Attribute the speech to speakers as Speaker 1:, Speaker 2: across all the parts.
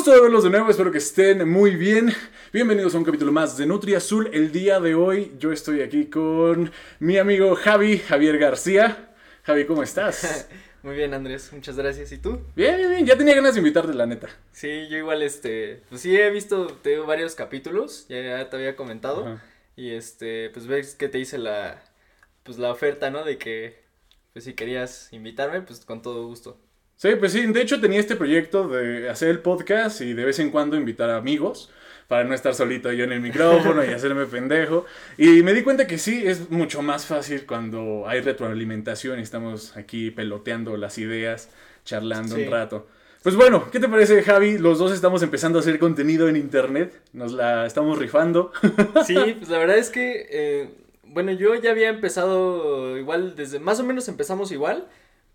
Speaker 1: Gusto de verlos de nuevo, espero que estén muy bien. Bienvenidos a un capítulo más de Nutri Azul. El día de hoy yo estoy aquí con mi amigo Javi, Javier García. Javi, ¿cómo estás?
Speaker 2: Muy bien, Andrés, muchas gracias. ¿Y tú?
Speaker 1: Bien, bien, bien. Ya tenía ganas de invitarte, la neta.
Speaker 2: Sí, yo igual, este, pues sí he visto te, varios capítulos, ya te había comentado. Y este, pues ves que te hice la, pues la oferta, ¿no? De que, pues si querías invitarme, pues con todo gusto.
Speaker 1: Sí, pues sí, de hecho tenía este proyecto de hacer el podcast y de vez en cuando invitar a amigos para no estar solito yo en el micrófono y hacerme pendejo. Y me di cuenta que sí, es mucho más fácil cuando hay retroalimentación y estamos aquí peloteando las ideas, charlando un rato. Pues bueno, ¿qué te parece Javi? Los dos estamos empezando a hacer contenido en internet, nos la estamos rifando.
Speaker 2: Sí, pues la verdad es que, eh, bueno, yo ya había empezado igual, desde más o menos empezamos igual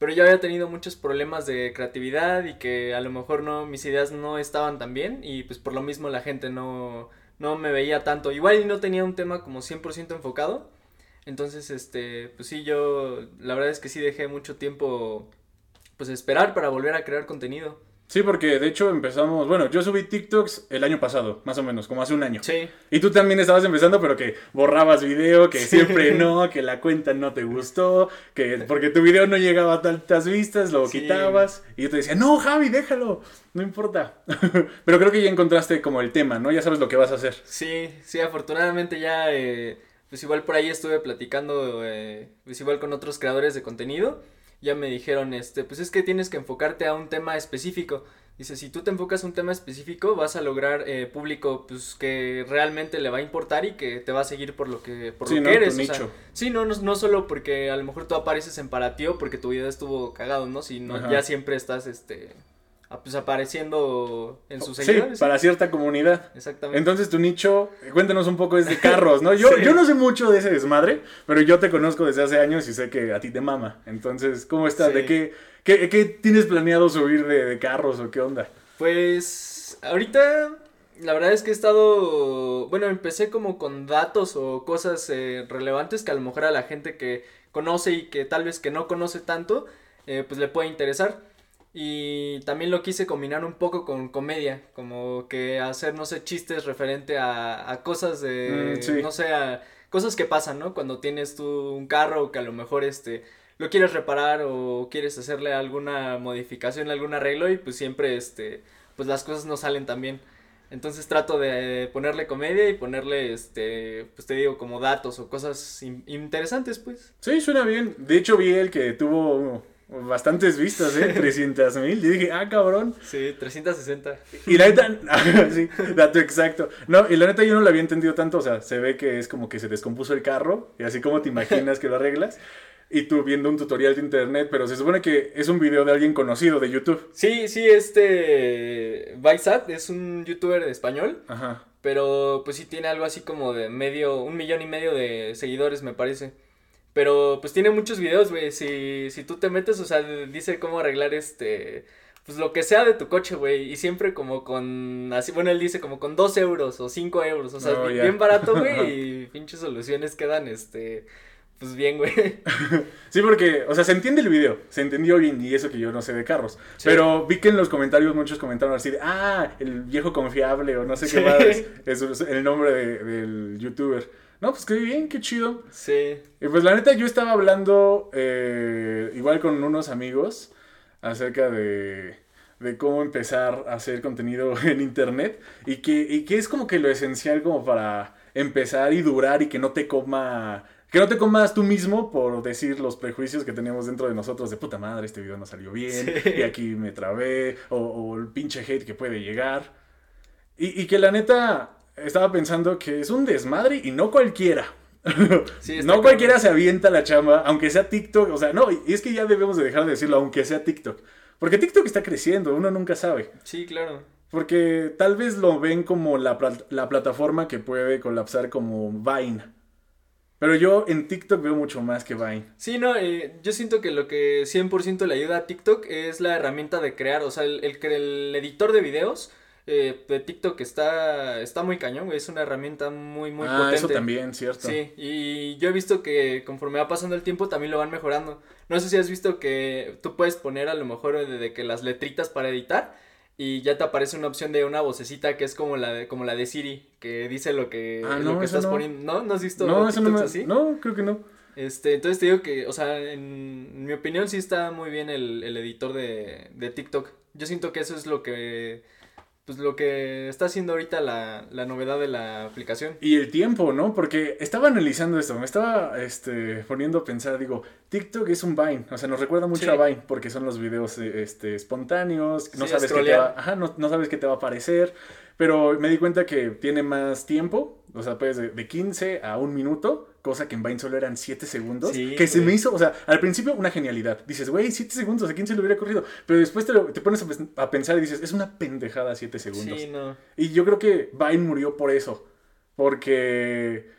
Speaker 2: pero yo había tenido muchos problemas de creatividad y que a lo mejor no mis ideas no estaban tan bien y pues por lo mismo la gente no no me veía tanto. Igual no tenía un tema como 100% enfocado. Entonces, este, pues sí, yo la verdad es que sí dejé mucho tiempo pues esperar para volver a crear contenido.
Speaker 1: Sí, porque de hecho empezamos, bueno, yo subí TikToks el año pasado, más o menos, como hace un año.
Speaker 2: Sí.
Speaker 1: Y tú también estabas empezando, pero que borrabas video, que siempre no, que la cuenta no te gustó, que porque tu video no llegaba a tantas vistas, lo quitabas. Y yo te decía, no, Javi, déjalo, no importa. pero creo que ya encontraste como el tema, ¿no? Ya sabes lo que vas a hacer.
Speaker 2: Sí, sí, afortunadamente ya, eh, pues igual por ahí estuve platicando, eh, pues igual con otros creadores de contenido ya me dijeron, este, pues es que tienes que enfocarte a un tema específico. Dice, si tú te enfocas a un tema específico, vas a lograr eh, público pues que realmente le va a importar y que te va a seguir por lo que, por lo que eres. sí, no, no, no, solo porque a lo mejor tú apareces en para ti o porque tu vida estuvo cagado, ¿no? Sino ya siempre estás, este, pues apareciendo en sus seguidores.
Speaker 1: Sí, para cierta comunidad.
Speaker 2: Exactamente.
Speaker 1: Entonces tu nicho, cuéntanos un poco, es de carros, ¿no? Yo, yo no sé mucho de ese desmadre, pero yo te conozco desde hace años y sé que a ti te mama. Entonces, ¿cómo estás? ¿De qué, qué, tienes planeado subir de, carros o qué onda?
Speaker 2: Pues ahorita la verdad es que he estado, bueno, empecé como con datos o cosas eh, relevantes que a lo mejor a la gente que conoce y que tal vez que no conoce tanto, eh, pues le puede interesar. Y también lo quise combinar un poco con comedia, como que hacer, no sé, chistes referente a, a cosas de, mm, no sé, a cosas que pasan, ¿no? Cuando tienes tú un carro que a lo mejor este lo quieres reparar o quieres hacerle alguna modificación, algún arreglo y pues siempre este pues las cosas no salen tan bien. Entonces trato de ponerle comedia y ponerle este pues te digo como datos o cosas interesantes, pues.
Speaker 1: Sí, suena bien. De hecho vi el que tuvo Bastantes vistas, ¿eh? 300 mil. Y dije, ah, cabrón.
Speaker 2: Sí, 360.
Speaker 1: Y la neta, sí, dato exacto. No, y la neta yo no lo había entendido tanto. O sea, se ve que es como que se descompuso el carro. Y así como te imaginas que lo arreglas. Y tú viendo un tutorial de internet. Pero se supone que es un video de alguien conocido de YouTube.
Speaker 2: Sí, sí, este. Baisat es un youtuber español.
Speaker 1: Ajá.
Speaker 2: Pero pues sí tiene algo así como de medio. Un millón y medio de seguidores, me parece. Pero pues tiene muchos videos, güey. Si, si tú te metes, o sea, dice cómo arreglar este. Pues lo que sea de tu coche, güey. Y siempre como con. Así, bueno, él dice como con dos euros o cinco euros. O sea, oh, bien, barato, güey. y pinches soluciones quedan, este. Pues bien, güey.
Speaker 1: sí, porque, o sea, se entiende el video, se entendió bien, y eso que yo no sé de carros. Pero vi que en los comentarios muchos comentaron así de, ah, el viejo confiable, o no sé qué más, es, el nombre del youtuber. No, pues qué bien, qué chido.
Speaker 2: Sí.
Speaker 1: Y pues la neta, yo estaba hablando eh, igual con unos amigos acerca de, de cómo empezar a hacer contenido en internet y que, y que es como que lo esencial como para empezar y durar y que no te coma que no te comas tú mismo por decir los prejuicios que tenemos dentro de nosotros de puta madre, este video no salió bien, y aquí me trabé, o, el pinche hate que puede llegar. Y, y, que la neta, estaba pensando que es un desmadre y no cualquiera. no cualquiera se avienta la chamba, aunque sea TikTok. O sea, no, y es que ya debemos de dejar de decirlo, aunque sea TikTok. Porque TikTok está creciendo, uno nunca sabe.
Speaker 2: Sí, claro.
Speaker 1: Porque tal vez lo ven como la, la plataforma que puede colapsar como Vine. Pero yo en TikTok veo mucho más que Vine.
Speaker 2: Sí, no, eh, yo siento que lo que 100% le ayuda a TikTok es la herramienta de crear, o sea, el, el, el editor de videos eh, de TikTok está, está muy cañón, güey. Es una herramienta muy, muy ah,
Speaker 1: eso también, cierto.
Speaker 2: Sí, y yo he visto que conforme va pasando el tiempo también lo van mejorando. No sé si has visto que tú puedes poner a lo mejor de, que las letritas para editar y ya te aparece una opción de una vocecita que es como la de, como la de Siri, que dice lo que,
Speaker 1: Ah,
Speaker 2: lo que estás
Speaker 1: no.
Speaker 2: poniendo. ¿No? ¿No has visto
Speaker 1: No, eso no
Speaker 2: TikToks
Speaker 1: me...
Speaker 2: así?
Speaker 1: No, creo que no.
Speaker 2: Este, entonces te digo que, o sea, en, en mi opinión sí está muy bien el, el editor de, de TikTok. Yo siento que eso es lo que, pues lo que está haciendo ahorita la, la novedad de la aplicación.
Speaker 1: Y el tiempo, ¿no? Porque estaba analizando esto, me estaba este, poniendo a pensar, digo, TikTok es un Vine, o sea, nos recuerda mucho
Speaker 2: Sí.
Speaker 1: a Vine, porque son los videos eh, este, espontáneos, no
Speaker 2: Sí,
Speaker 1: sabes qué te va, ajá, no, no sabes qué te va a aparecer, pero me di cuenta que tiene más tiempo, o sea, puedes de, de 15 a un minuto, cosa que en Vine solo eran 7 segundos,
Speaker 2: Sí,
Speaker 1: que se me hizo, o sea, al principio una genialidad, dices, güey, 7 segundos, ¿a quién se le hubiera corrido? Pero después te, lo- te pones a, a pensar y dices, es una pendejada 7 segundos.
Speaker 2: Sí, no.
Speaker 1: Y yo creo que Vine murió por eso. Porque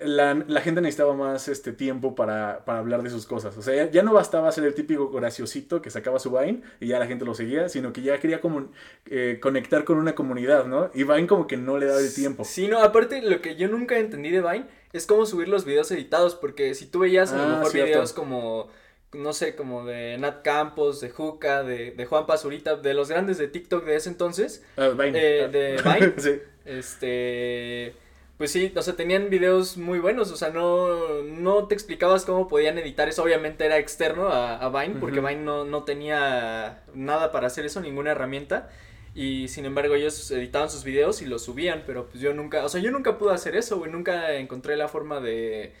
Speaker 1: la, la gente necesitaba más este tiempo para, para hablar de sus cosas. O sea, ya, ya no bastaba ser el típico graciosito que sacaba su Vine y ya la gente lo seguía, sino que ya quería como eh, conectar con una comunidad, ¿no? Y Vine como que no le daba el tiempo.
Speaker 2: Sí, no, aparte lo que yo nunca entendí de Vine es cómo subir los videos editados, porque si tú veías a lo
Speaker 1: Ah,
Speaker 2: mejor
Speaker 1: cierto.
Speaker 2: videos como, no sé, como de Nat Campos, de Juca, de, de Juan Pazurita, de los grandes de TikTok de ese entonces,
Speaker 1: Ah, Vine.
Speaker 2: Eh, de Vine.
Speaker 1: sí.
Speaker 2: este, pues sí, o sea, tenían videos muy buenos, o sea, no, no te explicabas cómo podían editar eso, obviamente era externo a, a Vine, porque
Speaker 1: Ujú.
Speaker 2: Vine no, no tenía nada para hacer eso, ninguna herramienta, y sin embargo ellos editaban sus videos y los subían, pero pues yo nunca, o sea, yo nunca pude hacer eso, güey, nunca encontré la forma de,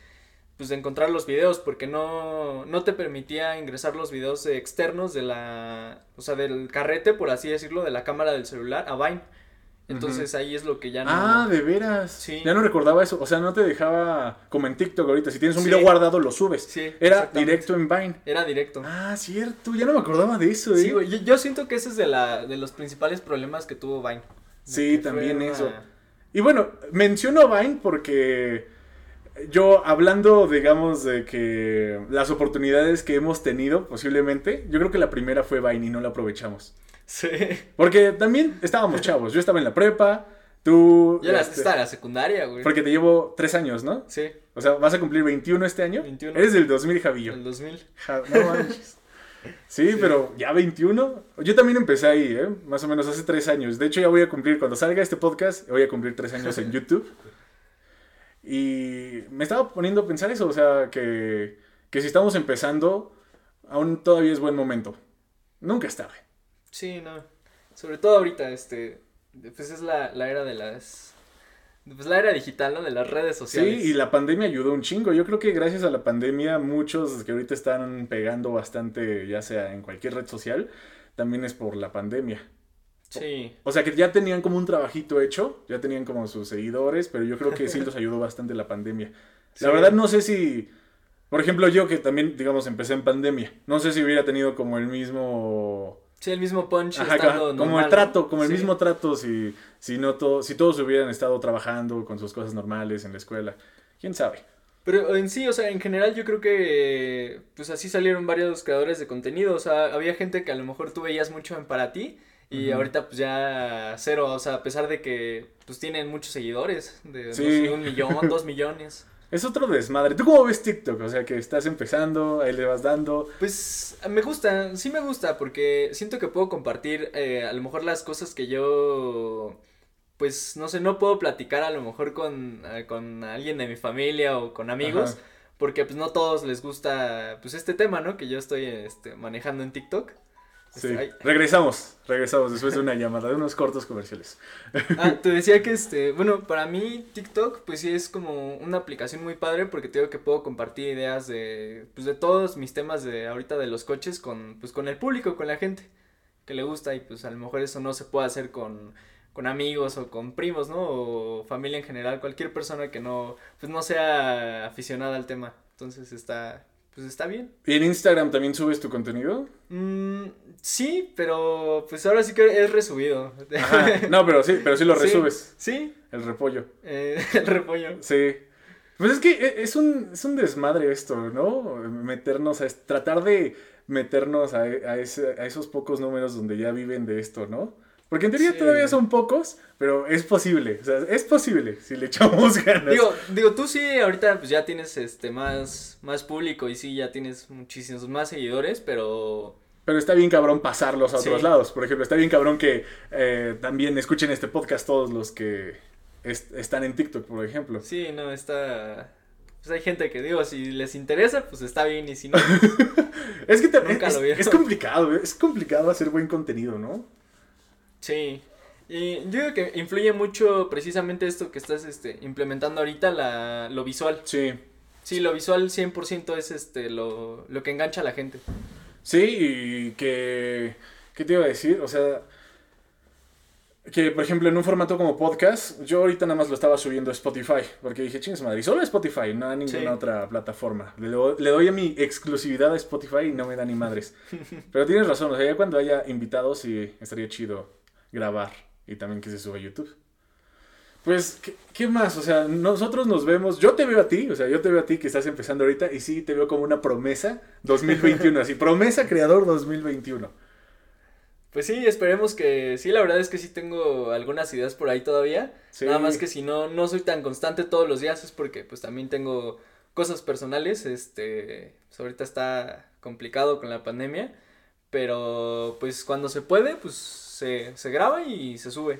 Speaker 2: pues de encontrar los videos, porque no, no te permitía ingresar los videos externos de la, o sea, del carrete, por así decirlo, de la cámara del celular a Vine. Entonces ahí es lo que ya no...
Speaker 1: Ah, de veras.
Speaker 2: Sí.
Speaker 1: Ya no recordaba eso. O sea, no te dejaba como en TikTok ahorita. Si tienes un
Speaker 2: Sí.
Speaker 1: video guardado, lo subes.
Speaker 2: Sí,
Speaker 1: Era directo en Vine.
Speaker 2: Era directo.
Speaker 1: Ah, cierto. Ya no me acordaba de eso, ¿eh?
Speaker 2: Sí, güey, yo, yo siento que ese es de, la, de los principales problemas que tuvo Vine.
Speaker 1: Sí, también
Speaker 2: una-
Speaker 1: eso. Y bueno, menciono Vine porque yo hablando, digamos, de que las oportunidades que hemos tenido, posiblemente, yo creo que la primera fue Vine y no la aprovechamos.
Speaker 2: Sí.
Speaker 1: Porque también estábamos chavos. Yo estaba en la prepa, tú...
Speaker 2: Yo
Speaker 1: este,
Speaker 2: estaba en la secundaria, güey.
Speaker 1: porque te llevo tres años, ¿no?
Speaker 2: Sí,
Speaker 1: O sea, vas a cumplir 21 este año.
Speaker 2: 21.
Speaker 1: Eres del 2000, Javillo.
Speaker 2: el 2000.
Speaker 1: Ja- no manches. Sí,
Speaker 2: Sí.
Speaker 1: pero ya 21. Yo también empecé ahí, ¿eh? Más o menos hace tres años. De hecho, ya voy a cumplir, cuando salga este podcast, voy a cumplir tres años en YouTube. Y me estaba poniendo a pensar eso, o sea, que, que si estamos empezando, aún todavía es buen momento. Nunca es tarde.
Speaker 2: Sí, no. Sobre todo ahorita, este, pues es la, la era de las, pues la era digital, ¿no? De las redes
Speaker 1: Sí,
Speaker 2: sociales.
Speaker 1: y la pandemia ayudó un chingo. Yo creo que gracias a la pandemia, muchos que ahorita están pegando bastante, ya sea en cualquier red social, también es por la pandemia.
Speaker 2: Sí,
Speaker 1: O sea, que ya tenían como un trabajito hecho, ya tenían como sus seguidores, pero yo creo que sí los ayudó bastante la pandemia. La
Speaker 2: Sí.
Speaker 1: verdad no sé si, por ejemplo, yo que también, digamos, empecé en pandemia, no sé si hubiera tenido como el mismo...
Speaker 2: sí, el mismo punch
Speaker 1: Ajá,
Speaker 2: estando
Speaker 1: como
Speaker 2: normal,
Speaker 1: el trato, como el mismo trato si, si, no to- si todos hubieran estado trabajando con sus cosas normales en la escuela. ¿Quién sabe?
Speaker 2: Pero en sí, o sea, en general yo creo que pues así salieron varios creadores de contenido, o sea, había gente que a lo mejor tú veías mucho en para ti y ahorita pues ya cero, o sea, a pesar de que pues tienen muchos seguidores, de no
Speaker 1: Sí.
Speaker 2: sé, un millón, dos millones.
Speaker 1: Es otro desmadre. ¿Tú cómo ves TikTok? O sea, que estás empezando, ahí le vas dando.
Speaker 2: Pues me gusta, sí me gusta porque siento que puedo compartir eh, a lo mejor las cosas que yo pues no sé, no puedo platicar a lo mejor con, eh, con alguien de mi familia o con amigos.
Speaker 1: Ajá.
Speaker 2: Porque pues no todos les gusta pues este tema, ¿no? Que yo estoy este, manejando en TikTok.
Speaker 1: Sí.
Speaker 2: Ay.
Speaker 1: Regresamos, regresamos después de una llamada, de unos cortos comerciales.
Speaker 2: Ah, te decía que este, bueno, para mí TikTok pues sí es como una aplicación muy padre porque te digo que puedo compartir ideas de pues de todos mis temas de ahorita de los coches con pues con el público, con la gente que le gusta y pues a lo mejor eso no se puede hacer con con amigos o con primos, ¿no? O familia en general, cualquier persona que no pues no sea aficionada al tema. Entonces está pues está bien.
Speaker 1: ¿Y en Instagram también subes tu contenido?
Speaker 2: Mm, sí, pero pues ahora sí que es resubido.
Speaker 1: Ajá. No, pero sí, pero sí lo resubes.
Speaker 2: Sí,
Speaker 1: El repollo.
Speaker 2: eh, el repollo.
Speaker 1: Sí. Pues es que e- es un, es un desmadre esto, ¿no? Meternos a... Tratar de meternos a, a, ese- a esos pocos números donde ya viven de esto, ¿no? Porque en teoría
Speaker 2: Sí.
Speaker 1: todavía son pocos, pero es posible. O sea, es posible si le echamos ganas.
Speaker 2: Digo, digo, tú sí ahorita pues ya tienes este más, más público y sí ya tienes muchísimos más seguidores, pero
Speaker 1: Pero está bien cabrón pasarlos a otros
Speaker 2: Sí.
Speaker 1: lados. Por ejemplo, está bien cabrón que eh, también escuchen este podcast todos los que est- están en TikTok, por ejemplo.
Speaker 2: Sí, no, está... Pues hay gente que digo, si les interesa, pues está bien, y si no,
Speaker 1: Es que te-
Speaker 2: Nunca
Speaker 1: es,
Speaker 2: lo vieron.
Speaker 1: es complicado, es complicado hacer buen contenido, ¿no?
Speaker 2: Sí. Y yo digo que influye mucho precisamente esto que estás este, implementando ahorita, la, lo visual.
Speaker 1: Sí.
Speaker 2: Sí, lo visual 100% es este, lo, lo que engancha a la gente.
Speaker 1: Sí, y que... ¿Qué te iba a decir? O sea... Que, por ejemplo, en un formato como podcast, yo ahorita nada más lo estaba subiendo a Spotify, porque dije, chingas madre, solo a Spotify, no a ninguna
Speaker 2: Sí.
Speaker 1: otra plataforma. Le, do- le doy a mi exclusividad a Spotify y no me da ni madres. Pero tienes razón, o sea, ya cuando haya invitados, sí, estaría chido grabar y también que se suba a YouTube. Pues, ¿qué, qué más? O sea, nosotros nos vemos, yo te veo a ti, o sea, yo te veo a ti que estás empezando ahorita y sí te veo como una promesa 2021, así, promesa creador 2021.
Speaker 2: Pues sí, esperemos que sí, la verdad es que sí tengo algunas ideas por ahí todavía.
Speaker 1: Sí.
Speaker 2: Nada más que si no, no soy tan constante todos los días es porque pues también tengo cosas personales, este, pues ahorita está complicado con la pandemia, pero pues cuando se puede, pues se, se graba y se sube.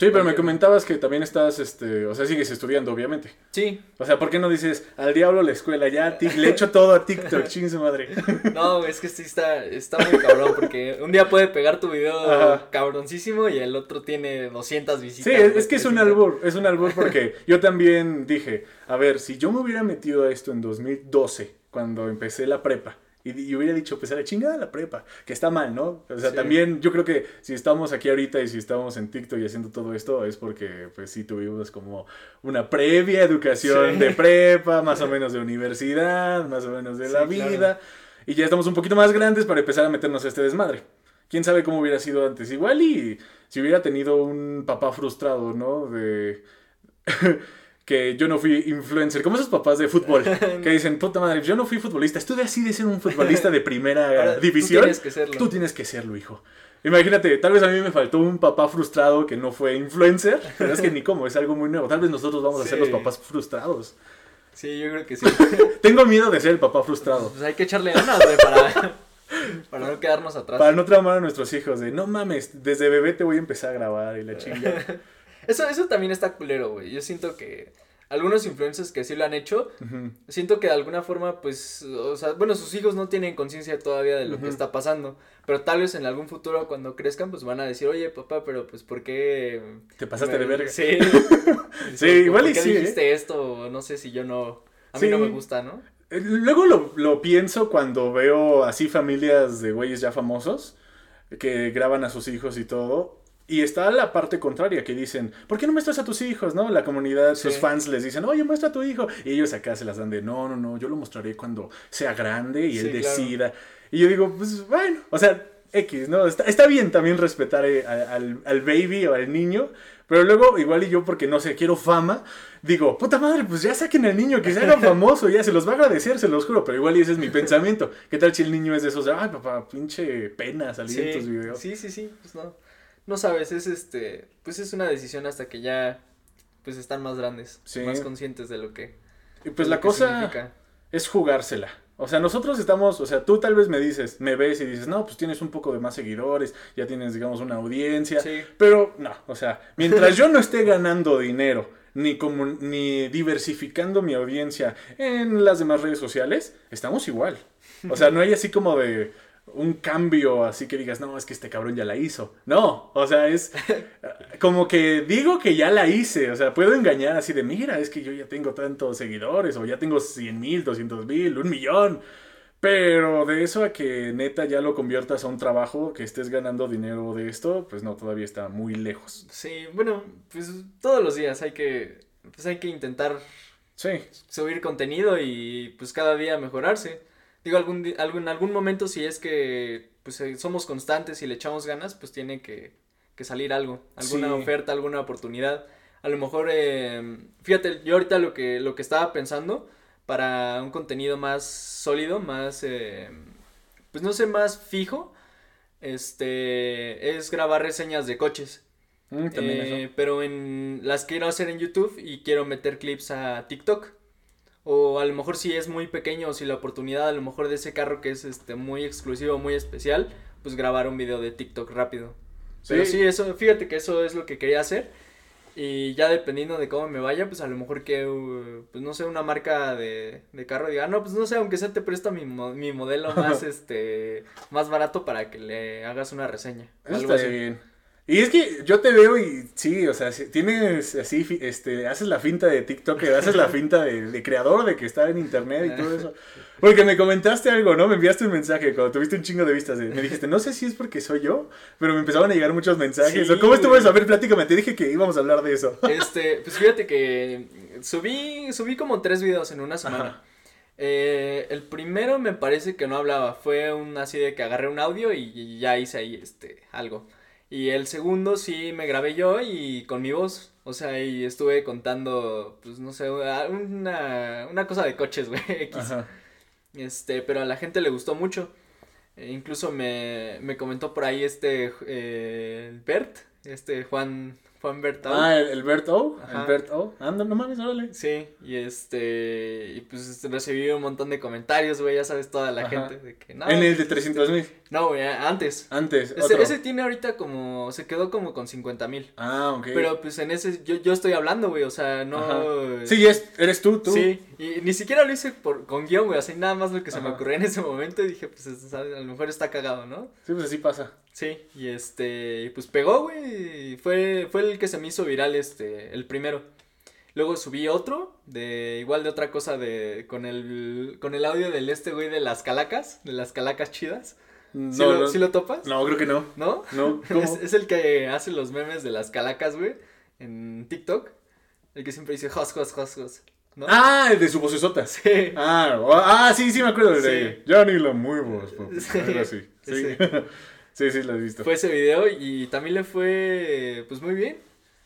Speaker 1: Sí, pero me comentabas que también estás, este, o sea, sigues estudiando, obviamente.
Speaker 2: Sí,
Speaker 1: O sea, ¿por qué no dices al diablo la escuela? Ya le echo todo a TikTok, ching su madre.
Speaker 2: no, es que sí está, está muy cabrón porque un día puede pegar tu video
Speaker 1: Ajá.
Speaker 2: cabroncísimo y el otro tiene 200 visitas.
Speaker 1: Sí, es, es que es un
Speaker 2: 300.
Speaker 1: albur, es un albur porque yo también dije, a ver, si yo me hubiera metido a esto en 2012, cuando empecé la prepa, y, y hubiera dicho, pues a la chingada la prepa, que está mal, ¿no? O sea,
Speaker 2: Sí.
Speaker 1: también yo creo que si estamos aquí ahorita y si estamos en TikTok y haciendo todo esto, es porque, pues sí, tuvimos como una previa educación
Speaker 2: Sí.
Speaker 1: de prepa, más o menos de universidad, más o menos de la
Speaker 2: claro.
Speaker 1: vida, y ya estamos un poquito más grandes para empezar a meternos a este desmadre. quién sabe cómo hubiera sido antes. Igual y si hubiera tenido un papá frustrado, ¿no? De que yo no fui influencer, como esos papás de fútbol que dicen, puta madre, yo no fui futbolista, estuve así de ser un futbolista de primera
Speaker 2: Ahora, tú
Speaker 1: división.
Speaker 2: tienes que serlo.
Speaker 1: Tú tienes que serlo, hijo. Imagínate, tal vez a mí me faltó un papá frustrado que no fue influencer, pero es que ni cómo, es algo muy nuevo. Tal vez nosotros vamos a ser los papás frustrados.
Speaker 2: Sí, yo creo que sí.
Speaker 1: Tengo miedo de ser el papá frustrado.
Speaker 2: Pues hay que echarle ganas, güey, para, para no quedarnos atrás.
Speaker 1: Para no traumar a nuestros hijos de, no mames, desde bebé te voy a empezar a grabar y la chinga.
Speaker 2: Eso, eso también está culero, güey. Yo siento que algunos influencers que sí lo han hecho, siento que de alguna forma, pues, o sea, bueno, sus hijos no tienen conciencia todavía de lo que está pasando, pero tal vez en algún futuro cuando crezcan, pues van a decir, oye, papá, pero pues, ¿por qué?
Speaker 1: Te pasaste de verga.
Speaker 2: Sí.
Speaker 1: Sí, igual
Speaker 2: ¿Por
Speaker 1: y
Speaker 2: qué
Speaker 1: sí, ¿eh?
Speaker 2: dijiste esto? No sé si yo no, a mí
Speaker 1: Sí.
Speaker 2: no me gusta, ¿no?
Speaker 1: Eh, Luego lo, lo pienso cuando veo así familias de güeyes ya famosos que graban a sus hijos y todo. Y está la parte contraria que dicen, ¿por qué no muestras a tus hijos? ¿No? La comunidad, sus
Speaker 2: Sí.
Speaker 1: fans les dicen, oye, muestra a tu hijo. Y ellos acá se las dan de, no, no, no, yo lo mostraré cuando sea grande y él
Speaker 2: Sí, claro.
Speaker 1: decida. Y yo digo, pues bueno, o sea, X, ¿no? Está, está bien también respetar eh, a- al, al baby o al niño. Pero luego, igual y yo, porque no sé, quiero fama, digo, puta madre, pues ya saquen al niño, que se haga famoso, ya se los va a agradecer, se los juro. Pero igual y ese es mi pensamiento. ¿Qué tal si el niño es de esos de, ay, papá, pinche pena salir en tus videos?
Speaker 2: Sí, sí, sí, pues no. No sabes, es este, pues es una decisión hasta que ya, pues están más grandes,
Speaker 1: Sí.
Speaker 2: más conscientes de lo que.
Speaker 1: Y pues la cosa
Speaker 2: significa.
Speaker 1: es jugársela. O sea, nosotros estamos, o sea, tú tal vez me dices, me ves y dices, no, pues tienes un poco de más seguidores, ya tienes, digamos, una audiencia.
Speaker 2: Sí,
Speaker 1: Pero no, o sea, mientras yo no esté ganando dinero, ni como ni diversificando mi audiencia en las demás redes sociales, estamos igual. O sea, no hay así como de un cambio así que digas, no, es que este cabrón ya la hizo. No, o sea, es como que digo que ya la hice, o sea, puedo engañar así de, mira, es que yo ya tengo tantos seguidores, o ya tengo 100 mil, 200 mil, un millón. Pero de eso a que neta ya lo conviertas a un trabajo, que estés ganando dinero de esto, pues no, todavía está muy lejos.
Speaker 2: sí, bueno, pues todos los días hay que, pues hay que intentar
Speaker 1: Sí,
Speaker 2: subir contenido y pues cada día mejorarse. Digo, algún, algún, en algún momento si es que pues eh, somos constantes y le echamos ganas, pues tiene que, que salir algo, alguna
Speaker 1: Sí.
Speaker 2: oferta, alguna oportunidad. A lo mejor, eh, fíjate, yo ahorita lo que, lo que estaba pensando para un contenido más sólido, más, eh, pues no sé, más fijo, este, es grabar reseñas de coches.
Speaker 1: Mm, también
Speaker 2: Eh,
Speaker 1: eso.
Speaker 2: pero en las quiero hacer en YouTube y quiero meter clips a TikTok. O a lo mejor si es muy pequeño o si la oportunidad a lo mejor de ese carro que es este muy exclusivo, muy especial, pues grabar un video de TikTok rápido. Pero sí, eso, fíjate que eso es lo que quería hacer. Y ya dependiendo de cómo me vaya, pues a lo mejor que, uh, pues no sé, una marca de, de carro diga, "Ah, no, pues no sé, aunque sea te presto mi, mi modelo más, este, más barato para que le hagas una reseña.
Speaker 1: Eso
Speaker 2: Algo
Speaker 1: está
Speaker 2: así.
Speaker 1: bien. Y es que yo te veo y sí, o sea, tienes así, este, haces la finta de TikTok, haces la finta de, de creador, de que está en internet y todo eso. Porque me comentaste algo, ¿no? Me enviaste un mensaje cuando tuviste un chingo de vistas. de- Me dijiste, no sé si es porque soy yo, pero me empezaron a llegar muchos mensajes.
Speaker 2: Sí,
Speaker 1: ¿O ¿Cómo estuvo eso? A ver, platícame, te dije que íbamos a hablar de eso.
Speaker 2: Este, pues fíjate que subí, subí como tres videos en una semana.
Speaker 1: Ajá.
Speaker 2: Eh, el primero me parece que no hablaba, fue un así de que agarré un audio y, y ya hice ahí este algo. Y el segundo sí me grabé yo y con mi voz, o sea, y estuve contando, pues no sé, una, una cosa de coches, güey. Este, pero a la gente le gustó mucho. E incluso me, me comentó por ahí este eh, Bert, este Juan, Juan Bertau.
Speaker 1: Ah, el, el Bert O.
Speaker 2: Ajá.
Speaker 1: El Bert O. Anda, no mames, órale.
Speaker 2: Sí, y este, y pues este, recibí un montón de comentarios, güey, ya sabes, toda la
Speaker 1: Ajá.
Speaker 2: gente de que no,
Speaker 1: En el de 300 mil.
Speaker 2: no, güey, antes.
Speaker 1: Antes.
Speaker 2: Ese,
Speaker 1: otro.
Speaker 2: ese tiene ahorita como, se quedó como con 50 mil.
Speaker 1: Ah, ok.
Speaker 2: Pero pues en ese, yo, yo estoy hablando, güey, o sea, no.
Speaker 1: Ajá. Sí, es, eres tú, tú.
Speaker 2: Sí, y ni siquiera lo hice por, con guion, güey, así nada más lo que se me ocurrió en ese momento y dije, pues es- a lo mejor está cagado, ¿no?
Speaker 1: Sí, pues así pasa.
Speaker 2: Sí, y este, pues pegó, güey, fue, fue el que se me hizo viral, este, el primero. Luego subí otro, de, igual de otra cosa de, con el, con el audio del este, güey, de las calacas, de las calacas chidas.
Speaker 1: No,
Speaker 2: ¿Sí, lo,
Speaker 1: no,
Speaker 2: sí lo topas?
Speaker 1: no, creo que no.
Speaker 2: ¿No?
Speaker 1: No, ¿cómo?
Speaker 2: Es, es el que hace los memes de las calacas, güey, en TikTok. El que siempre dice, jos, jos, jos, jos, ¿no?
Speaker 1: Ah, el de su vocesota.
Speaker 2: Sí.
Speaker 1: Ah, ah, sí, sí me acuerdo de
Speaker 2: Sí.
Speaker 1: Ya ni lo muevo.
Speaker 2: Sí,
Speaker 1: así. Sí.
Speaker 2: sí.
Speaker 1: sí, sí, lo he visto.
Speaker 2: Fue ese video y también le fue, pues muy bien.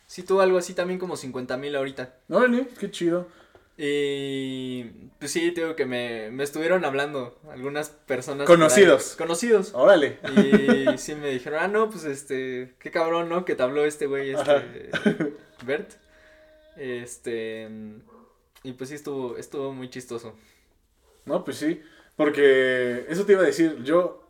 Speaker 2: Sí tuvo algo así también como 50 mil ahorita.
Speaker 1: Órale, qué chido.
Speaker 2: Y pues sí, te digo que me, me estuvieron hablando algunas personas.
Speaker 1: Conocidos.
Speaker 2: ahí. Conocidos.
Speaker 1: Órale.
Speaker 2: Y sí me dijeron, ah, no, pues este, qué cabrón, ¿no? Que te habló este güey, este, Bert. Este, y pues sí estuvo, estuvo muy chistoso.
Speaker 1: No, pues sí. Porque eso te iba a decir, yo.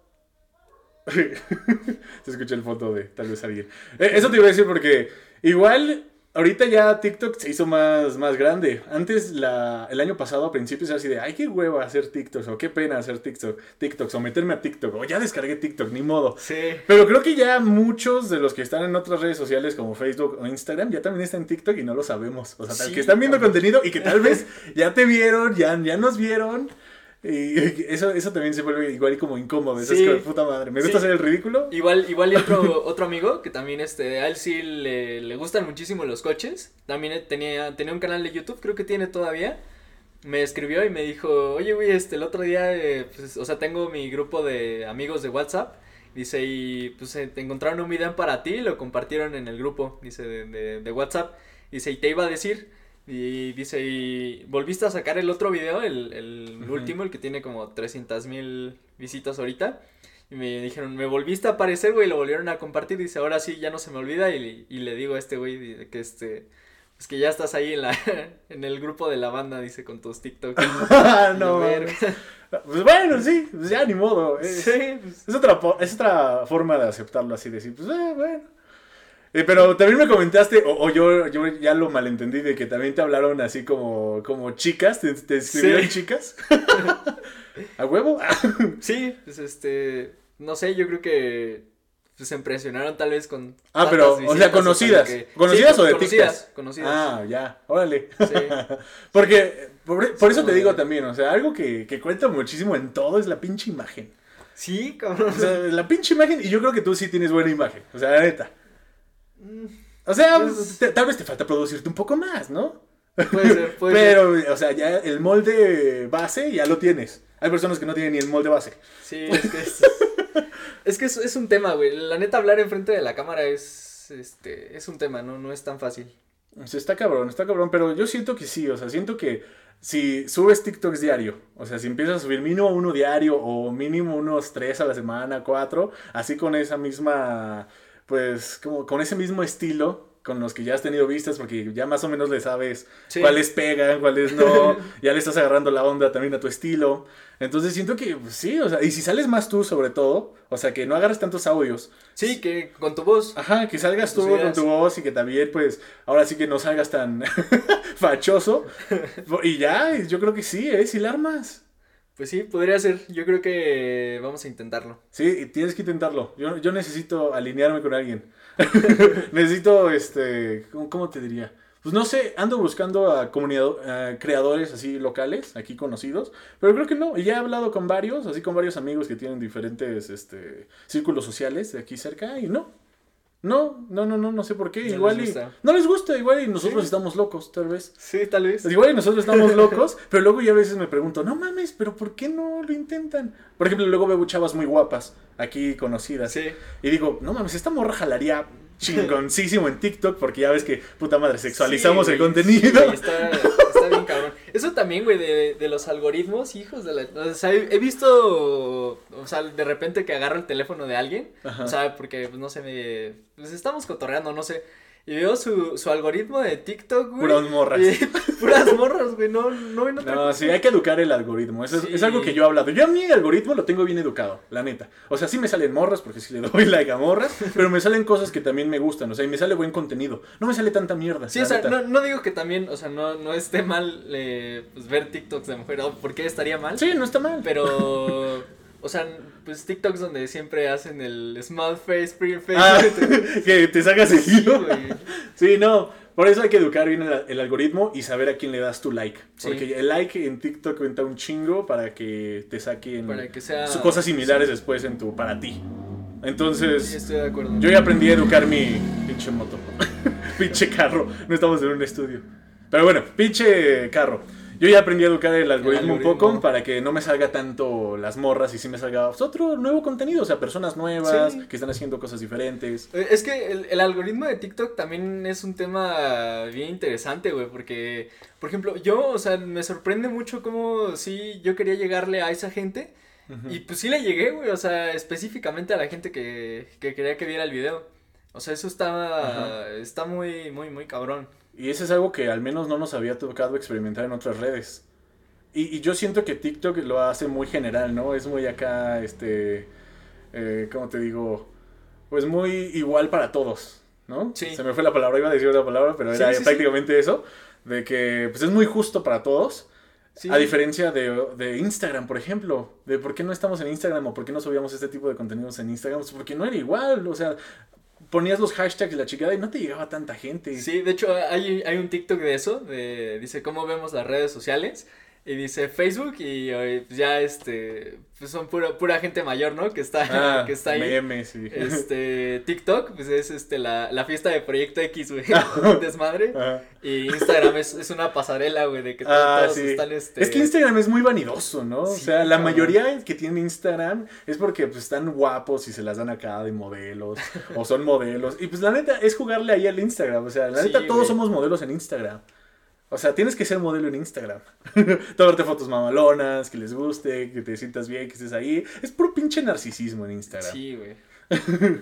Speaker 1: Se escucha el foto de tal vez alguien. Eh, Eso te iba a decir porque igual ahorita ya TikTok se hizo más, más grande. Antes, la, el año pasado, a principios, era así de, ay, qué hueva hacer TikToks, o qué pena hacer TikTok, TikToks, o meterme a TikTok, o ya descargué TikTok, ni modo.
Speaker 2: Sí.
Speaker 1: Pero creo que ya muchos de los que están en otras redes sociales como Facebook o Instagram ya también están en TikTok y no lo sabemos. O sea, tal
Speaker 2: Sí,
Speaker 1: que están viendo contenido y que tal vez ya te vieron, ya, ya nos vieron. Y eso, eso también se vuelve igual y como incómodo.
Speaker 2: Sí.
Speaker 1: es como puta madre. Me gusta
Speaker 2: Sí.
Speaker 1: hacer el ridículo.
Speaker 2: Igual, igual y otro, otro amigo que también este, a él sí le, le gustan muchísimo los coches. También tenía, tenía un canal de YouTube, creo que tiene todavía. Me escribió y me dijo, oye, güey, este, el otro día, eh, pues, o sea, tengo mi grupo de amigos de WhatsApp. Dice, y pues eh, te encontraron un video para ti y lo compartieron en el grupo, dice, de, de, de WhatsApp. Dice, y te iba a decir, y dice, y volviste a sacar el otro video, el, el último, el que tiene como 300 mil visitas ahorita. Y me dijeron, me volviste a aparecer, güey, y lo volvieron a compartir. Dice, ahora sí, ya no se me olvida. Y, y le digo a este güey que este, pues que ya estás ahí en la, en el grupo de la banda, dice, con tus TikToks.
Speaker 1: no. Pues bueno, sí, pues ya ni modo. Es,
Speaker 2: Sí, pues,
Speaker 1: es otra, es otra forma de aceptarlo así, decir, pues eh, bueno. Eh, pero también me comentaste, o, o yo, yo ya lo malentendí, de que también te hablaron así como, como chicas, te, te escribieron
Speaker 2: Sí.
Speaker 1: chicas. ¿A huevo?
Speaker 2: sí, pues este, no sé, yo creo que pues, se impresionaron tal vez con.
Speaker 1: Ah, pero, o sea,
Speaker 2: con
Speaker 1: conocidas.
Speaker 2: que-
Speaker 1: ¿Conocidas
Speaker 2: Sí,
Speaker 1: o de
Speaker 2: conocidas,
Speaker 1: TikTok?
Speaker 2: Conocidas.
Speaker 1: Ah, ya, órale.
Speaker 2: Sí.
Speaker 1: Porque, por, por eso te digo también, o sea, algo que, que cuenta muchísimo en todo es la pinche imagen.
Speaker 2: Sí, cabrón.
Speaker 1: O sea, la pinche imagen, y yo creo que tú sí tienes buena imagen, o sea, la neta. O sea,
Speaker 2: Pues-
Speaker 1: te- tal vez te falta producirte un poco más, ¿no?
Speaker 2: Puede ser, puede ser.
Speaker 1: Pero, o sea, ya el molde base ya lo tienes. Hay personas que no tienen ni el molde base.
Speaker 2: Sí, es que es, es que es, es un tema, güey. La neta, hablar enfrente de la cámara es, este, es un tema, ¿no? No es tan fácil.
Speaker 1: O sea, está cabrón, está cabrón, pero yo siento que sí, o sea, siento que si subes TikToks diario, o sea, si empiezas a subir mínimo uno diario o mínimo unos tres a la semana, cuatro, así con esa misma, pues, como con ese mismo estilo, con los que ya has tenido vistas, porque ya más o menos le sabes
Speaker 2: Sí.
Speaker 1: cuáles pegan, cuáles no, ya le estás agarrando la onda también a tu estilo. Entonces siento que pues, sí, o sea, y si sales más tú sobre todo, o sea, que no agarres tantos audios.
Speaker 2: Sí, que con tu voz.
Speaker 1: Ajá, que salgas tú con tu voz y que también, pues, ahora sí que no salgas tan fachoso. Y ya, yo creo que sí, ¿eh? Si la armas.
Speaker 2: Pues sí, podría ser. Yo creo que vamos a intentarlo.
Speaker 1: Sí, tienes que intentarlo. Yo, yo necesito alinearme con alguien. necesito, este, ¿cómo, cómo te diría? Pues no sé, ando buscando a comunidad, a creadores así locales, aquí conocidos, pero creo que no. Y ya he hablado con varios, así con varios amigos que tienen diferentes, este, círculos sociales de aquí cerca y no. No, no, no, no, no sé por qué.
Speaker 2: No
Speaker 1: igual
Speaker 2: les
Speaker 1: y,
Speaker 2: gusta.
Speaker 1: no les gusta, igual y nosotros
Speaker 2: Sí.
Speaker 1: estamos locos, tal vez.
Speaker 2: Sí, tal vez.
Speaker 1: Igual y nosotros estamos locos, pero luego yo a veces me pregunto, no mames, pero ¿por qué no lo intentan? Por ejemplo, luego veo chavas muy guapas, aquí conocidas.
Speaker 2: Sí.
Speaker 1: Y digo, no mames, esta morra jalaría chingoncísimo en TikTok porque ya ves que, puta madre, sexualizamos
Speaker 2: Sí,
Speaker 1: el contenido.
Speaker 2: sí, está. Eso también, güey, de, de los algoritmos, hijos de la... O sea, he, he visto, o sea, de repente que agarro el teléfono de alguien,
Speaker 1: Ajá.
Speaker 2: o sea, porque, pues, no sé, me... Pues estamos cotorreando, no sé, y veo su, su algoritmo de TikTok, güey.
Speaker 1: Puras morras.
Speaker 2: y- puras morras, güey, no, no
Speaker 1: No,
Speaker 2: cosa.
Speaker 1: sí, hay que educar el algoritmo. Eso es,
Speaker 2: Sí.
Speaker 1: es algo que yo he hablado. Yo a mi algoritmo lo tengo bien educado, la neta. O sea, sí me salen morras, porque sí le doy like a morras, pero me salen cosas que también me gustan. O sea, y me sale buen contenido. No me sale tanta mierda.
Speaker 2: Sí, o sea, no, no digo que también, o sea, no, no esté mal eh, pues, ver TikToks de mujer, ¿por qué estaría mal?
Speaker 1: Sí, no está mal.
Speaker 2: Pero, o sea, pues TikToks donde siempre hacen el small face, pretty face.
Speaker 1: Ah,
Speaker 2: Sí,
Speaker 1: que te sacas seguido.
Speaker 2: güey.
Speaker 1: Sí, no. Por eso hay que educar bien el, el algoritmo y saber a quién le das tu like.
Speaker 2: Sí.
Speaker 1: Porque el like en TikTok cuenta un chingo para que te saquen
Speaker 2: Para que sea-
Speaker 1: cosas similares después en tu para ti.
Speaker 2: Sí,
Speaker 1: Entonces,
Speaker 2: estoy de acuerdo.
Speaker 1: yo ya aprendí a educar mi pinche moto. pinche carro. No estamos en un estudio. Pero bueno, pinche carro. Yo ya aprendí a educar el algoritmo, un
Speaker 2: algoritmo.
Speaker 1: poco para que no me salga tanto las morras y sí me salga pues, otro nuevo contenido. O sea, personas nuevas
Speaker 2: Sí.
Speaker 1: que están haciendo cosas diferentes.
Speaker 2: Eh, Es que el, el algoritmo de TikTok también es un tema bien interesante, güey, porque, por ejemplo, yo, o sea, me sorprende mucho cómo sí yo quería llegarle a esa gente y pues sí le llegué, güey, o sea, específicamente a la gente que, que quería que viera el video. O sea, eso está, está muy, muy, muy cabrón.
Speaker 1: Y eso es algo que al menos no nos había tocado experimentar en otras redes. Y, y yo siento que TikTok lo hace muy general, ¿no? Es muy acá, este, eh, ¿cómo te digo? Pues muy igual para todos, ¿no?
Speaker 2: Sí.
Speaker 1: Se me fue la palabra, iba a decir otra palabra, pero
Speaker 2: Sí,
Speaker 1: era
Speaker 2: sí,
Speaker 1: prácticamente eso, de que pues es muy justo para todos.
Speaker 2: Sí.
Speaker 1: A diferencia de, de Instagram, por ejemplo, de por qué no estamos en Instagram o por qué no subíamos este tipo de contenidos en Instagram, pues porque no era igual, o sea, ponías los hashtags la chingada y no te llegaba tanta gente.
Speaker 2: Sí, de hecho hay, hay un TikTok de eso, de, dice cómo vemos las redes sociales y dice Facebook y pues ya este, pues son pura, pura gente mayor, ¿no? Que está,
Speaker 1: Ah,
Speaker 2: que está ahí.
Speaker 1: memes, sí.
Speaker 2: Este, TikTok, pues es este, la, la fiesta de Proyecto X, güey, desmadre.
Speaker 1: Ajá.
Speaker 2: Y Instagram es, es una pasarela, güey, de que
Speaker 1: Ah,
Speaker 2: todos
Speaker 1: sí.
Speaker 2: están, este...
Speaker 1: Es que Instagram es muy vanidoso, ¿no? o sea, la mayoría que tiene Instagram es porque pues, están guapos y se las dan acá de modelos o son modelos. Y pues la neta es jugarle ahí al Instagram. O sea, la neta todos somos modelos en Instagram. O sea, tienes que ser modelo en Instagram. Tomarte fotos mamalonas, que les guste, que te sientas bien, que estés ahí. Es puro pinche narcisismo en Instagram.
Speaker 2: Sí, güey.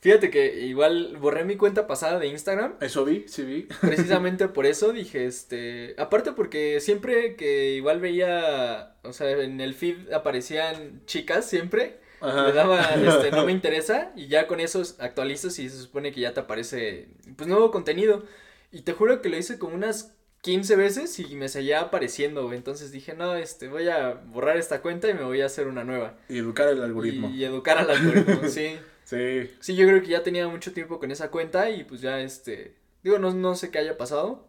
Speaker 2: Fíjate que igual borré mi cuenta pasada de Instagram
Speaker 1: Eso vi, sí vi.
Speaker 2: precisamente por eso dije, este, aparte porque siempre que igual veía, o sea, en el feed aparecían chicas siempre,
Speaker 1: Ajá.
Speaker 2: le daba, este, no me interesa y ya con eso actualizas y se supone que ya te aparece, pues, nuevo contenido. Y te juro que lo hice como unas 15 veces y me seguía apareciendo, güey. Entonces dije, no, este, voy a borrar esta cuenta y me voy a hacer una nueva.
Speaker 1: Y educar el algoritmo.
Speaker 2: Y, educar al algoritmo, sí.
Speaker 1: Sí.
Speaker 2: Sí, yo creo que ya tenía mucho tiempo con esa cuenta y pues ya, este, digo, no, no sé qué haya pasado,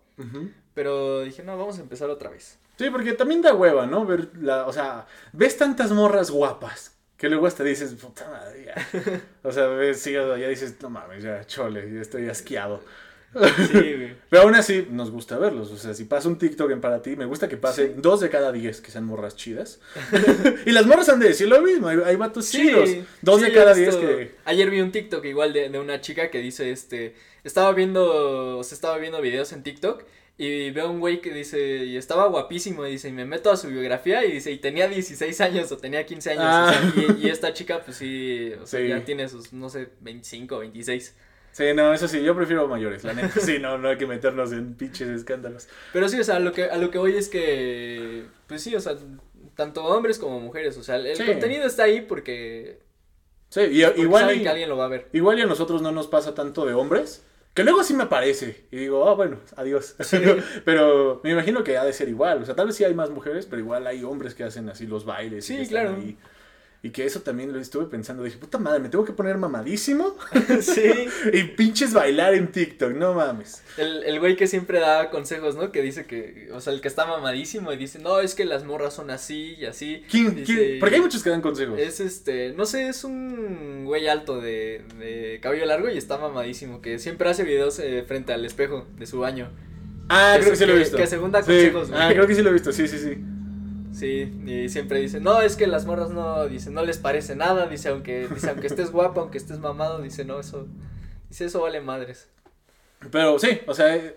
Speaker 2: pero dije, no, vamos a empezar otra vez.
Speaker 1: Sí, porque también da hueva, ¿no? Ver la, o sea, ves tantas morras guapas que luego hasta dices, puta madre, ya. O sea, ves, sí, ya dices, no mames, ya, chole, ya estoy asqueado.
Speaker 2: Sí, güey.
Speaker 1: Pero aún así, nos gusta verlos. O sea, si pasa un TikTok en para ti, me gusta que pase dos de cada diez que sean morras chidas. y las morras han de decir lo mismo, hay, hay vatos chidos. Dos
Speaker 2: sí,
Speaker 1: de cada diez que...
Speaker 2: Ayer vi un TikTok igual de, de una chica que dice, este, estaba viendo, se estaba viendo videos en TikTok y veo un güey que dice, y estaba guapísimo, y dice, y me meto a su biografía y dice, y tenía 16 años o tenía 15 años,
Speaker 1: Ah.
Speaker 2: o sea, y, y esta chica pues sí, o sea, ya tiene sus, no sé, 25 o 26.
Speaker 1: Sí, no, eso sí, yo prefiero mayores, la neta. Sí, no, no hay que meternos en pinches escándalos.
Speaker 2: Pero sí, o sea, a lo que, a lo que voy es que, pues sí, o sea, tanto hombres como mujeres, o sea, el
Speaker 1: Sí.
Speaker 2: contenido está ahí porque,
Speaker 1: Sí, y,
Speaker 2: porque
Speaker 1: igual,
Speaker 2: saben
Speaker 1: y,
Speaker 2: que alguien lo va a ver.
Speaker 1: igual y a nosotros no nos pasa tanto de hombres, que luego sí me aparece y digo, ah, bueno, adiós. pero me imagino que ha de ser igual, o sea, tal vez sí hay más mujeres, pero igual hay hombres que hacen así los bailes. y
Speaker 2: Sí,
Speaker 1: están
Speaker 2: claro.
Speaker 1: ahí. Y que eso también lo estuve pensando, dije, puta madre, me tengo que poner mamadísimo
Speaker 2: sí.
Speaker 1: y pinches bailar en TikTok, no mames.
Speaker 2: El, el güey que siempre da consejos, ¿no? Que dice que, o sea, el que está mamadísimo y dice, no, es que las morras son así y así.
Speaker 1: ¿Quién,
Speaker 2: Dice-
Speaker 1: quién? Porque hay muchos que dan consejos.
Speaker 2: Es este, no sé, es un güey alto de, de cabello largo y está mamadísimo, que siempre hace videos eh, frente al espejo de su baño.
Speaker 1: Ah,
Speaker 2: que
Speaker 1: creo que sí lo he visto.
Speaker 2: que según da
Speaker 1: Sí.
Speaker 2: consejos, güey.
Speaker 1: Ah, creo que sí lo he visto, sí, sí, sí.
Speaker 2: Sí, y siempre dice, no, es que las morras no, dice, no les parece nada, dice, aunque, dice, aunque estés guapo, aunque estés mamado, dice, no, eso, dice, eso vale madres.
Speaker 1: Pero sí, o sea, eh,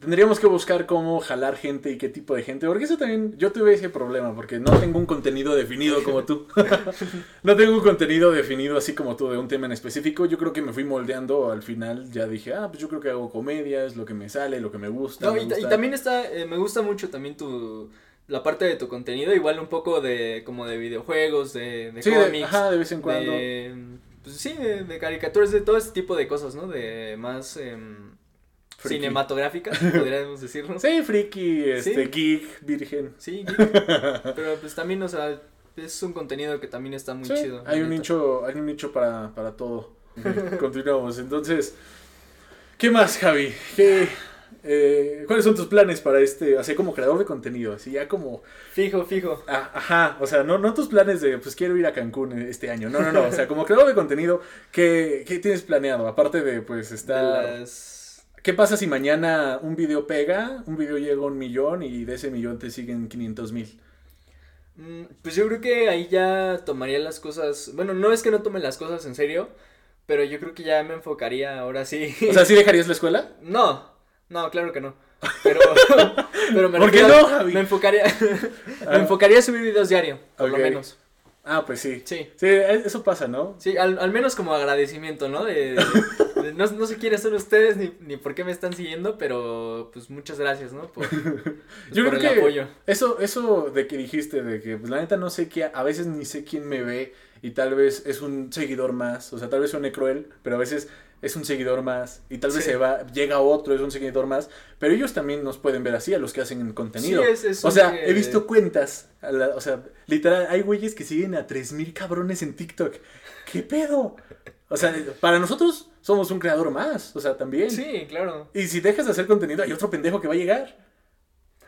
Speaker 1: tendríamos que buscar cómo jalar gente y qué tipo de gente, porque eso también, yo tuve ese problema, porque no tengo un contenido definido como tú. no tengo un contenido definido así como tú de un tema en específico. Yo creo que me fui moldeando al final, ya dije, ah, pues yo creo que hago comedia, es lo que me sale, lo que me gusta.
Speaker 2: No,
Speaker 1: me
Speaker 2: y, ta- y
Speaker 1: gusta".
Speaker 2: también está, eh, me gusta mucho también tu, la parte de tu contenido, igual un poco de, como de videojuegos, de, de
Speaker 1: Sí, de-
Speaker 2: cómics.
Speaker 1: ajá, de vez en cuando.
Speaker 2: de, pues sí, de, de caricaturas, de todo ese tipo de cosas, ¿no? De más em, cinematográficas, podríamos decirlo.
Speaker 1: Sí, friki, este,
Speaker 2: Sí.
Speaker 1: geek, virgen.
Speaker 2: Sí, geek. pero pues también, o sea, es un contenido que también está muy
Speaker 1: Sí,
Speaker 2: chido.
Speaker 1: hay un nicho, hay un nicho para, para todo. Continuamos. Entonces, ¿qué más, Javi? ¿Qué, eh, ¿Cuáles son tus planes para este, así como creador de contenido? Así ya como,
Speaker 2: Fijo, fijo.
Speaker 1: ah, ajá, o sea, no, no tus planes de, pues quiero ir a Cancún este año. No, no, no, o sea, como creador de contenido, ¿qué, qué tienes planeado? Aparte de, pues, estar...
Speaker 2: las...
Speaker 1: ¿Qué pasa si mañana un video pega, un video llega a un millón y de ese millón te siguen 500 mil?
Speaker 2: Mm, Pues yo creo que ahí ya tomaría las cosas. Bueno, no es que no tome las cosas en serio, pero yo creo que ya me enfocaría ahora sí.
Speaker 1: O sea, ¿sí dejarías la escuela?
Speaker 2: no, no, claro que no. Pero, pero me
Speaker 1: ¿Por qué no, Javi?
Speaker 2: Me enfocaría, me enfocaría a subir videos diario, por lo menos.
Speaker 1: Ah, pues sí.
Speaker 2: Sí.
Speaker 1: Sí, eso pasa, ¿no?
Speaker 2: Sí, al, al menos como agradecimiento, ¿no? De, de- no, no sé quiénes son ustedes ni, ni por qué me están siguiendo, pero pues muchas gracias, ¿no? Por, pues,
Speaker 1: Yo
Speaker 2: por
Speaker 1: creo
Speaker 2: el
Speaker 1: que
Speaker 2: apoyo.
Speaker 1: eso, eso de que dijiste, de que pues la neta no sé qué, a veces ni sé quién me ve y tal vez es un seguidor más, o sea, tal vez suene cruel, pero a veces es un seguidor más y tal vez
Speaker 2: Sí.
Speaker 1: se va, llega otro, es un seguidor más, pero ellos también nos pueden ver así a los que hacen contenido.
Speaker 2: Sí, es- es
Speaker 1: o sea,
Speaker 2: que-
Speaker 1: he visto cuentas, a la- o sea, literal, hay güeyes que siguen a 3000 cabrones en TikTok. ¿Qué pedo? O sea, para nosotros somos un creador más, o sea, también.
Speaker 2: Sí, claro.
Speaker 1: Y si dejas de hacer contenido, hay otro pendejo que va a llegar.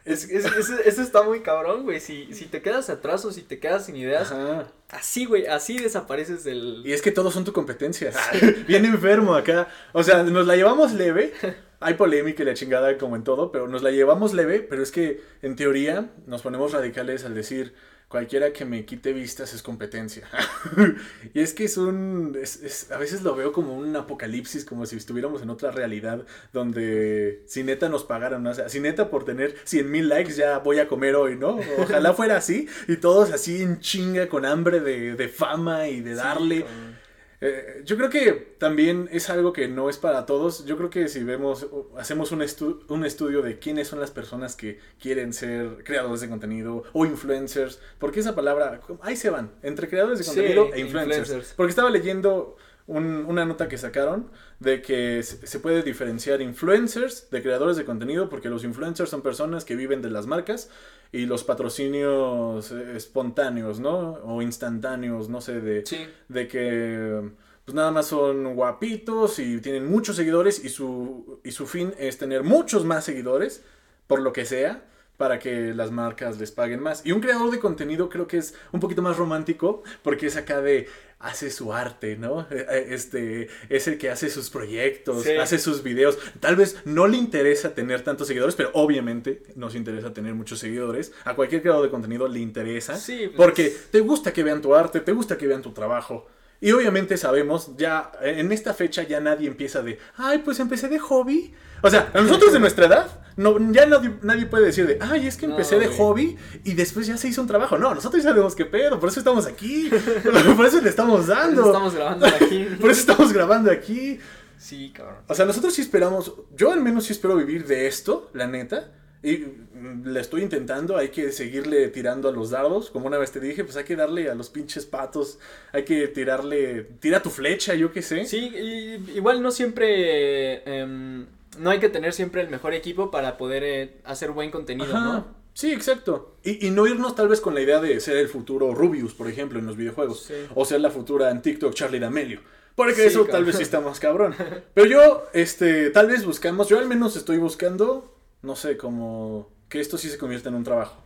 Speaker 2: Es, es- es- eso está muy cabrón, güey. Si, si te quedas atrás o si te quedas sin ideas,
Speaker 1: Ajá.
Speaker 2: Así, güey, así desapareces del...
Speaker 1: Y es que todos son tu competencia. Bien enfermo acá. O sea, nos la llevamos leve. Hay polémica y la chingada como en todo, pero nos la llevamos leve. Pero es que en teoría nos ponemos radicales al decir cualquiera que me quite vistas es competencia. y es que es un... es- es- a veces lo veo como un apocalipsis, como si estuviéramos en otra realidad donde si neta nos pagaran, ¿no? O sea, si neta por tener 100 mil likes ya voy a comer hoy, ¿no? Ojalá fuera así y todos así en chinga con hambre de, de fama y de darle.
Speaker 2: Sí, con-
Speaker 1: Eh, yo creo que también es algo que no es para todos. Yo creo que si vemos, hacemos un, estu- un estudio de quiénes son las personas que quieren ser creadores de contenido o influencers, porque esa palabra, ahí se van, entre creadores de
Speaker 2: Sí,
Speaker 1: contenido e influencers.
Speaker 2: influencers.
Speaker 1: Porque estaba leyendo un- una nota que sacaron de que se puede diferenciar influencers de creadores de contenido, porque los influencers son personas que viven de las marcas y los patrocinios eh, espontáneos, ¿no? O instantáneos, no sé, de
Speaker 2: Sí,
Speaker 1: de que pues nada más son guapitos y tienen muchos seguidores y su, y su fin es tener muchos más seguidores, por lo que sea, para que las marcas les paguen más. Y un creador de contenido creo que es un poquito más romántico porque es acá de hace su arte, ¿no? Eh, eh, Este es el que hace sus proyectos,
Speaker 2: Sí.
Speaker 1: hace sus videos. Tal vez no le interesa tener tantos seguidores, pero obviamente nos interesa tener muchos seguidores. A cualquier creador de contenido le interesa.
Speaker 2: Sí, pues-
Speaker 1: Porque te gusta que vean tu arte, te gusta que vean tu trabajo. Y obviamente sabemos, ya en esta fecha ya nadie empieza de, ay, pues empecé de hobby. O sea, a nosotros de nuestra edad, no, ya nadie, nadie puede decir de, ay, es que
Speaker 2: No,
Speaker 1: empecé de hobby y después ya se hizo un trabajo. No, nosotros ya sabemos qué pedo, por eso estamos aquí, por eso le estamos dando,
Speaker 2: estamos grabando aquí.
Speaker 1: por eso estamos grabando aquí.
Speaker 2: Sí, cabrón.
Speaker 1: O sea, nosotros sí esperamos, yo al menos sí espero vivir de esto, la neta. Y mm, le estoy intentando, hay que seguirle tirando a los dardos. Como una vez te dije, pues hay que darle a los pinches patos, hay que tirarle, tira tu flecha, yo qué sé.
Speaker 2: Sí, y, igual no siempre, em, no hay que tener siempre el mejor equipo para poder eh, hacer buen contenido,
Speaker 1: Ajá.
Speaker 2: ¿no?
Speaker 1: Sí, exacto. Y, y no irnos tal vez con la idea de ser el futuro Rubius, por ejemplo, en los videojuegos.
Speaker 2: Sí.
Speaker 1: O ser la futura en TikTok Charlie D'Amelio. Porque
Speaker 2: Sí,
Speaker 1: eso tal vez sí está más cabrón. Pero yo, este, tal vez buscamos, yo al menos estoy buscando, no sé, como que esto sí se convierta en un trabajo.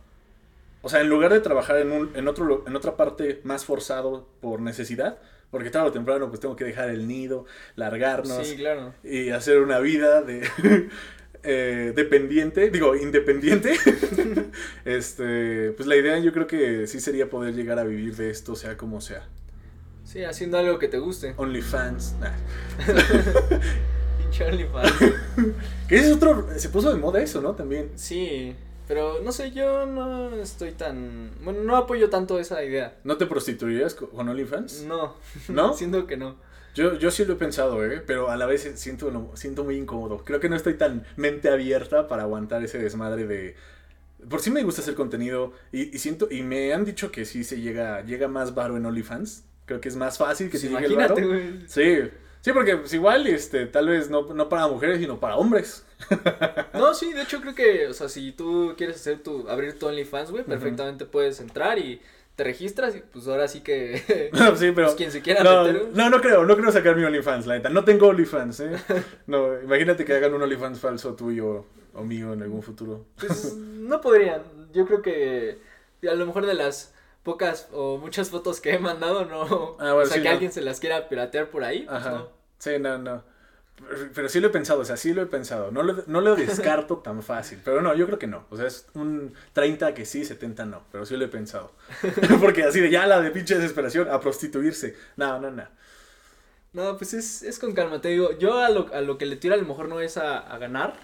Speaker 1: O sea, en lugar de trabajar en, un, en, otro, en otra parte más forzado por necesidad, porque tarde o temprano pues tengo que dejar el nido, largarnos
Speaker 2: Sí, claro.
Speaker 1: y hacer una vida de eh, dependiente, digo, independiente. este, pues la idea yo creo que sí sería poder llegar a vivir de esto, sea como sea.
Speaker 2: Sí, haciendo algo que te guste.
Speaker 1: OnlyFans. nah.
Speaker 2: Pinche OnlyFans.
Speaker 1: Que ese es otro, se puso de moda eso, ¿no? También.
Speaker 2: Sí, pero no sé, yo no estoy tan... Bueno, no apoyo tanto esa idea.
Speaker 1: ¿No te prostituirías co- con OnlyFans?
Speaker 2: No.
Speaker 1: ¿No?
Speaker 2: Siento que no.
Speaker 1: Yo, yo sí lo he pensado, ¿eh? Pero a la vez siento, siento muy incómodo. Creo que no estoy tan mente abierta para aguantar ese desmadre de... Por sí me gusta hacer contenido y, y siento... Y me han dicho que sí se llega, llega más varo en OnlyFans. Creo que es más fácil que
Speaker 2: Pues
Speaker 1: se llegue el varo.
Speaker 2: imagínate.
Speaker 1: Sí, sí, porque pues igual, este, tal vez no, no para mujeres, sino para hombres.
Speaker 2: No, sí, de hecho creo que, o sea, si tú quieres hacer tu, abrir tu OnlyFans, güey, perfectamente puedes entrar y te registras y pues ahora sí que,
Speaker 1: sí, pero...
Speaker 2: pues quien se quiera
Speaker 1: No,
Speaker 2: meter.
Speaker 1: no, no creo, no creo sacar mi OnlyFans, la neta. No tengo OnlyFans, ¿eh? No, imagínate que hagan un OnlyFans falso tuyo o mío en algún futuro.
Speaker 2: Pues no podrían. Yo creo que a lo mejor de las pocas o muchas fotos que he mandado, no.
Speaker 1: Ah, bueno,
Speaker 2: o sea,
Speaker 1: sí,
Speaker 2: que
Speaker 1: no.
Speaker 2: alguien se las quiera piratear por ahí, pues
Speaker 1: Ajá.
Speaker 2: no.
Speaker 1: Sí, no, no. Pero- sí lo he pensado, o sea, sí lo he pensado. No lo, no lo descarto tan fácil. Pero no, yo creo que no. O sea, es un 30 que sí, 70 no. Pero sí lo he pensado. Porque así de ya la de pinche desesperación a prostituirse. No, no, no.
Speaker 2: No, pues es, es con calma, te digo, yo a lo, a lo que le tiro a lo mejor no es a, a ganar,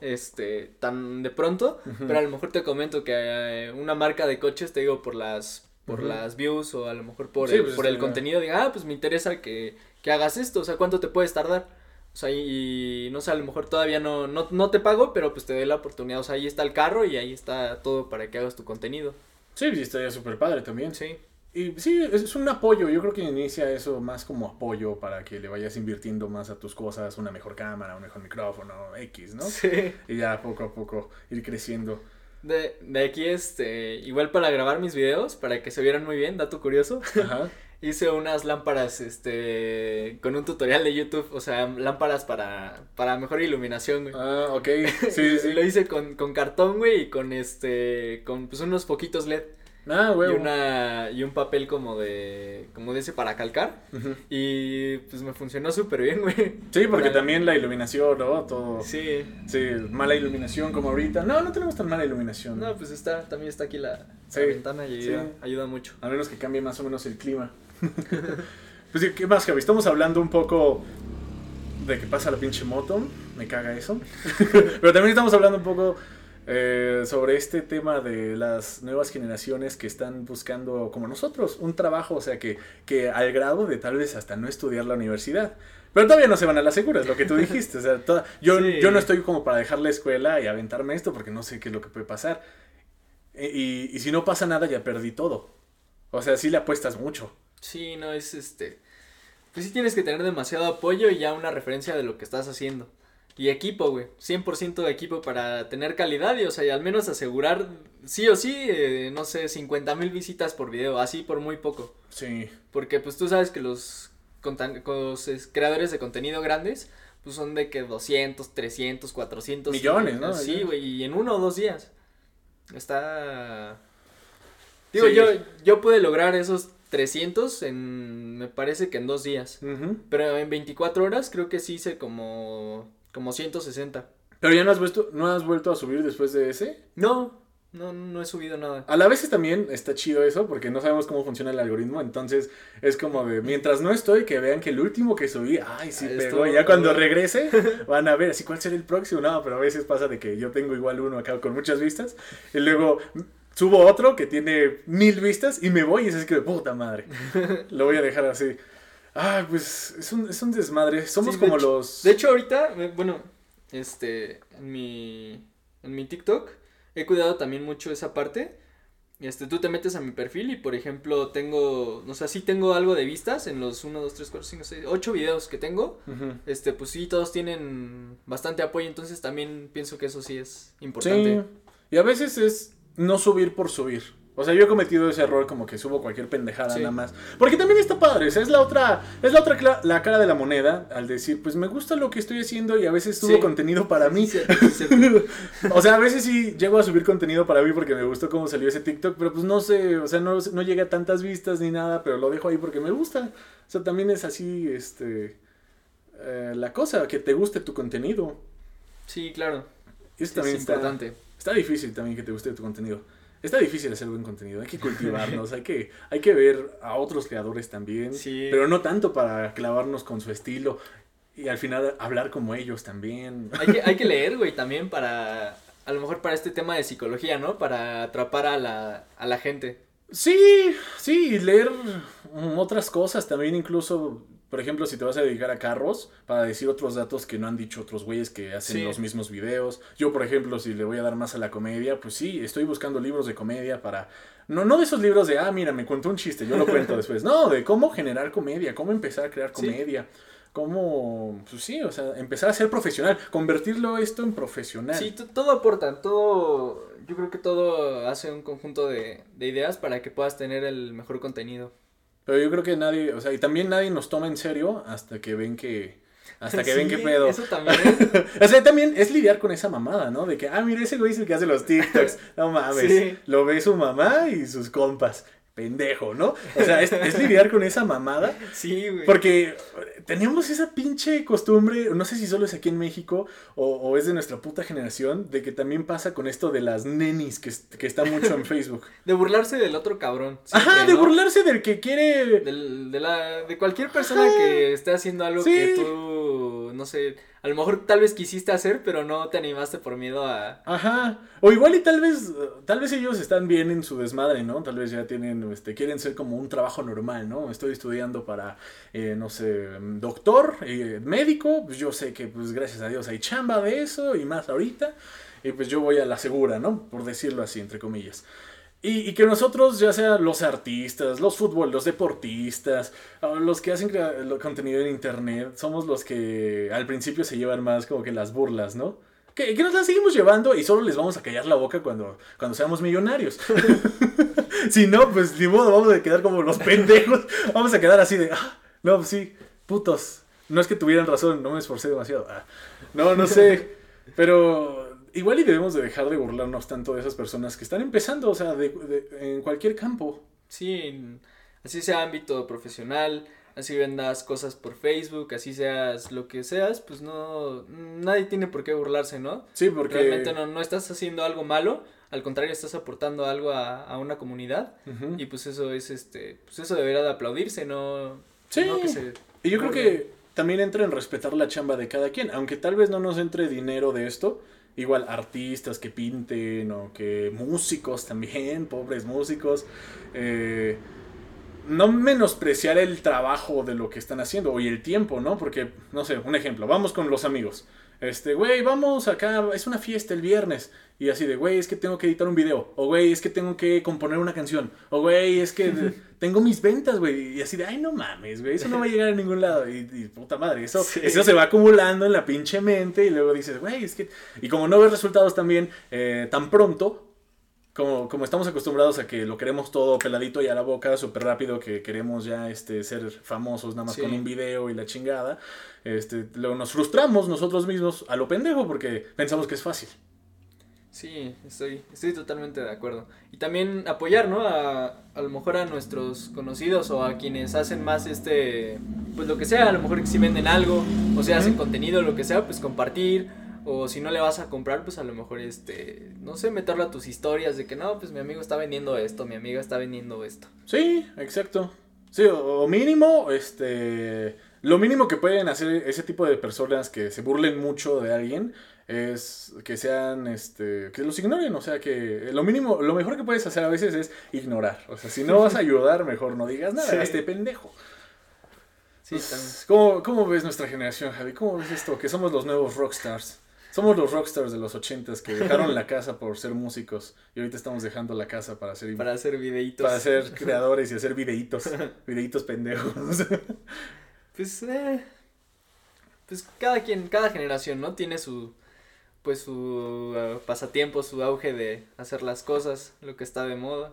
Speaker 2: este, tan de pronto, pero a lo mejor te comento que eh, una marca de coches, te digo, por las, por las views o a lo mejor por
Speaker 1: Sí,
Speaker 2: el,
Speaker 1: pues,
Speaker 2: por el contenido, diga, ah, pues me interesa que, que hagas esto, o sea, ¿cuánto te puedes tardar? O sea, y, no sé, a lo mejor todavía no, no, no te pago, pero pues te doy la oportunidad, o sea, ahí está el carro y ahí está todo para que hagas tu contenido.
Speaker 1: Sí, estaría súper padre también.
Speaker 2: Sí.
Speaker 1: Y sí, es es un apoyo. Yo creo que inicia eso más como apoyo para que le vayas invirtiendo más a tus cosas, una mejor cámara, un mejor micrófono, X, ¿no?
Speaker 2: Sí.
Speaker 1: Y ya poco a poco ir creciendo.
Speaker 2: De, de aquí, este, igual para grabar mis videos, para que se vieran muy bien, dato curioso,
Speaker 1: Ajá.
Speaker 2: hice unas lámparas, este, con un tutorial de YouTube, o sea, lámparas para, para mejor iluminación, güey.
Speaker 1: Ah, ok. Sí, sí,
Speaker 2: Y lo hice con, con cartón, güey, y con, este, con, pues, unos poquitos LED,
Speaker 1: Ah,
Speaker 2: y
Speaker 1: huevo.
Speaker 2: una, y un papel como de, como ese para calcar, y, pues, me funcionó súper bien, güey.
Speaker 1: Sí, porque también la iluminación, ¿no? Todo. Sí.
Speaker 2: Sí,
Speaker 1: mala iluminación como ahorita. No, no tenemos tan mala iluminación.
Speaker 2: no, pues está, también está aquí la,
Speaker 1: Sí,
Speaker 2: la ventana y
Speaker 1: sí.
Speaker 2: ayuda, ayuda mucho.
Speaker 1: A menos que cambie más o menos el clima. pues, ¿qué más, Javi? Estamos hablando un poco de que pasa la pinche moto. Me caga eso. Pero también estamos hablando un poco eh, sobre este tema de las nuevas generaciones que están buscando, como nosotros, un trabajo. O sea, que, que al grado de tal vez hasta no estudiar la universidad. Pero todavía no se van a las seguras, lo que tú dijiste. O sea, toda- yo,
Speaker 2: Sí.
Speaker 1: yo no estoy como para dejar la escuela y aventarme esto porque no sé qué es lo que puede pasar. Y, y- y si no pasa nada, ya perdí todo. O sea, sí le apuestas mucho.
Speaker 2: Sí, no, es este. Pues sí tienes que tener demasiado apoyo y ya una referencia de lo que estás haciendo. Y equipo, güey. 100% de equipo para tener calidad y, o sea, y al menos asegurar, sí o sí, eh, no sé, 50 mil visitas por video, así por muy poco.
Speaker 1: Sí.
Speaker 2: Porque, pues tú sabes que los, contan- los, es, creadores de contenido grandes, pues son de que 200, 300, 400.
Speaker 1: Millones, ¿no?
Speaker 2: Sí, güey, y en uno o dos días. Está... Digo,
Speaker 1: Sí.
Speaker 2: yo, yo pude lograr esos 300 en, me parece que en dos días.
Speaker 1: Ujú.
Speaker 2: Pero en 24 horas creo que sí hice como, como 160.
Speaker 1: Pero ya no has, vuelto, no has vuelto a subir después de ese.
Speaker 2: No, no, no he subido nada.
Speaker 1: A la vez también está chido eso porque no sabemos cómo funciona el algoritmo. Entonces es como de mientras no estoy, que vean que el último que subí, ay, sí Y ya cuando regrese, van a ver así cuál será el próximo. No, pero a veces pasa de que yo tengo igual uno acá con muchas vistas. Y luego subo otro que tiene mil vistas y me voy y es que de puta madre. Lo voy a dejar así. Ah, pues es un, es un desmadre. Somos
Speaker 2: Sí,
Speaker 1: como los.
Speaker 2: De hecho, ahorita, eh, bueno, este, en mi, en mi TikTok he cuidado también mucho esa parte. Este, tú te metes a mi perfil y, por ejemplo, tengo, no sé, sí tengo algo de vistas en los 1, 2, 3, 4, 5, 6, 8 videos que tengo. Este, pues sí, todos tienen bastante apoyo, entonces también pienso que eso sí es importante.
Speaker 1: Sí. Y a veces es no subir por subir. O sea, yo he cometido ese error como que subo cualquier pendejada
Speaker 2: Sí.
Speaker 1: nada más. Porque también está padre, o sea, es la otra, es la otra la cara de la moneda al decir, pues me gusta lo que estoy haciendo y a veces subo
Speaker 2: Sí.
Speaker 1: contenido para mí.
Speaker 2: Sí,
Speaker 1: o sea, a veces sí llego a subir contenido para mí porque me gustó cómo salió ese TikTok, pero pues no sé, o sea, no, no llega a tantas vistas ni nada, pero lo dejo ahí porque me gusta. O sea, también es así, este, eh, la cosa, que te guste tu contenido.
Speaker 2: Sí, claro.
Speaker 1: Eso también
Speaker 2: es
Speaker 1: está,
Speaker 2: importante.
Speaker 1: Está difícil también que te guste tu contenido. Está difícil hacer buen contenido, hay que cultivarnos, hay que, hay que ver a otros creadores también,
Speaker 2: Sí.
Speaker 1: pero no tanto para clavarnos con su estilo y al final hablar como ellos también.
Speaker 2: Hay que, hay que leer, güey, también para, a lo mejor para este tema de psicología, ¿no? Para atrapar a la, a la gente.
Speaker 1: Sí, sí, y leer otras cosas también, incluso, por ejemplo, si te vas a dedicar a carros, para decir otros datos que no han dicho otros güeyes que hacen
Speaker 2: Sí.
Speaker 1: los mismos videos. Yo, por ejemplo, si le voy a dar más a la comedia, pues sí, estoy buscando libros de comedia para... No, no de esos libros de, ah, mira, me contó un chiste, yo lo cuento después. No, de cómo generar comedia, cómo empezar a crear
Speaker 2: Sí.
Speaker 1: comedia. Cómo, pues sí, o sea, empezar a ser profesional, convertirlo esto en profesional.
Speaker 2: Sí, to- todo aporta, todo, yo creo que todo hace un conjunto de, de ideas para que puedas tener el mejor contenido.
Speaker 1: Pero yo creo que nadie, o sea, y también nadie nos toma en serio hasta que ven que, hasta que ven qué pedo.
Speaker 2: Eso también. ¿eh?
Speaker 1: O sea, también es lidiar con esa mamada, ¿no? De que, ah, mira, ese güey es el que hace los TikToks. No mames.
Speaker 2: Sí.
Speaker 1: Lo ve su mamá y sus compas. Pendejo, ¿no? O sea, es, es lidiar con esa mamada.
Speaker 2: Sí, güey.
Speaker 1: Porque tenemos esa pinche costumbre, no sé si solo es aquí en México o, o es de nuestra puta generación, de que también pasa con esto de las nenis que, que está mucho en Facebook.
Speaker 2: De burlarse del otro cabrón.
Speaker 1: Ajá, de
Speaker 2: ¿no?
Speaker 1: burlarse del que quiere...
Speaker 2: Del- de, la, de cualquier persona
Speaker 1: Ajá.
Speaker 2: que esté haciendo algo
Speaker 1: Sí.
Speaker 2: que tú, no sé, a lo mejor tal vez quisiste hacer, pero no te animaste por miedo a...
Speaker 1: Ajá. O igual y tal vez, tal vez ellos están bien en su desmadre, ¿no? Tal vez ya tienen, este, quieren ser como un trabajo normal, ¿no? Estoy estudiando para, eh, no sé, doctor, eh, médico, pues yo sé que, pues gracias a Dios hay chamba de eso y más ahorita, y pues yo voy a la segura, ¿no? Por decirlo así, entre comillas. Y, y que nosotros, ya sea los artistas, los fútbol, los deportistas, los que hacen contenido en internet, somos los que al principio se llevan más como que las burlas, ¿no? Que, que nos las seguimos llevando y solo les vamos a callar la boca cuando, cuando seamos millonarios. si no, pues ni modo, vamos a quedar como los pendejos. Vamos a quedar así de, ah, no, pues sí, putos. No es que tuvieran razón, no me esforcé demasiado. Ah, no, no sé. Pero igual y debemos de dejar de burlarnos tanto de esas personas que están empezando, o sea, de- de- en cualquier campo.
Speaker 2: Sí, en- así sea ámbito profesional, así vendas cosas por Facebook, así seas lo que seas, pues no, nadie tiene por qué burlarse, ¿no?
Speaker 1: Sí, porque...
Speaker 2: Realmente no, no estás haciendo algo malo, al contrario, estás aportando algo a, a una comunidad
Speaker 1: Ujú.
Speaker 2: y pues eso es, este, pues eso debería de aplaudirse, ¿no?
Speaker 1: Sí.
Speaker 2: no que se-
Speaker 1: Y yo creo que también entra en respetar la chamba de cada quien, aunque tal vez no nos entre dinero de esto. Igual artistas que pinten o que músicos también, pobres músicos. eh, no menospreciar el trabajo de lo que están haciendo y el tiempo, ¿no? Porque, no sé, un ejemplo, vamos con los amigos. Este, güey, vamos acá, es una fiesta el viernes. Y así de, güey, es que tengo que editar un video. O, güey, es que tengo que componer una canción. O, güey, es que tengo mis ventas, güey. Y así de, ay, no mames, güey, eso no va a llegar a ningún lado. Y, y puta madre, eso,
Speaker 2: Sí.
Speaker 1: eso se va acumulando en la pinche mente. Y luego dices, güey, es que. Y como no ves resultados también eh, tan pronto, como, como estamos acostumbrados a que lo queremos todo peladito y a la boca, súper rápido, que queremos ya este, ser famosos nada más
Speaker 2: Sí.
Speaker 1: con un video y la chingada, este, luego nos frustramos nosotros mismos a lo pendejo porque pensamos que es fácil.
Speaker 2: Sí, estoy, estoy totalmente de acuerdo. Y también apoyar, ¿no? A, a lo mejor a nuestros conocidos o a quienes hacen más este, pues lo que sea, a lo mejor que si venden algo, o sea, hacen
Speaker 1: Ujú.
Speaker 2: contenido, lo que sea, pues compartir. O si no le vas a comprar, pues a lo mejor este, no sé, meterlo a tus historias de que no, pues mi amigo está vendiendo esto, mi amiga está vendiendo esto.
Speaker 1: Sí, exacto. Sí, o, mínimo, este, lo mínimo que pueden hacer ese tipo de personas que se burlen mucho de alguien es que sean, este, que los ignoren, o sea, que lo mínimo, lo mejor que puedes hacer a veces es ignorar. O sea, si no vas a ayudar, mejor no digas nada,
Speaker 2: Sí.
Speaker 1: este pendejo.
Speaker 2: Sí, también.
Speaker 1: ¿Cómo, ¿Cómo ves nuestra generación, Javi? ¿Cómo ves esto? Que somos los nuevos rockstars. Somos los rockstars de los ochentas que dejaron la casa por ser músicos y ahorita estamos dejando la casa para ser
Speaker 2: Para hacer videitos.
Speaker 1: para ser creadores y hacer videitos, videitos pendejos.
Speaker 2: Pues, eh, pues cada quien, cada generación, ¿no? Tiene su, pues su eh, pasatiempo, su auge de hacer las cosas, lo que está de moda.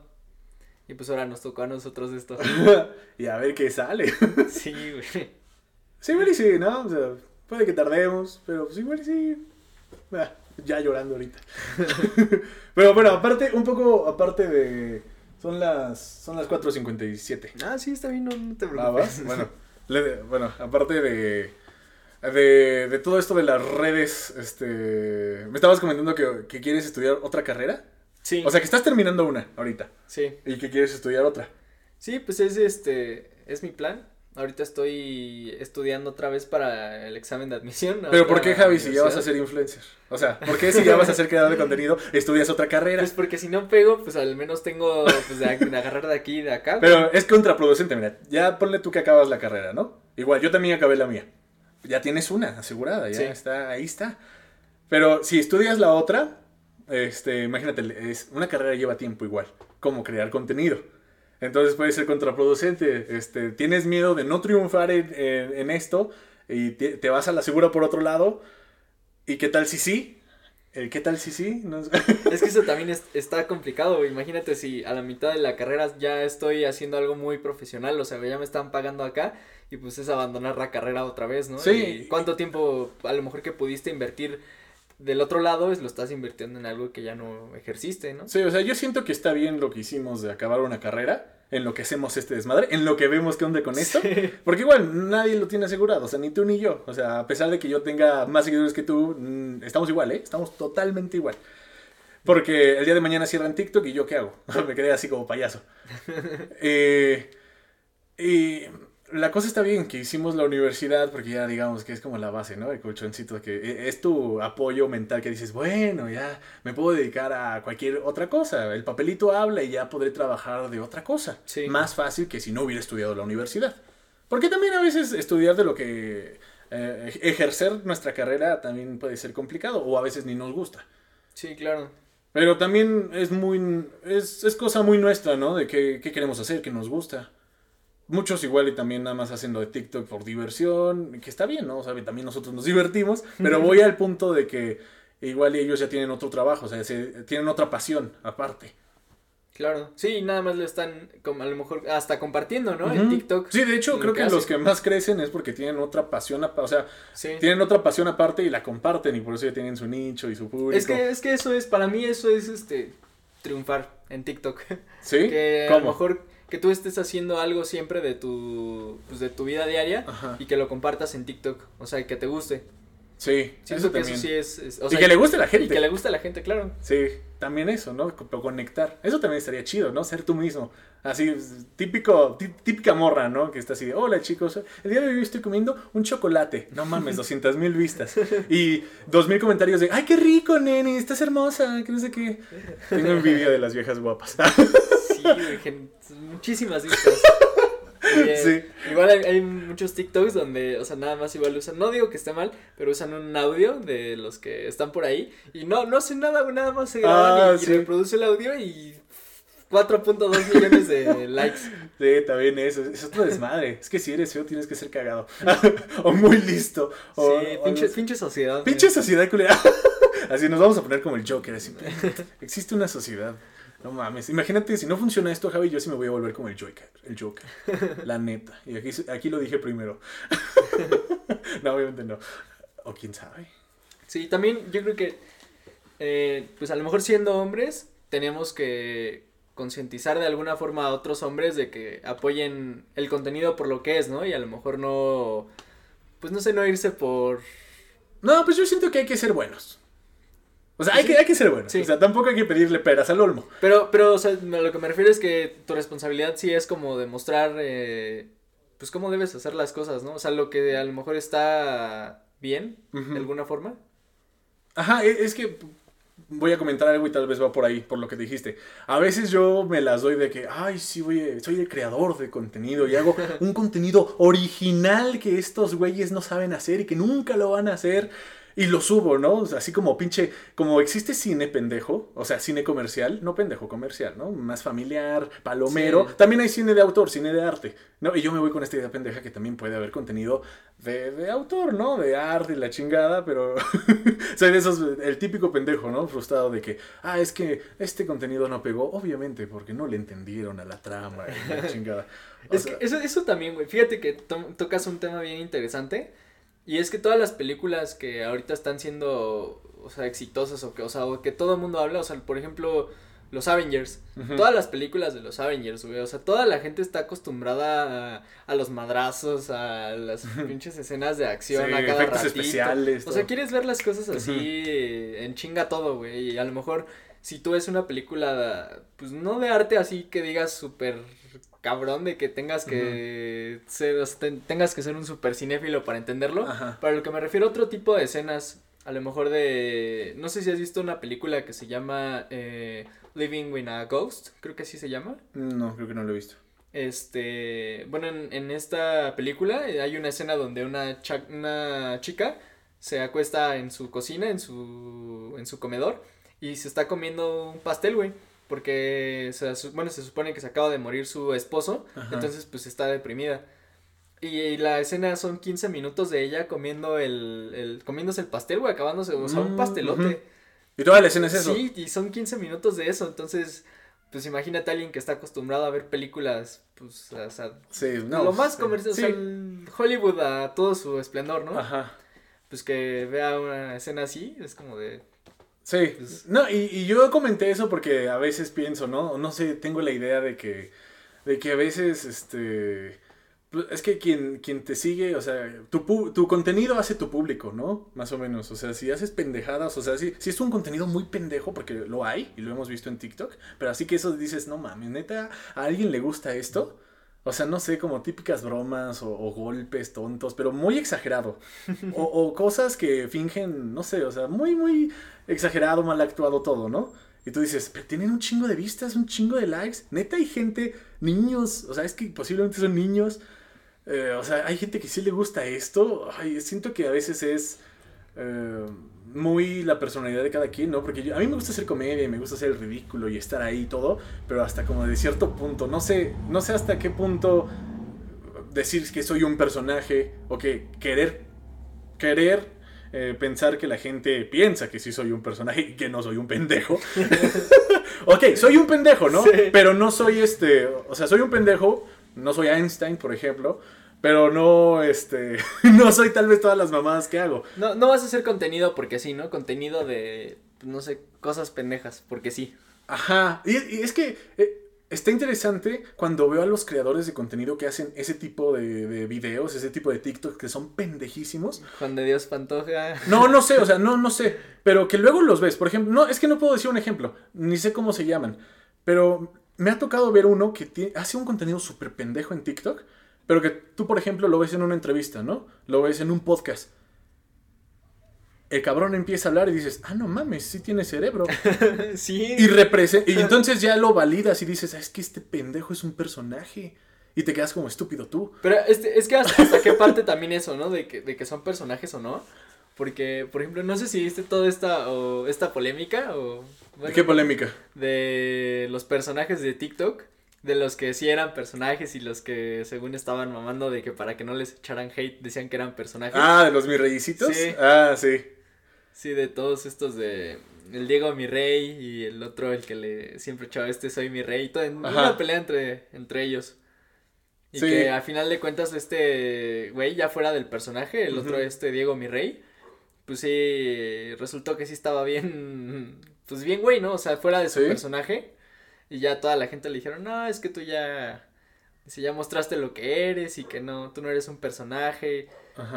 Speaker 2: Y pues ahora nos tocó a nosotros esto.
Speaker 1: y a ver qué sale.
Speaker 2: sí, güey.
Speaker 1: Sí, igual y sí, ¿no? O sea, puede que tardemos, pero pues igual y sí. Ah, ya llorando ahorita. pero bueno, aparte, un poco aparte de... Son las, son las 4.57.
Speaker 2: Ah, sí, está bien, no, no te
Speaker 1: Ah,
Speaker 2: preocupes.
Speaker 1: ¿va? Bueno, le- bueno, aparte de, de, de todo esto de las redes, este, me estabas comentando que, que quieres estudiar otra carrera.
Speaker 2: Sí,
Speaker 1: O sea, que estás terminando una ahorita
Speaker 2: sí.
Speaker 1: y que quieres estudiar otra.
Speaker 2: Sí, pues es este, es mi plan. Ahorita estoy estudiando otra vez para el examen de admisión.
Speaker 1: Pero ¿por qué, Javi, si ya vas a ser influencer? O sea, ¿por qué si ya vas a ser creador de contenido, estudias otra carrera?
Speaker 2: Pues porque si no pego, pues al menos tengo pues de, de agarrar de aquí y de acá.
Speaker 1: Pero es contraproducente, mira, ya ponle tú que acabas la carrera, ¿no? Igual, yo también acabé la mía. Ya tienes una asegurada, ya
Speaker 2: Sí.
Speaker 1: está, ahí está. Pero si estudias la otra, este, imagínate, es, una carrera lleva tiempo igual, como crear contenido. Entonces puede ser contraproducente. Este, tienes miedo de no triunfar en, en- en esto y te, te vas a la segura por otro lado. ¿Y qué tal si sí? ¿El qué tal si sí? No sé.
Speaker 2: Es que eso también es- está complicado. Imagínate si a la mitad de la carrera ya estoy haciendo algo muy profesional, o sea, ya me están pagando acá y pues es abandonar la carrera otra vez, ¿no?
Speaker 1: Sí.
Speaker 2: Y ¿Cuánto tiempo a lo mejor que pudiste invertir del otro lado es lo estás invirtiendo en algo que ya no ejerciste, ¿no?
Speaker 1: Sí, o sea, yo siento que está bien lo que hicimos de acabar una carrera, en lo que hacemos este desmadre, en lo que vemos qué onda con esto.
Speaker 2: Sí.
Speaker 1: Porque igual nadie lo tiene asegurado, o sea, ni tú ni yo. O sea, a pesar de que yo tenga más seguidores que tú, mm, estamos igual, ¿eh? Estamos totalmente igual. Porque el día de mañana cierran TikTok y yo qué hago? Me quedé así como payaso. Eh, y la cosa está bien que hicimos la universidad porque ya digamos que es como la base, ¿no? El colchoncito que e- es tu apoyo mental que dices, bueno, ya me puedo dedicar a cualquier otra cosa. El papelito habla y ya podré trabajar de otra cosa.
Speaker 2: Sí.
Speaker 1: Más fácil que si no hubiera estudiado la universidad. Porque también a veces estudiar de lo que... eh, ejercer nuestra carrera también puede ser complicado o a veces ni nos gusta.
Speaker 2: Sí, claro.
Speaker 1: Pero también es muy. Es, es cosa muy nuestra, ¿no? De qué, qué queremos hacer, qué nos gusta. Muchos igual y también nada más haciendo de TikTok por diversión, que está bien, ¿no? O sea, también nosotros nos divertimos, pero voy al punto de que igual y ellos ya tienen otro trabajo, o sea, se- tienen otra pasión aparte.
Speaker 2: Claro. Sí, nada más lo están como a lo mejor hasta compartiendo, ¿no? En. TikTok.
Speaker 1: Sí, de hecho,
Speaker 2: lo
Speaker 1: creo
Speaker 2: que
Speaker 1: que,
Speaker 2: hacen.
Speaker 1: los que más crecen es porque tienen otra pasión, o sea,
Speaker 2: Sí.
Speaker 1: tienen otra pasión aparte y la comparten y por eso ya tienen su nicho y su público.
Speaker 2: Es que, es que eso es, para mí eso es este triunfar en TikTok.
Speaker 1: ¿Sí?
Speaker 2: Que a lo
Speaker 1: ¿Cómo?
Speaker 2: mejor que tú estés haciendo algo siempre de tu, pues de tu vida diaria
Speaker 1: Ajá.
Speaker 2: y que lo compartas en TikTok. O sea, que te guste.
Speaker 1: Sí,
Speaker 2: Siento
Speaker 1: eso
Speaker 2: que
Speaker 1: también.
Speaker 2: eso sí es, es- o
Speaker 1: y
Speaker 2: sea,
Speaker 1: que le guste a la
Speaker 2: Y
Speaker 1: gente.
Speaker 2: que le guste a la gente, claro.
Speaker 1: Sí, también eso, ¿no? Co- Conectar. Eso también estaría chido, ¿no? Ser tú mismo. Así, típico, tí- típica morra, ¿no? Que está así de, hola chicos, el día de hoy estoy comiendo un chocolate. No mames, 200 mil vistas. Y 2 mil comentarios de, ay, qué rico, nene, estás hermosa, que no sé qué. Tengo envidia de las viejas guapas.
Speaker 2: Sí, güey, gen- muchísimas vistas. Y, eh,
Speaker 1: Sí.
Speaker 2: Igual hay, hay muchos TikToks donde, o sea, nada más igual usan, no digo que esté mal, pero usan un audio de los que están por ahí y no, no hacen nada, nada más se graban
Speaker 1: Ah,
Speaker 2: y, y
Speaker 1: sí.
Speaker 2: reproduce el audio y 4.2 millones de likes.
Speaker 1: Sí, también eso. Es otro desmadre. Es que si eres feo tienes que ser cagado. o muy listo. O,
Speaker 2: sí,
Speaker 1: o
Speaker 2: pinche,
Speaker 1: no sé.
Speaker 2: pinche sociedad.
Speaker 1: Pinche sociedad culera. Así nos vamos a poner como el Joker. Así. Existe una sociedad. No mames. Imagínate, si no funciona esto, Javi, yo sí me voy a volver como el Joker. El Joker. La neta. Y aquí, aquí lo dije primero. no, obviamente no. O quién sabe.
Speaker 2: Sí, también yo creo que, eh, pues a lo mejor siendo hombres, tenemos que concientizar de alguna forma a otros hombres de que apoyen el contenido por lo que es, ¿no? Y a lo mejor no, pues no sé, no irse por...
Speaker 1: No, pues yo siento que hay que ser buenos. O sea, hay,
Speaker 2: Sí.
Speaker 1: que, hay que ser buenos.
Speaker 2: Sí.
Speaker 1: O sea, tampoco hay que pedirle peras al olmo.
Speaker 2: Pero, pero, o sea, a lo que me refiero es que tu responsabilidad sí es como demostrar, eh, pues cómo debes hacer las cosas, ¿no? O sea, lo que a lo mejor está bien, de alguna forma.
Speaker 1: Ajá, e- es que voy a comentar algo y tal vez va por ahí, por lo que dijiste. A veces yo me las doy de que, ay, sí, güey, soy el creador de contenido y hago un contenido original que estos güeyes no saben hacer y que nunca lo van a hacer. Y lo subo, ¿no? Así como pinche, como existe cine pendejo, o sea, cine comercial, no pendejo comercial, ¿no? Más familiar, palomero. También hay cine de autor, cine de arte, ¿no? Y yo me voy con esta idea pendeja que también puede haber contenido de, de autor, ¿no? De arte y la chingada, pero soy de esos, el típico pendejo, ¿no? Frustrado de que, ah, es que este contenido no pegó, obviamente, porque no le entendieron a la trama y la chingada.
Speaker 2: es que eso, eso también, güey. Fíjate que tocas un tema bien interesante y es que todas las películas que ahorita están siendo, o sea, exitosas o que, o sea, que todo el mundo habla, o sea, por ejemplo, los Avengers, todas las películas de los Avengers, güey, o sea, toda la gente está acostumbrada a, los madrazos, a las pinches escenas de acción, a cada ratito. especiales. O sea, quieres ver las cosas así en chinga todo, güey, y a lo mejor si tú ves una película, pues no de arte así que digas súper cabrón de que tengas que ser, tengas que ser un super cinéfilo para entenderlo. Para lo que me refiero a otro tipo de escenas, a lo mejor de, no sé si has visto una película que se llama eh, Living with a Ghost, creo que así se llama.
Speaker 1: No, creo que no lo he visto.
Speaker 2: Este, bueno, en, esta película hay una escena donde una, una chica se acuesta en su cocina, en su, en su comedor, y se está comiendo un pastel, güey porque, bueno, se supone que se acaba de morir su esposo, entonces pues está deprimida. Y, la escena son 15 minutos de ella comiendo el, el comiéndose el pastel, güey, acabándose, o sea, un mm, pastelote.
Speaker 1: Y toda la escena es eso.
Speaker 2: Sí, y son 15 minutos de eso, entonces, pues imagínate a alguien que está acostumbrado a ver películas, pues, o sea,
Speaker 1: sí, no,
Speaker 2: lo más comercial, o sea, Hollywood a todo su esplendor, ¿no?
Speaker 1: Ajá.
Speaker 2: Pues que vea una escena así, es como de,
Speaker 1: Sí, pues, no, y, y, yo comenté eso porque a veces pienso, ¿no? No sé, tengo la idea de que, de que a veces, este, pues, es que quien, quien te sigue, o sea, tu, tu contenido hace tu público, ¿no? Más o menos, o sea, si haces pendejadas, o sea, si, si es un contenido muy pendejo, porque lo hay, y lo hemos visto en TikTok, pero así que eso dices, no mames, neta, ¿a alguien le gusta esto? O sea, no sé, como típicas bromas o, golpes tontos, pero muy exagerado. O, o, cosas que fingen, no sé, o sea, muy, muy exagerado, mal actuado todo, ¿no? Y tú dices, pero tienen un chingo de vistas, un chingo de likes. Neta hay gente, niños, o sea, es que posiblemente son niños. Eh, o sea, hay gente que sí le gusta esto. Ay, siento que a veces es eh, muy la personalidad de cada quien, ¿no? Porque a mí me gusta hacer comedia y me gusta hacer el ridículo y estar ahí y todo, pero hasta como de cierto punto, no sé, no sé hasta qué punto decir que soy un personaje o que querer, querer eh, pensar que la gente piensa que sí soy un personaje y que no soy un pendejo. ok, soy un pendejo, ¿no? Pero no soy este, o sea, soy un pendejo, no soy Einstein, por ejemplo, pero no, este, no soy tal vez todas las mamadas que hago.
Speaker 2: No, no vas a hacer contenido porque sí, ¿no? Contenido de, no sé, cosas pendejas, porque sí.
Speaker 1: Ajá, y, es que eh, está interesante cuando veo a los creadores de contenido que hacen ese tipo de, de videos, ese tipo de TikToks que son pendejísimos.
Speaker 2: Juan de Dios Pantoja.
Speaker 1: No, no sé, o sea, no, no sé, pero que luego los ves, por ejemplo, no, es que no puedo decir un ejemplo, ni sé cómo se llaman, pero me ha tocado ver uno que hace un contenido súper pendejo en TikTok pero que tú, por ejemplo, lo ves en una entrevista, ¿no? Lo ves en un podcast. El cabrón empieza a hablar y dices, ah, no mames, sí tiene cerebro.
Speaker 2: sí.
Speaker 1: Y, y entonces ya lo validas y dices, ah, es que este pendejo es un personaje. Y te quedas como estúpido tú.
Speaker 2: Pero este, es que hasta, qué parte también eso, ¿no? De que, de que son personajes o no. Porque, por ejemplo, no sé si viste toda esta, o, esta polémica o...
Speaker 1: ¿Qué polémica?
Speaker 2: De los personajes de TikTok de los que sí eran personajes y los que según estaban mamando de que para que no les echaran hate decían que eran personajes.
Speaker 1: Ah, de los mi reycitos. Sí. Ah, sí.
Speaker 2: Sí, de todos estos de el Diego mi rey y el otro el que le siempre echaba este soy mi rey, todo en una pelea entre entre ellos. Y que al final de cuentas este güey ya fuera del personaje, el otro este Diego mi rey, pues sí resultó que sí estaba bien pues bien güey, ¿no? O sea, fuera de su personaje y ya toda la gente le dijeron, no, es que tú ya, si ya mostraste lo que eres y que no, tú no eres un personaje.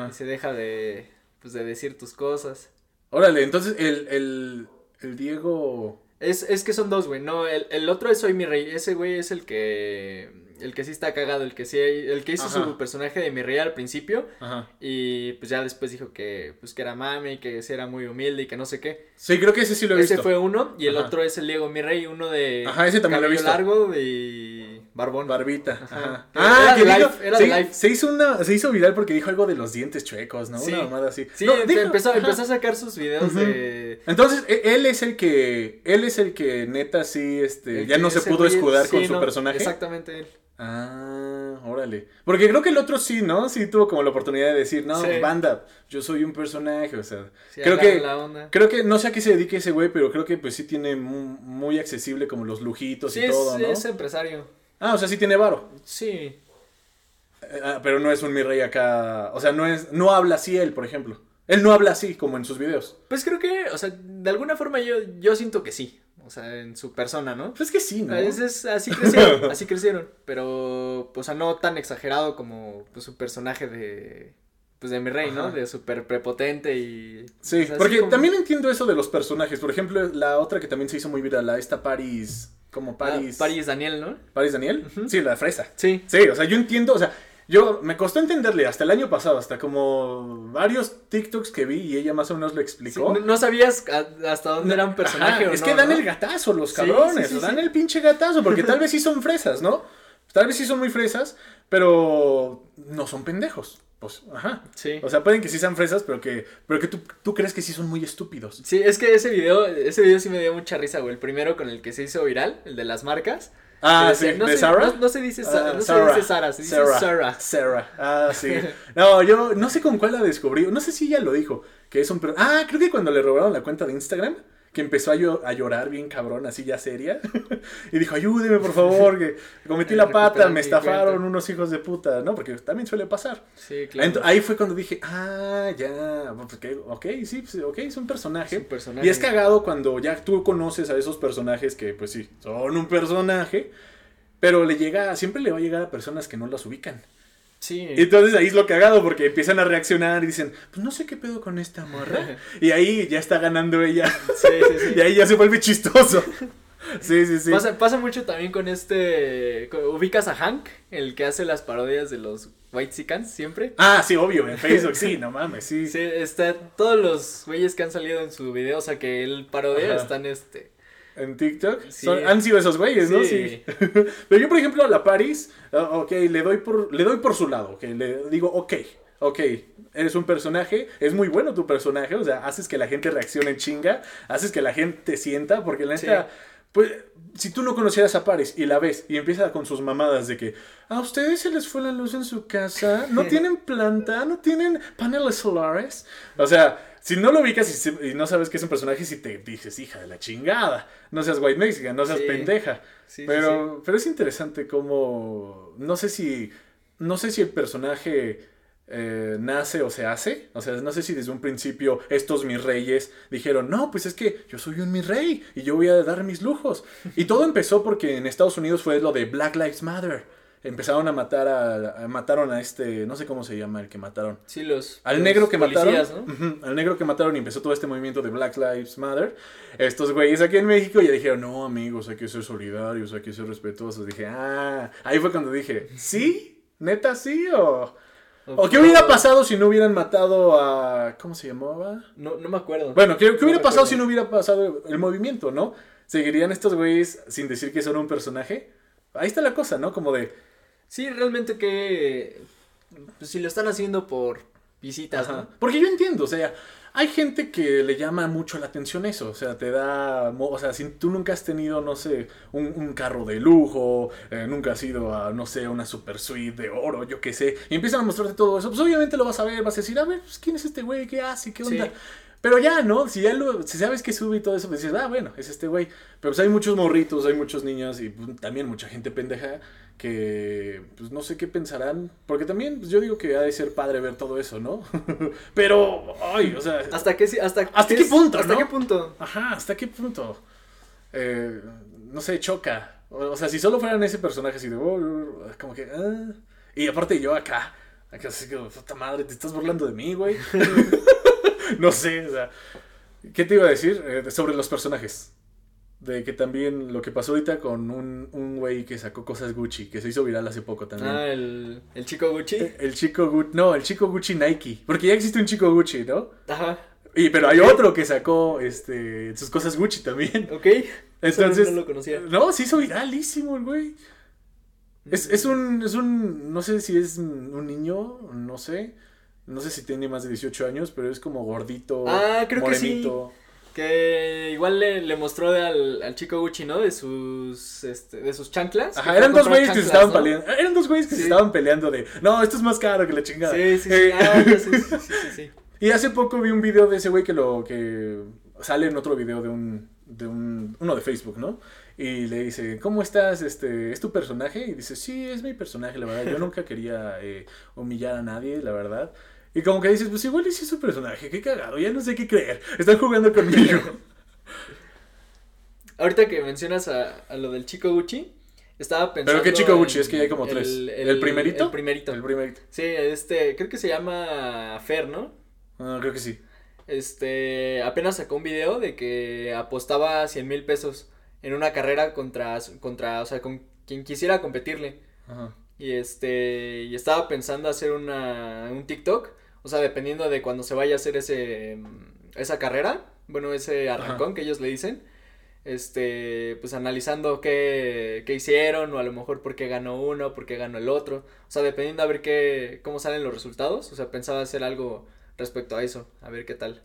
Speaker 2: Y se deja de, pues, de decir tus cosas.
Speaker 1: Órale, entonces el, el, el Diego...
Speaker 2: Es, es que son dos, güey. No, el, el otro es Soy mi rey. Ese güey es el que. El que sí está cagado, el que sí. El que hizo
Speaker 1: Ajá.
Speaker 2: su personaje de mi rey al principio.
Speaker 1: Ajá.
Speaker 2: Y pues ya después dijo que. Pues que era mami, que sí era muy humilde y que no sé qué.
Speaker 1: Sí, creo que ese sí lo he
Speaker 2: Ese
Speaker 1: visto.
Speaker 2: fue uno. Y el
Speaker 1: Ajá.
Speaker 2: otro es el Diego mi rey, uno de.
Speaker 1: Ajá, ese también lo he visto.
Speaker 2: largo y. Barbón.
Speaker 1: Barbita.
Speaker 2: Ajá. Era
Speaker 1: Ah,
Speaker 2: de
Speaker 1: que
Speaker 2: era
Speaker 1: se,
Speaker 2: de live.
Speaker 1: se hizo una, se hizo viral porque dijo algo de los dientes chuecos, ¿no?
Speaker 2: Sí.
Speaker 1: Una mamada así.
Speaker 2: Sí,
Speaker 1: No, dijo-
Speaker 2: empezó, empezó a sacar sus videos de.
Speaker 1: Entonces, e- él es el que, él es el que neta sí, este,
Speaker 2: el
Speaker 1: ya
Speaker 2: que
Speaker 1: no se
Speaker 2: ese
Speaker 1: pudo escudar
Speaker 2: sí,
Speaker 1: con su
Speaker 2: no,
Speaker 1: personaje.
Speaker 2: Exactamente él.
Speaker 1: Ah, órale. Porque creo que el otro sí, ¿no? Sí tuvo como la oportunidad de decir, no,
Speaker 2: Sí.
Speaker 1: banda, yo soy un personaje, o sea.
Speaker 2: Sí,
Speaker 1: creo que,
Speaker 2: la onda.
Speaker 1: creo que, no sé a qué se dedique ese güey, pero creo que pues sí tiene mu- muy, accesible como los lujitos
Speaker 2: Sí,
Speaker 1: y
Speaker 2: es,
Speaker 1: todo, ¿no?
Speaker 2: es empresario.
Speaker 1: Ah, o sea, sí tiene varo.
Speaker 2: Sí.
Speaker 1: Eh, ah, pero no es un mi rey acá, o sea, no es, no habla así él, por ejemplo. Él no habla así como en sus videos.
Speaker 2: Pues creo que, o sea, de alguna forma yo, yo siento que sí. O sea, en su persona, ¿no?
Speaker 1: Pues es que sí, ¿no?
Speaker 2: Es- es- así crecieron, así crecieron. Pero, pues, o sea, no tan exagerado como pues, su personaje de. Pues de mi rey, ¿no? De súper prepotente y.
Speaker 1: Sí,
Speaker 2: pues,
Speaker 1: porque
Speaker 2: como-
Speaker 1: también entiendo eso de los personajes. Por ejemplo, la otra que también se hizo muy viral, la esta Paris, como
Speaker 2: Ah,
Speaker 1: Paris.
Speaker 2: Paris Daniel, ¿no?
Speaker 1: Paris Daniel. Sí, la fresa.
Speaker 2: Sí.
Speaker 1: Sí, o sea, yo entiendo, o sea, yo me costó entenderle hasta el año pasado, hasta como varios TikToks que vi y ella más o menos lo
Speaker 2: Sí,
Speaker 1: explicó.
Speaker 2: no, no sabías a- hasta dónde era un personaje
Speaker 1: Ajá,
Speaker 2: o
Speaker 1: es
Speaker 2: no,
Speaker 1: que dan
Speaker 2: ¿no?
Speaker 1: el gatazo los cabrones,
Speaker 2: sí, sí,
Speaker 1: dan el pinche gatazo, porque tal vez sí son fresas, ¿no? Tal vez sí son muy fresas, pero no son pendejos. Pues, ajá.
Speaker 2: Sí.
Speaker 1: O sea, pueden que sí sean fresas, pero que, pero que tú, tú crees que sí son muy estúpidos.
Speaker 2: Sí, es que ese video, ese video sí me dio mucha risa, güey. El primero con el que se hizo viral, el de las marcas.
Speaker 1: Ah, sí,
Speaker 2: no
Speaker 1: ¿de
Speaker 2: se,
Speaker 1: Sarah?
Speaker 2: No, no se dice,
Speaker 1: Ah,
Speaker 2: no
Speaker 1: Sarah.
Speaker 2: se dice Sara, se dice Sarah.
Speaker 1: Sarah. Ah, sí. No, yo no sé con cuál la descubrí. No sé si ella lo dijo. Que es un. Ah, creo que cuando le robaron la cuenta de Instagram. Que empezó a, a llorar bien cabrón, así ya seria. y dijo, ayúdeme, por favor, que cometí la pata, me estafaron
Speaker 2: cuenta".
Speaker 1: unos hijos de puta, ¿no? Porque también suele pasar.
Speaker 2: Sí, claro.
Speaker 1: Ahí fue cuando dije, ah, ya, pues, ok, ok, sí, pues, ok, es un personaje.
Speaker 2: Es un personaje.
Speaker 1: Y es cagado cuando ya tú conoces a esos personajes que, pues sí, son un personaje, pero le llega, siempre le va a llegar a personas que no las ubican.
Speaker 2: Sí.
Speaker 1: Entonces ahí es lo cagado porque empiezan a reaccionar y dicen, pues no sé qué pedo con esta morra. y ahí ya está ganando ella.
Speaker 2: Sí, sí, sí.
Speaker 1: y ahí ya se vuelve chistoso. sí, sí, sí.
Speaker 2: Pasa, pasa mucho también con este. ¿Ubicas a Hank? El que hace las parodias de los White Sicans siempre.
Speaker 1: Ah, sí, obvio, en Facebook, sí, no mames, sí.
Speaker 2: Sí, está. Todos los güeyes que han salido en su video, o sea que él parodia,
Speaker 1: Ajá.
Speaker 2: están este.
Speaker 1: En TikTok
Speaker 2: Sí.
Speaker 1: son- han sido esos güeyes, ¿no? Sí. Pero yo, por ejemplo, a la Paris, ah, ok, le doy por, le doy por su lado, ok, le digo, ok, ok, eres un personaje, es muy bueno tu personaje, o sea, haces que la gente reaccione chinga, haces que la gente sienta, porque la neta,
Speaker 2: Sí.
Speaker 1: pues, si tú no conocieras a Paris y la ves y empieza con sus mamadas de que, a ustedes se les fue la luz en su casa, no tienen planta, no tienen paneles solares, o sea... Si no lo ubicas y, se- y no sabes que es un personaje, si te dices, hija de la chingada, no seas white mexican, no seas
Speaker 2: Sí.
Speaker 1: pendeja.
Speaker 2: Sí, sí,
Speaker 1: Pero, pero es interesante cómo. No sé si. No sé si el personaje eh, nace o se hace. O sea, no sé si desde un principio estos mis reyes dijeron, no, pues es que yo soy un mi rey y yo voy a dar mis lujos. Y todo empezó porque en Estados Unidos fue lo de Black Lives Matter. Empezaron a matar a, a- mataron a este, no sé cómo se llama el que mataron.
Speaker 2: Sí, los.
Speaker 1: Al
Speaker 2: los
Speaker 1: negro que
Speaker 2: policías,
Speaker 1: mataron. al negro que mataron y empezó todo este movimiento de Black Lives Matter. Estos güeyes aquí en México ya dijeron, no, amigos, hay que ser solidarios, hay que ser respetuosos. Dije, ah, ahí fue cuando dije, ¿sí? ¿Neta sí? ¿O, o qué hubiera pasado si no hubieran matado a. ¿Cómo se llamaba?
Speaker 2: No, no me acuerdo.
Speaker 1: Bueno, ¿qué, qué
Speaker 2: No
Speaker 1: hubiera pasado si no hubiera pasado el movimiento, no? ¿Seguirían estos güeyes sin decir que son un personaje? Ahí está la cosa, ¿no? Como de.
Speaker 2: Sí, realmente que. Pues si lo están haciendo por visitas,
Speaker 1: Ajá.
Speaker 2: ¿no?
Speaker 1: Porque yo entiendo, o sea, hay gente que le llama mucho la atención eso, o sea, te da, o sea, si tú nunca has tenido, no sé, un, un carro de lujo, eh, nunca has ido a, no sé, una super suite de oro, yo qué sé, y empiezan a mostrarte todo eso, pues obviamente lo vas a ver, vas a decir, a ver, pues, ¿quién es este güey? ¿Qué hace? ¿Qué onda?
Speaker 2: Sí.
Speaker 1: Pero ya, ¿no? Si ya lo, si sabes que sube y todo eso, pues dices, ah, bueno, es este güey. Pero pues hay muchos morritos, hay muchos niños y pues, también mucha gente pendeja que, pues no sé qué pensarán. Porque también, pues yo digo que ha de ser padre ver todo eso, ¿no? Pero, ay, o sea,
Speaker 2: ¿Hasta qué, hasta,
Speaker 1: ¿Hasta qué punto,
Speaker 2: ¿Hasta
Speaker 1: no?
Speaker 2: qué punto?
Speaker 1: ajá, ¿hasta qué punto? Eh, no sé, choca. O, o sea, si solo fueran ese personaje así de, oh, oh, oh, como que, ah. Y aparte yo acá, acá así que, puta madre, te estás burlando de mí, güey. no sé, o sea, ¿qué te iba a decir Eh, sobre los personajes? De que también lo que pasó ahorita con un, un güey que sacó cosas Gucci, que se hizo viral hace poco también.
Speaker 2: Ah, el, el chico Gucci.
Speaker 1: El, el chico Gucci, no, el chico Gucci Nike, porque ya existe un chico Gucci, ¿no?
Speaker 2: Ajá.
Speaker 1: Y, pero hay otro que sacó este, sus cosas Gucci también.
Speaker 2: Ok.
Speaker 1: Entonces,
Speaker 2: no lo conocía.
Speaker 1: No, se hizo viralísimo el güey. Es, es un, es un, no sé si es un niño, no sé. No sé si tiene más de 18 años, pero es como gordito,
Speaker 2: Ah, creo que sí. Que igual le, le mostró al, al chico Gucci, ¿no? De sus, este, de sus chanclas.
Speaker 1: Ajá,
Speaker 2: Que
Speaker 1: eran dos güeyes que se estaban
Speaker 2: ¿no?
Speaker 1: peleando. Eran dos güeyes que se estaban peleando de, no, esto es más caro que la chingada.
Speaker 2: Sí, sí, sí.
Speaker 1: Eh,
Speaker 2: Ah, sí, sí, sí.
Speaker 1: Y hace poco vi un video de ese güey que lo que sale en otro video de un de un uno de Facebook, ¿no? Y le dice, "¿Cómo estás? Este, ¿es tu personaje?" Y dice, "Sí, es mi personaje, la verdad. Yo nunca quería eh, humillar a nadie, la verdad." Y como que dices, "Pues igual es su personaje, qué cagado, ya no sé qué creer. Están jugando conmigo."
Speaker 2: Ahorita que mencionas a, a lo del chico Gucci, estaba pensando.
Speaker 1: Pero qué chico Gucci, es que ya hay como tres. ¿El primerito?
Speaker 2: El primerito.
Speaker 1: El primerito.
Speaker 2: Sí, este, creo que se llama Fer, ¿no?
Speaker 1: Ah, creo que sí.
Speaker 2: Este, apenas sacó un video de que apostaba 100 mil pesos en una carrera contra, contra, o sea, con quien quisiera competirle.
Speaker 1: Ajá.
Speaker 2: Y este, y estaba pensando hacer una, un TikTok, o sea, dependiendo de cuando se vaya a hacer ese, mm, esa carrera, bueno, ese arrancón que ellos le dicen, este, pues analizando qué, qué hicieron, o a lo mejor por qué ganó uno, por qué ganó el otro, o sea, dependiendo a ver qué, cómo salen los resultados, o sea, pensaba hacer algo respecto a eso, a ver qué tal.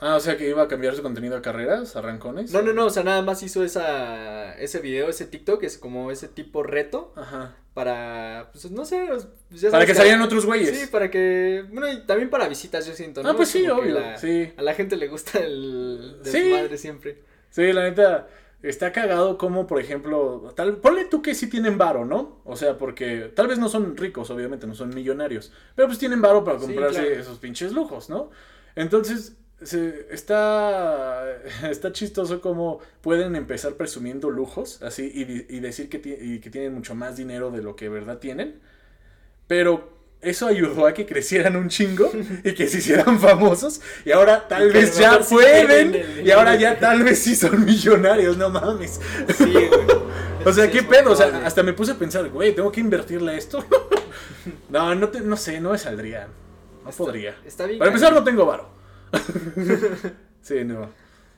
Speaker 1: Ah, o sea que iba a cambiar su contenido a carreras, a rancones.
Speaker 2: No, no, no, o sea, nada más hizo esa, ese video, ese TikTok, es como ese tipo reto
Speaker 1: Ajá.
Speaker 2: Para, pues no sé, ya
Speaker 1: Para
Speaker 2: sabes
Speaker 1: que salieran otros güeyes.
Speaker 2: Sí, para que, bueno, y también para visitas, yo siento, ¿no?
Speaker 1: Ah, pues sí,
Speaker 2: Como que
Speaker 1: obvio.
Speaker 2: la-
Speaker 1: Sí.
Speaker 2: A la gente le gusta el
Speaker 1: Sí.
Speaker 2: desmadre siempre.
Speaker 1: Sí, la neta, está cagado como, por ejemplo, tal, ponle tú que sí tienen varo, ¿no? O sea, porque tal vez no son ricos, obviamente, no son millonarios, pero pues tienen varo para
Speaker 2: Sí,
Speaker 1: comprarse
Speaker 2: claro.
Speaker 1: esos pinches lujos, ¿no? Entonces, se, está, está chistoso como pueden empezar presumiendo lujos, así, y, y decir que, y que tienen mucho más dinero de lo que de verdad tienen, pero... Eso ayudó a que crecieran un chingo y que se hicieran famosos. Y ahora tal
Speaker 2: Y
Speaker 1: vez ya
Speaker 2: sí
Speaker 1: pueden. Y ahora ya tal vez sí son millonarios, no mames.
Speaker 2: Sí, güey.
Speaker 1: O sea,
Speaker 2: Sí,
Speaker 1: ¿qué pedo? O sea, hasta me puse a pensar, güey, ¿tengo que invertirle a esto? no, no, te- no sé, no me saldría. No
Speaker 2: Está-
Speaker 1: podría.
Speaker 2: Está bien.
Speaker 1: Para empezar, no tengo varo. sí, no.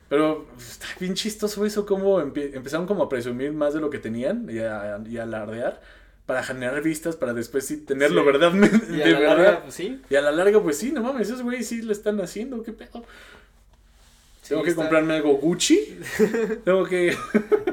Speaker 1: Pero está bien chistoso eso, como empie- empezaron como a presumir más de lo que tenían y a, y a alardear para generar vistas, para después sí tenerlo,
Speaker 2: Sí.
Speaker 1: ¿verdad?
Speaker 2: Y
Speaker 1: de
Speaker 2: a la
Speaker 1: verdad.
Speaker 2: larga, pues sí.
Speaker 1: Y a la larga, pues sí, no mames, esos güeyes sí lo están haciendo, ¿qué pedo?
Speaker 2: Sí,
Speaker 1: Tengo que
Speaker 2: está-
Speaker 1: comprarme algo Gucci. Tengo que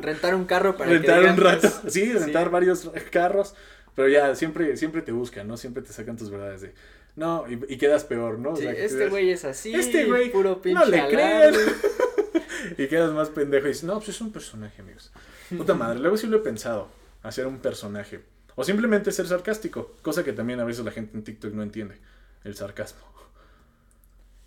Speaker 2: Rentar un carro para
Speaker 1: rentar
Speaker 2: que
Speaker 1: un rato.
Speaker 2: pues,
Speaker 1: Sí, rentar
Speaker 2: sí.
Speaker 1: varios carros. Pero ya, siempre, siempre te buscan, ¿no? Siempre te sacan tus verdades de. No, y, y quedas peor, ¿no? O sea,
Speaker 2: este
Speaker 1: te-
Speaker 2: güey es así.
Speaker 1: Este güey,
Speaker 2: Puro pinche
Speaker 1: no le crean. Y quedas más pendejo y dices, no, pues es un personaje, amigos. Puta madre, luego sí lo he pensado, hacer un personaje. O simplemente ser sarcástico, cosa que también a veces la gente en TikTok no entiende, el sarcasmo.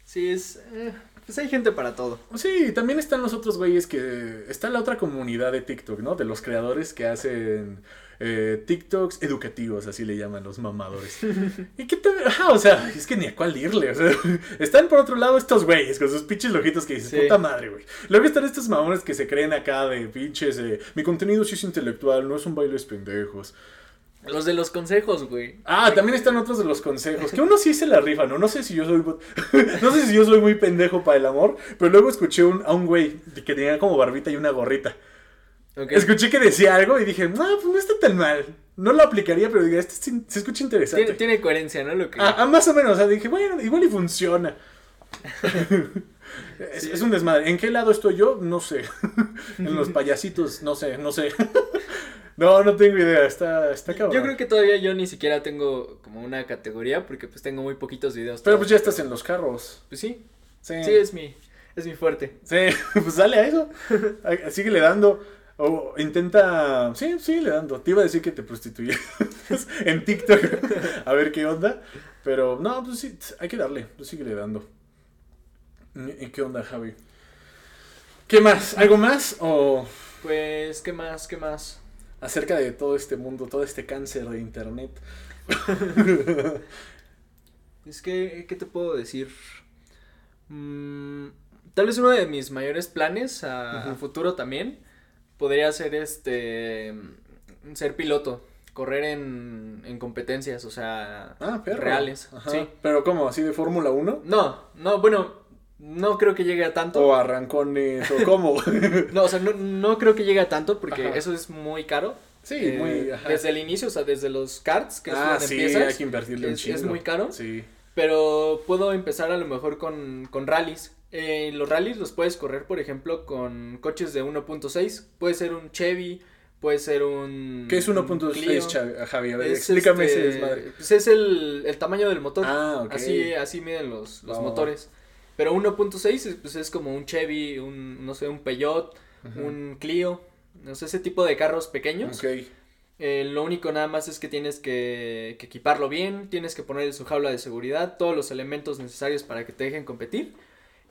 Speaker 2: Sí, es. eh, pues hay gente para todo.
Speaker 1: Sí, también están los otros güeyes que... Está la otra comunidad de TikTok, ¿no? De los creadores que hacen eh, TikToks educativos, así le llaman los mamadores. ¿Y qué te... Ajá, o sea, es que ni a cuál irle, o sea, están por otro lado estos güeyes con sus pinches lojitos que dices,
Speaker 2: Sí.
Speaker 1: puta madre, güey. Luego están estos mamones que se creen acá de pinches, eh, mi contenido sí es intelectual, no son bailes pendejos.
Speaker 2: Los de los consejos, güey.
Speaker 1: Ah, también están otros de los consejos, que uno sí se la rifa, ¿no? No sé si yo soy no sé si yo soy muy pendejo para el amor, pero luego escuché un- a un güey que tenía como barbita y una gorrita. Escuché que decía algo y dije, no, pues no está tan mal. No lo aplicaría, pero dije, este se escucha interesante.
Speaker 2: Tiene, tiene coherencia, ¿no? Lo que.
Speaker 1: Ah, ah, más o menos, o sea, dije, bueno, igual y funciona. es,
Speaker 2: Sí.
Speaker 1: es un desmadre. ¿En qué lado estoy yo? No sé. en los payasitos, no sé, no sé. no, no tengo idea, está, está cabrón.
Speaker 2: Yo creo que todavía yo ni siquiera tengo como una categoría porque pues tengo muy poquitos videos.
Speaker 1: Pero pues ya estás en los carros.
Speaker 2: Pues sí,
Speaker 1: Sí.
Speaker 2: sí es mi, es mi fuerte.
Speaker 1: Sí, pues dale a eso. Síguele dando. O intenta. Sí, síguele dando. Te iba a decir que te prostituyes en TikTok. a ver qué onda. Pero no, pues sí, hay que darle. Pues síguele dando. ¿Y qué onda, Javi? ¿Qué más? ¿Algo más? ¿O
Speaker 2: Pues, ¿qué más? ¿Qué más?
Speaker 1: acerca de todo este mundo, todo este cáncer de internet?
Speaker 2: Es que, ¿qué te puedo decir? Mm, tal vez uno de mis mayores planes a, a futuro también podría ser este ser piloto, correr en, en competencias, o sea,
Speaker 1: Ah,
Speaker 2: reales.
Speaker 1: Ajá.
Speaker 2: Sí.
Speaker 1: Pero ¿cómo? ¿Así de Fórmula 1?
Speaker 2: No, no, bueno, no creo que llegue a tanto.
Speaker 1: ¿O arrancones? ¿O cómo?
Speaker 2: No, o sea, no, no creo que llegue a tanto porque
Speaker 1: Ajá.
Speaker 2: eso es muy caro.
Speaker 1: sí,
Speaker 2: Eh,
Speaker 1: muy... ajá.
Speaker 2: Desde el inicio, o sea, desde los karts, que es
Speaker 1: ah,
Speaker 2: donde
Speaker 1: sí,
Speaker 2: empiezas.
Speaker 1: hay que invertirle un
Speaker 2: es-
Speaker 1: chingo.
Speaker 2: es muy caro.
Speaker 1: Sí.
Speaker 2: Pero puedo empezar a lo mejor con, con rallies. Eh, los rallies los puedes correr, por ejemplo, con coches de 1.6. Puede ser un Chevy, puede ser un.
Speaker 1: ¿Qué es
Speaker 2: un
Speaker 1: 1.6,
Speaker 2: Clio.
Speaker 1: Chavi- Javi? A ver,
Speaker 2: Es,
Speaker 1: explícame
Speaker 2: este,
Speaker 1: ese desmadre.
Speaker 2: pues es el, el tamaño del motor.
Speaker 1: Ah, ok.
Speaker 2: Así, así miden los, los motores. Pero 1.6 es, pues es como un Chevy, un, no sé, un Peugeot, un Clio. No sé, ese tipo de carros pequeños. Eh, lo único nada más es que tienes que, que equiparlo bien, tienes que poner su jaula de seguridad, todos los elementos necesarios para que te dejen competir.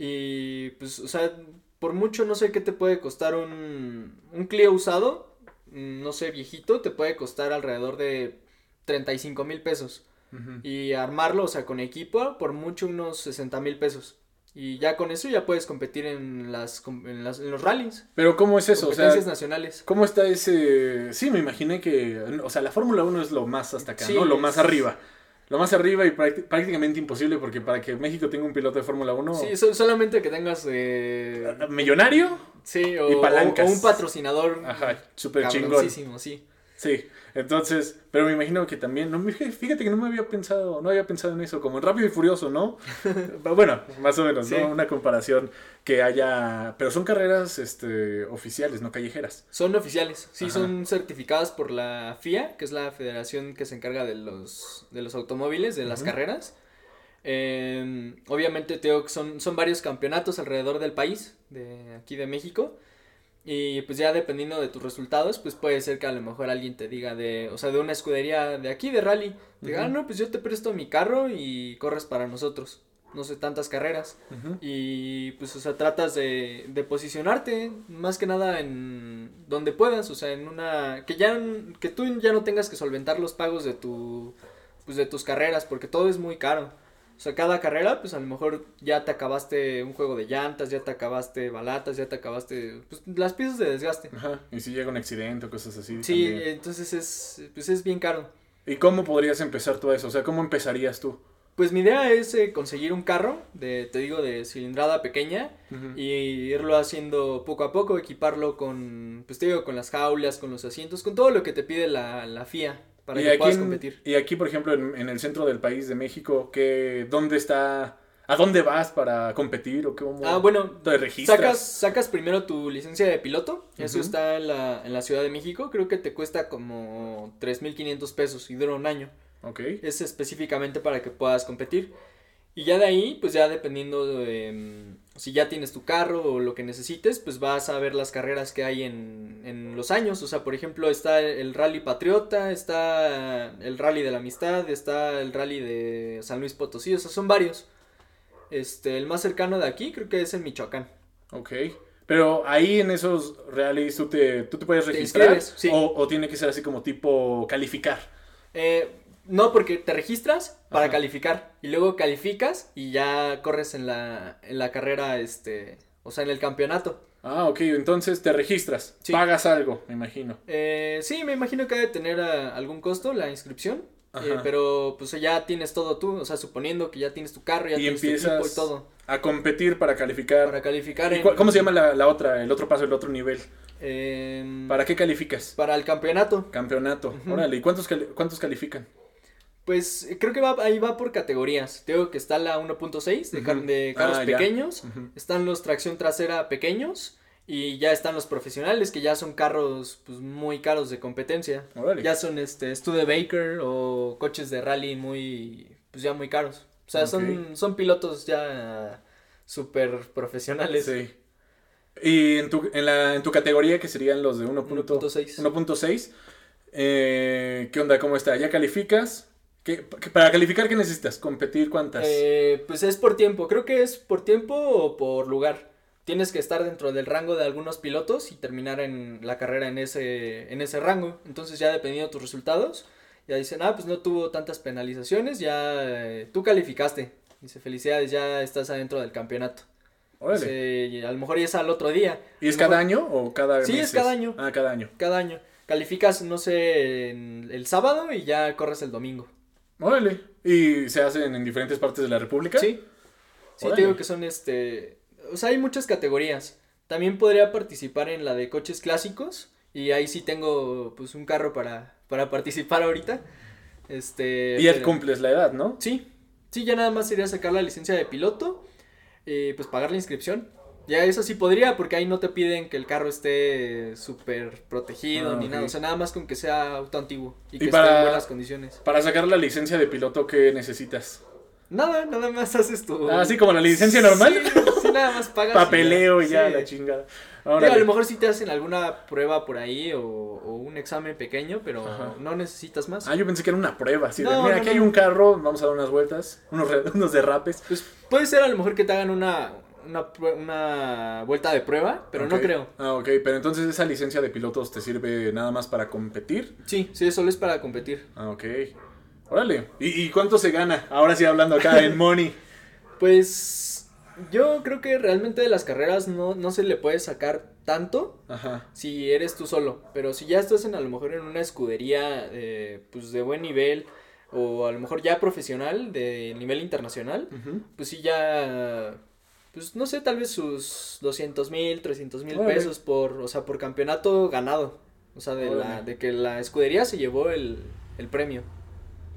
Speaker 2: Y pues, o sea, por mucho no sé qué te puede costar un, un Clio usado, mm, no sé, viejito, te puede costar alrededor de 35 mil pesos. Y armarlo, o sea, con equipo, por mucho unos 60 mil pesos. Y ya con eso ya puedes competir en, las, en, las- en los rallies,
Speaker 1: Pero ¿cómo es eso? O sea,
Speaker 2: competencias nacionales.
Speaker 1: ¿cómo está ese...? Sí, me imaginé que... O sea, la Fórmula 1 es lo más hasta acá,
Speaker 2: Sí,
Speaker 1: ¿no? Lo más
Speaker 2: es-
Speaker 1: arriba. Lo más arriba y prácti- prácticamente imposible porque para que México tenga un piloto de Fórmula 1...
Speaker 2: Sí, so- solamente que tengas... eh,
Speaker 1: ¿Millonario?
Speaker 2: Sí, o,
Speaker 1: Y palancas.
Speaker 2: o- o un patrocinador
Speaker 1: Ajá, súper chingón.
Speaker 2: sí.
Speaker 1: Sí, entonces, pero me imagino que también, no, fíjate que no me había pensado, no había pensado en eso, como en Rápido y Furioso, ¿no? bueno, más o menos,
Speaker 2: Sí.
Speaker 1: ¿no? Una comparación que haya, pero son carreras, este, oficiales, no callejeras.
Speaker 2: Son oficiales, sí,
Speaker 1: Ajá.
Speaker 2: son certificadas por la FIA, que es la federación que se encarga de los, de los automóviles, de las carreras. Eh, obviamente, te digo que son, son varios campeonatos alrededor del país, de aquí de México. Y pues ya dependiendo de tus resultados, pues puede ser que a lo mejor alguien te diga de, o sea, de una escudería de aquí, de rally, te diga, ah, no, pues yo te presto mi carro y corres para nosotros. No sé, tantas carreras. Y pues, o sea, tratas de, de posicionarte más que nada en donde puedas, o sea, en una que ya que tú ya no tengas que solventar los pagos de tu pues de tus carreras, porque todo es muy caro. O sea, cada carrera, pues a lo mejor ya te acabaste un juego de llantas, ya te acabaste balatas, ya te acabaste pues las piezas de desgaste.
Speaker 1: Ajá, y si llega un accidente o cosas así.
Speaker 2: Sí,
Speaker 1: también.
Speaker 2: entonces es pues es bien caro.
Speaker 1: ¿Y cómo podrías empezar todo eso? O sea, ¿cómo empezarías tú?
Speaker 2: Pues mi idea es eh, conseguir un carro de te digo de cilindrada pequeña y irlo haciendo poco a poco, equiparlo con, pues te digo, con las jaulas, con los asientos, con todo lo que te pide la, la FIA para
Speaker 1: y,
Speaker 2: que
Speaker 1: aquí
Speaker 2: puedas competir.
Speaker 1: y aquí, por ejemplo, en, en el centro del país de México, ¿qué, ¿dónde está? ¿A dónde vas para competir o cómo
Speaker 2: Ah, bueno,
Speaker 1: te registras?
Speaker 2: sacas, sacas primero tu licencia de piloto, eso está en la, en la Ciudad de México, creo que te cuesta como 3.500 pesos y dura un año.
Speaker 1: Ok.
Speaker 2: Es específicamente para que puedas competir. Y ya de ahí, pues ya dependiendo de si ya tienes tu carro o lo que necesites, pues vas a ver las carreras que hay en, en los años. O sea, por ejemplo, está el Rally Patriota, está el Rally de la Amistad, está el Rally de San Luis Potosí, o sea, son varios. Este, el más cercano de aquí creo que es en Michoacán.
Speaker 1: Ok. Pero ahí en esos reales tú te, tú te puedes
Speaker 2: Te
Speaker 1: registrar
Speaker 2: inscribes, sí.
Speaker 1: o, o tiene que ser así como tipo calificar.
Speaker 2: Eh, no, porque te registras para
Speaker 1: Ajá.
Speaker 2: calificar y luego calificas y ya corres en la, en la carrera, este, o sea, en el campeonato.
Speaker 1: Ah, ok, entonces te registras,
Speaker 2: Sí.
Speaker 1: pagas algo, me imagino.
Speaker 2: Eh, sí, me imagino que debe tener ah, algún costo la inscripción, eh, pero pues ya tienes todo tú, o sea, suponiendo que ya tienes tu carro, ya
Speaker 1: Y
Speaker 2: tienes tu equipo
Speaker 1: empiezas
Speaker 2: y todo
Speaker 1: a competir para calificar.
Speaker 2: para calificar.
Speaker 1: ¿Y
Speaker 2: en-
Speaker 1: ¿Cómo se llama la, la otra, el otro paso, el otro nivel?
Speaker 2: em,
Speaker 1: ¿Para qué calificas?
Speaker 2: para el campeonato.
Speaker 1: Campeonato. Órale, ¿y cuántos, cuántos califican?
Speaker 2: Pues eh, creo que va, ahí va por categorías. Te digo que está la 1.6 de, car-
Speaker 1: Ujú.
Speaker 2: de carros
Speaker 1: Ah, ya.
Speaker 2: pequeños. Están los tracción trasera pequeños. Y ya están los profesionales, que ya son carros pues, muy caros de competencia. Ya son este Studebaker o coches de rally muy, pues ya muy caros. O sea, son, son pilotos ya súper profesionales.
Speaker 1: Sí. Y en tu, en, la, en tu categoría, que serían los de 1.6,
Speaker 2: 1.6.
Speaker 1: 1.6, eh, ¿qué onda? ¿Cómo está? ¿Ya calificas? ¿Qué- para calificar, ¿qué necesitas? ¿Competir cuántas?
Speaker 2: Eh, pues es por tiempo, creo que es por tiempo o por lugar. Tienes que estar dentro del rango de algunos pilotos y terminar en la carrera en ese, en ese rango. Entonces ya dependiendo de tus resultados, ya dicen, ah, pues no tuvo tantas penalizaciones, ya eh, tú calificaste. Dice, felicidades, ya estás adentro del campeonato.
Speaker 1: Órale.
Speaker 2: Se- a lo mejor ya es al otro día.
Speaker 1: ¿Y es cada año o cada
Speaker 2: Sí, es cada año.
Speaker 1: Ah, cada año.
Speaker 2: Cada año. Calificas, no sé, en el sábado y ya corres el domingo.
Speaker 1: Órale. ¿Y se hacen en diferentes partes de la República?
Speaker 2: Sí. Sí,
Speaker 1: Órale.
Speaker 2: te digo que son este. O sea, hay muchas categorías. También podría participar en la de coches clásicos. Y ahí sí tengo pues un carro para, para participar ahorita. Este.
Speaker 1: Y ya
Speaker 2: pero-
Speaker 1: cumples la edad, ¿no?
Speaker 2: Sí. Sí, ya nada más sería sacar la licencia de piloto. Y pues pagar la inscripción. Ya eso sí podría, porque ahí no te piden que el carro esté súper protegido
Speaker 1: Ah,
Speaker 2: ni nada. O sea, nada más con que sea auto antiguo y que esté en buenas condiciones.
Speaker 1: Para sacar la licencia de piloto, ¿qué necesitas?
Speaker 2: Nada, nada más haces tu.
Speaker 1: Ah, sí, como la licencia normal.
Speaker 2: Sí, sí, nada más pagas.
Speaker 1: Papeleo y ya,
Speaker 2: Sí.
Speaker 1: la chingada.
Speaker 2: Digo, a lo mejor sí te hacen alguna prueba por ahí o, o un examen pequeño, pero
Speaker 1: Ajá.
Speaker 2: no necesitas más.
Speaker 1: Ah, yo pensé que era una prueba. Así de, mira,
Speaker 2: no,
Speaker 1: aquí hay un carro, vamos a dar unas vueltas, unos, unos derrapes.
Speaker 2: Pues puede ser a lo mejor que te hagan una, una, una vuelta de prueba, pero no creo.
Speaker 1: Ah, ok, pero entonces esa licencia de pilotos te sirve nada más para competir.
Speaker 2: Sí, sí, solo es para competir.
Speaker 1: Ah, ok. Órale. ¿Y, y cuánto se gana? Ahora sí hablando acá en money.
Speaker 2: Pues yo creo que realmente de las carreras no, no se le puede sacar tanto
Speaker 1: Ajá.
Speaker 2: si eres tú solo, pero si ya estás en a lo mejor en una escudería eh, pues de buen nivel o a lo mejor ya profesional de nivel internacional, pues sí ya, pues no sé, tal vez sus 200 mil, 300 mil pesos por, o sea, por campeonato ganado. O sea, de, la, de que la escudería se llevó el, el premio.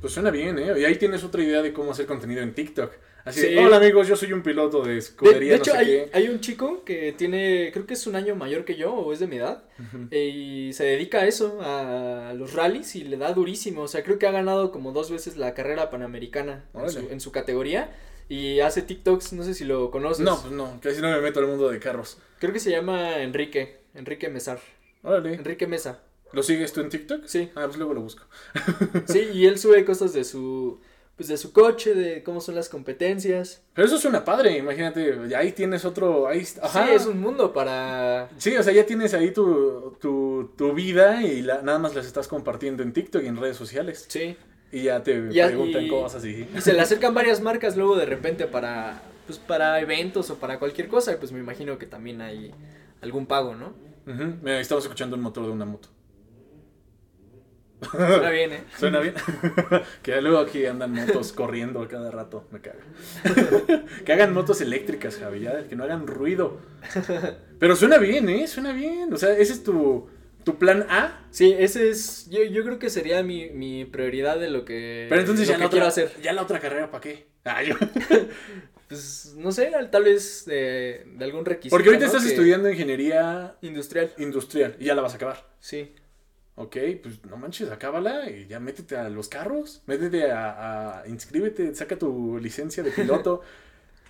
Speaker 1: Pues suena bien, ¿eh? Y ahí tienes otra idea de cómo hacer contenido en TikTok. Así de,
Speaker 2: Sí.
Speaker 1: hola amigos, yo soy un piloto de
Speaker 2: De,
Speaker 1: escudería,
Speaker 2: de
Speaker 1: no
Speaker 2: hecho,
Speaker 1: sé
Speaker 2: hay,
Speaker 1: qué.
Speaker 2: hay un chico que tiene, creo que es un año mayor que yo o es de mi edad, eh, y se dedica a eso, a los rallies, y le da durísimo. O sea, creo que ha ganado como dos veces la carrera panamericana en su, en su categoría. Y hace TikToks, no sé si lo conoces.
Speaker 1: No, pues no, casi no me meto al mundo de carros.
Speaker 2: Creo que se llama Enrique, Enrique Mesar.
Speaker 1: Órale.
Speaker 2: Enrique Mesa.
Speaker 1: ¿Lo sigues tú en TikTok?
Speaker 2: Sí.
Speaker 1: Ah, pues luego lo busco.
Speaker 2: Sí, y él sube cosas de su, pues de su coche, de cómo son las competencias.
Speaker 1: Pero eso suena padre, imagínate, ahí tienes otro, ahí, ajá.
Speaker 2: Sí, es un mundo para...
Speaker 1: Sí, o sea, ya tienes ahí tu, tu, tu vida y la- nada más las estás compartiendo en TikTok y en redes sociales.
Speaker 2: Sí.
Speaker 1: Y ya te
Speaker 2: Ya,
Speaker 1: preguntan
Speaker 2: y-
Speaker 1: cosas y...
Speaker 2: Y se le acercan varias marcas luego de repente para, pues para eventos o para cualquier cosa. Y pues me imagino que también hay algún pago, ¿no?
Speaker 1: Mira, estamos escuchando un motor de una moto.
Speaker 2: Suena bien, ¿eh?
Speaker 1: Suena bien. que luego aquí andan motos corriendo cada rato, me caga. que hagan motos eléctricas, Javi, ya, que no hagan ruido. Pero suena bien, ¿eh? Suena bien. O sea, ese es tu, tu plan A.
Speaker 2: Sí, ese es, yo, yo creo que sería mi, mi prioridad de lo que,
Speaker 1: Pero entonces ya la,
Speaker 2: quiero
Speaker 1: otra,
Speaker 2: hacer.
Speaker 1: ya la otra carrera, ¿para qué? Ah, yo-
Speaker 2: Pues no sé, tal vez de, de algún requisito.
Speaker 1: Porque ahorita
Speaker 2: ¿no?
Speaker 1: estás
Speaker 2: Que-
Speaker 1: estudiando ingeniería
Speaker 2: Industrial,
Speaker 1: industrial y ya la vas a acabar.
Speaker 2: sí.
Speaker 1: Ok, pues no manches, acábala y ya métete a los carros, métete a, a inscríbete, saca tu licencia de piloto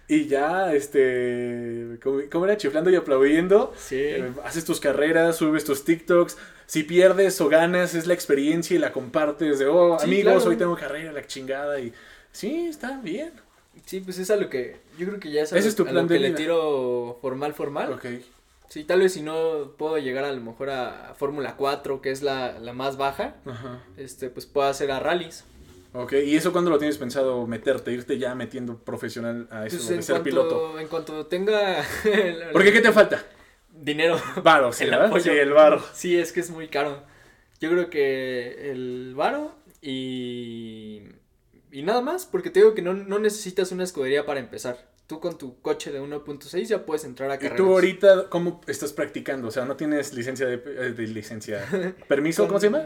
Speaker 1: y ya, este, ¿cómo, cómo era? Chiflando y aplaudiendo,
Speaker 2: Sí.
Speaker 1: eh, haces tus carreras, subes tus TikToks, si pierdes o ganas es la experiencia y la compartes de, oh,
Speaker 2: Sí,
Speaker 1: amigos,
Speaker 2: claro.
Speaker 1: hoy tengo carrera, la chingada y sí, está bien.
Speaker 2: Sí, pues es a lo que, yo creo que ya es a,
Speaker 1: Ese
Speaker 2: lo,
Speaker 1: es tu
Speaker 2: a
Speaker 1: plan
Speaker 2: lo
Speaker 1: de
Speaker 2: que le tiro formal, formal.
Speaker 1: Ok,
Speaker 2: Sí, tal vez si no puedo llegar a lo mejor a, a Fórmula 4, que es la, la más baja,
Speaker 1: ajá.
Speaker 2: este, pues puedo hacer a rallies.
Speaker 1: Ok, ¿y eso cuándo lo tienes pensado meterte, irte ya metiendo profesional a eso
Speaker 2: Pues
Speaker 1: de ser
Speaker 2: cuanto,
Speaker 1: piloto?
Speaker 2: en cuanto tenga el-
Speaker 1: Porque ¿qué te falta?
Speaker 2: dinero.
Speaker 1: Varo, sí,
Speaker 2: El
Speaker 1: ¿verdad?
Speaker 2: apoyo.
Speaker 1: Sí, el varo.
Speaker 2: Sí, es que es muy caro. Yo creo que el varo y, y nada más, porque te digo que no, no necesitas una escudería para empezar. Tú con tu coche de 1.6 ya puedes entrar a
Speaker 1: ¿Y
Speaker 2: carreras.
Speaker 1: tú ahorita cómo estás practicando? O sea, no tienes licencia de, eh, de licencia. ¿Permiso? ¿Cómo se llama?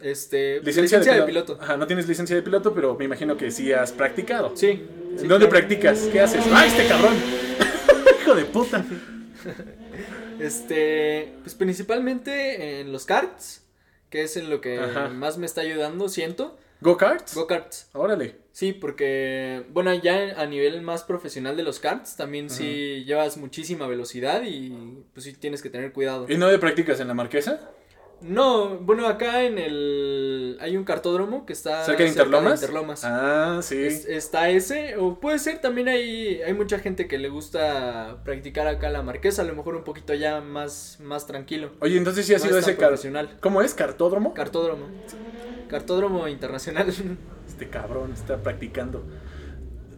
Speaker 2: Este, licencia, de, piloto.
Speaker 1: Ajá, no tienes licencia de piloto, pero me imagino que sí has practicado.
Speaker 2: Sí. sí,
Speaker 1: ¿Dónde
Speaker 2: claro.
Speaker 1: practicas? ¿Qué haces? ¡Ah, este cabrón! ¡Hijo de puta!
Speaker 2: Este, pues principalmente en los karts, que es en lo que
Speaker 1: Ajá.
Speaker 2: más me está ayudando, siento.
Speaker 1: ¿Go-karts?
Speaker 2: Go-karts.
Speaker 1: Órale.
Speaker 2: Sí, porque, bueno, ya a nivel más profesional de los karts, también sí llevas muchísima velocidad y pues sí tienes que tener cuidado.
Speaker 1: ¿Y no de practicas en la marquesa?
Speaker 2: No, bueno, acá en el... hay un cartódromo que está
Speaker 1: ¿Cerca de Interlomas?
Speaker 2: Interlomas.
Speaker 1: Ah, sí.
Speaker 2: Es- está ese, o puede ser también hay, hay mucha gente que le gusta practicar acá la marquesa, a lo mejor un poquito ya más, más tranquilo.
Speaker 1: Oye, entonces sí ha
Speaker 2: No
Speaker 1: sido ese
Speaker 2: profesional.
Speaker 1: ¿Cómo es? ¿Cartódromo?
Speaker 2: Cartódromo. Cartódromo internacional.
Speaker 1: Este cabrón está practicando.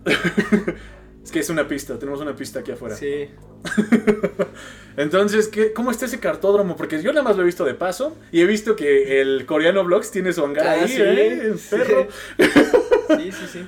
Speaker 1: Es que es una pista, tenemos una pista aquí afuera.
Speaker 2: Sí.
Speaker 1: Entonces, ¿qué, ¿cómo está ese cartódromo? Porque yo nada más lo he visto de paso y he visto que el coreano Vlogs tiene su hangar
Speaker 2: Ah,
Speaker 1: ahí,
Speaker 2: sí,
Speaker 1: ¿eh?
Speaker 2: Sí.
Speaker 1: perro.
Speaker 2: Sí, sí, sí.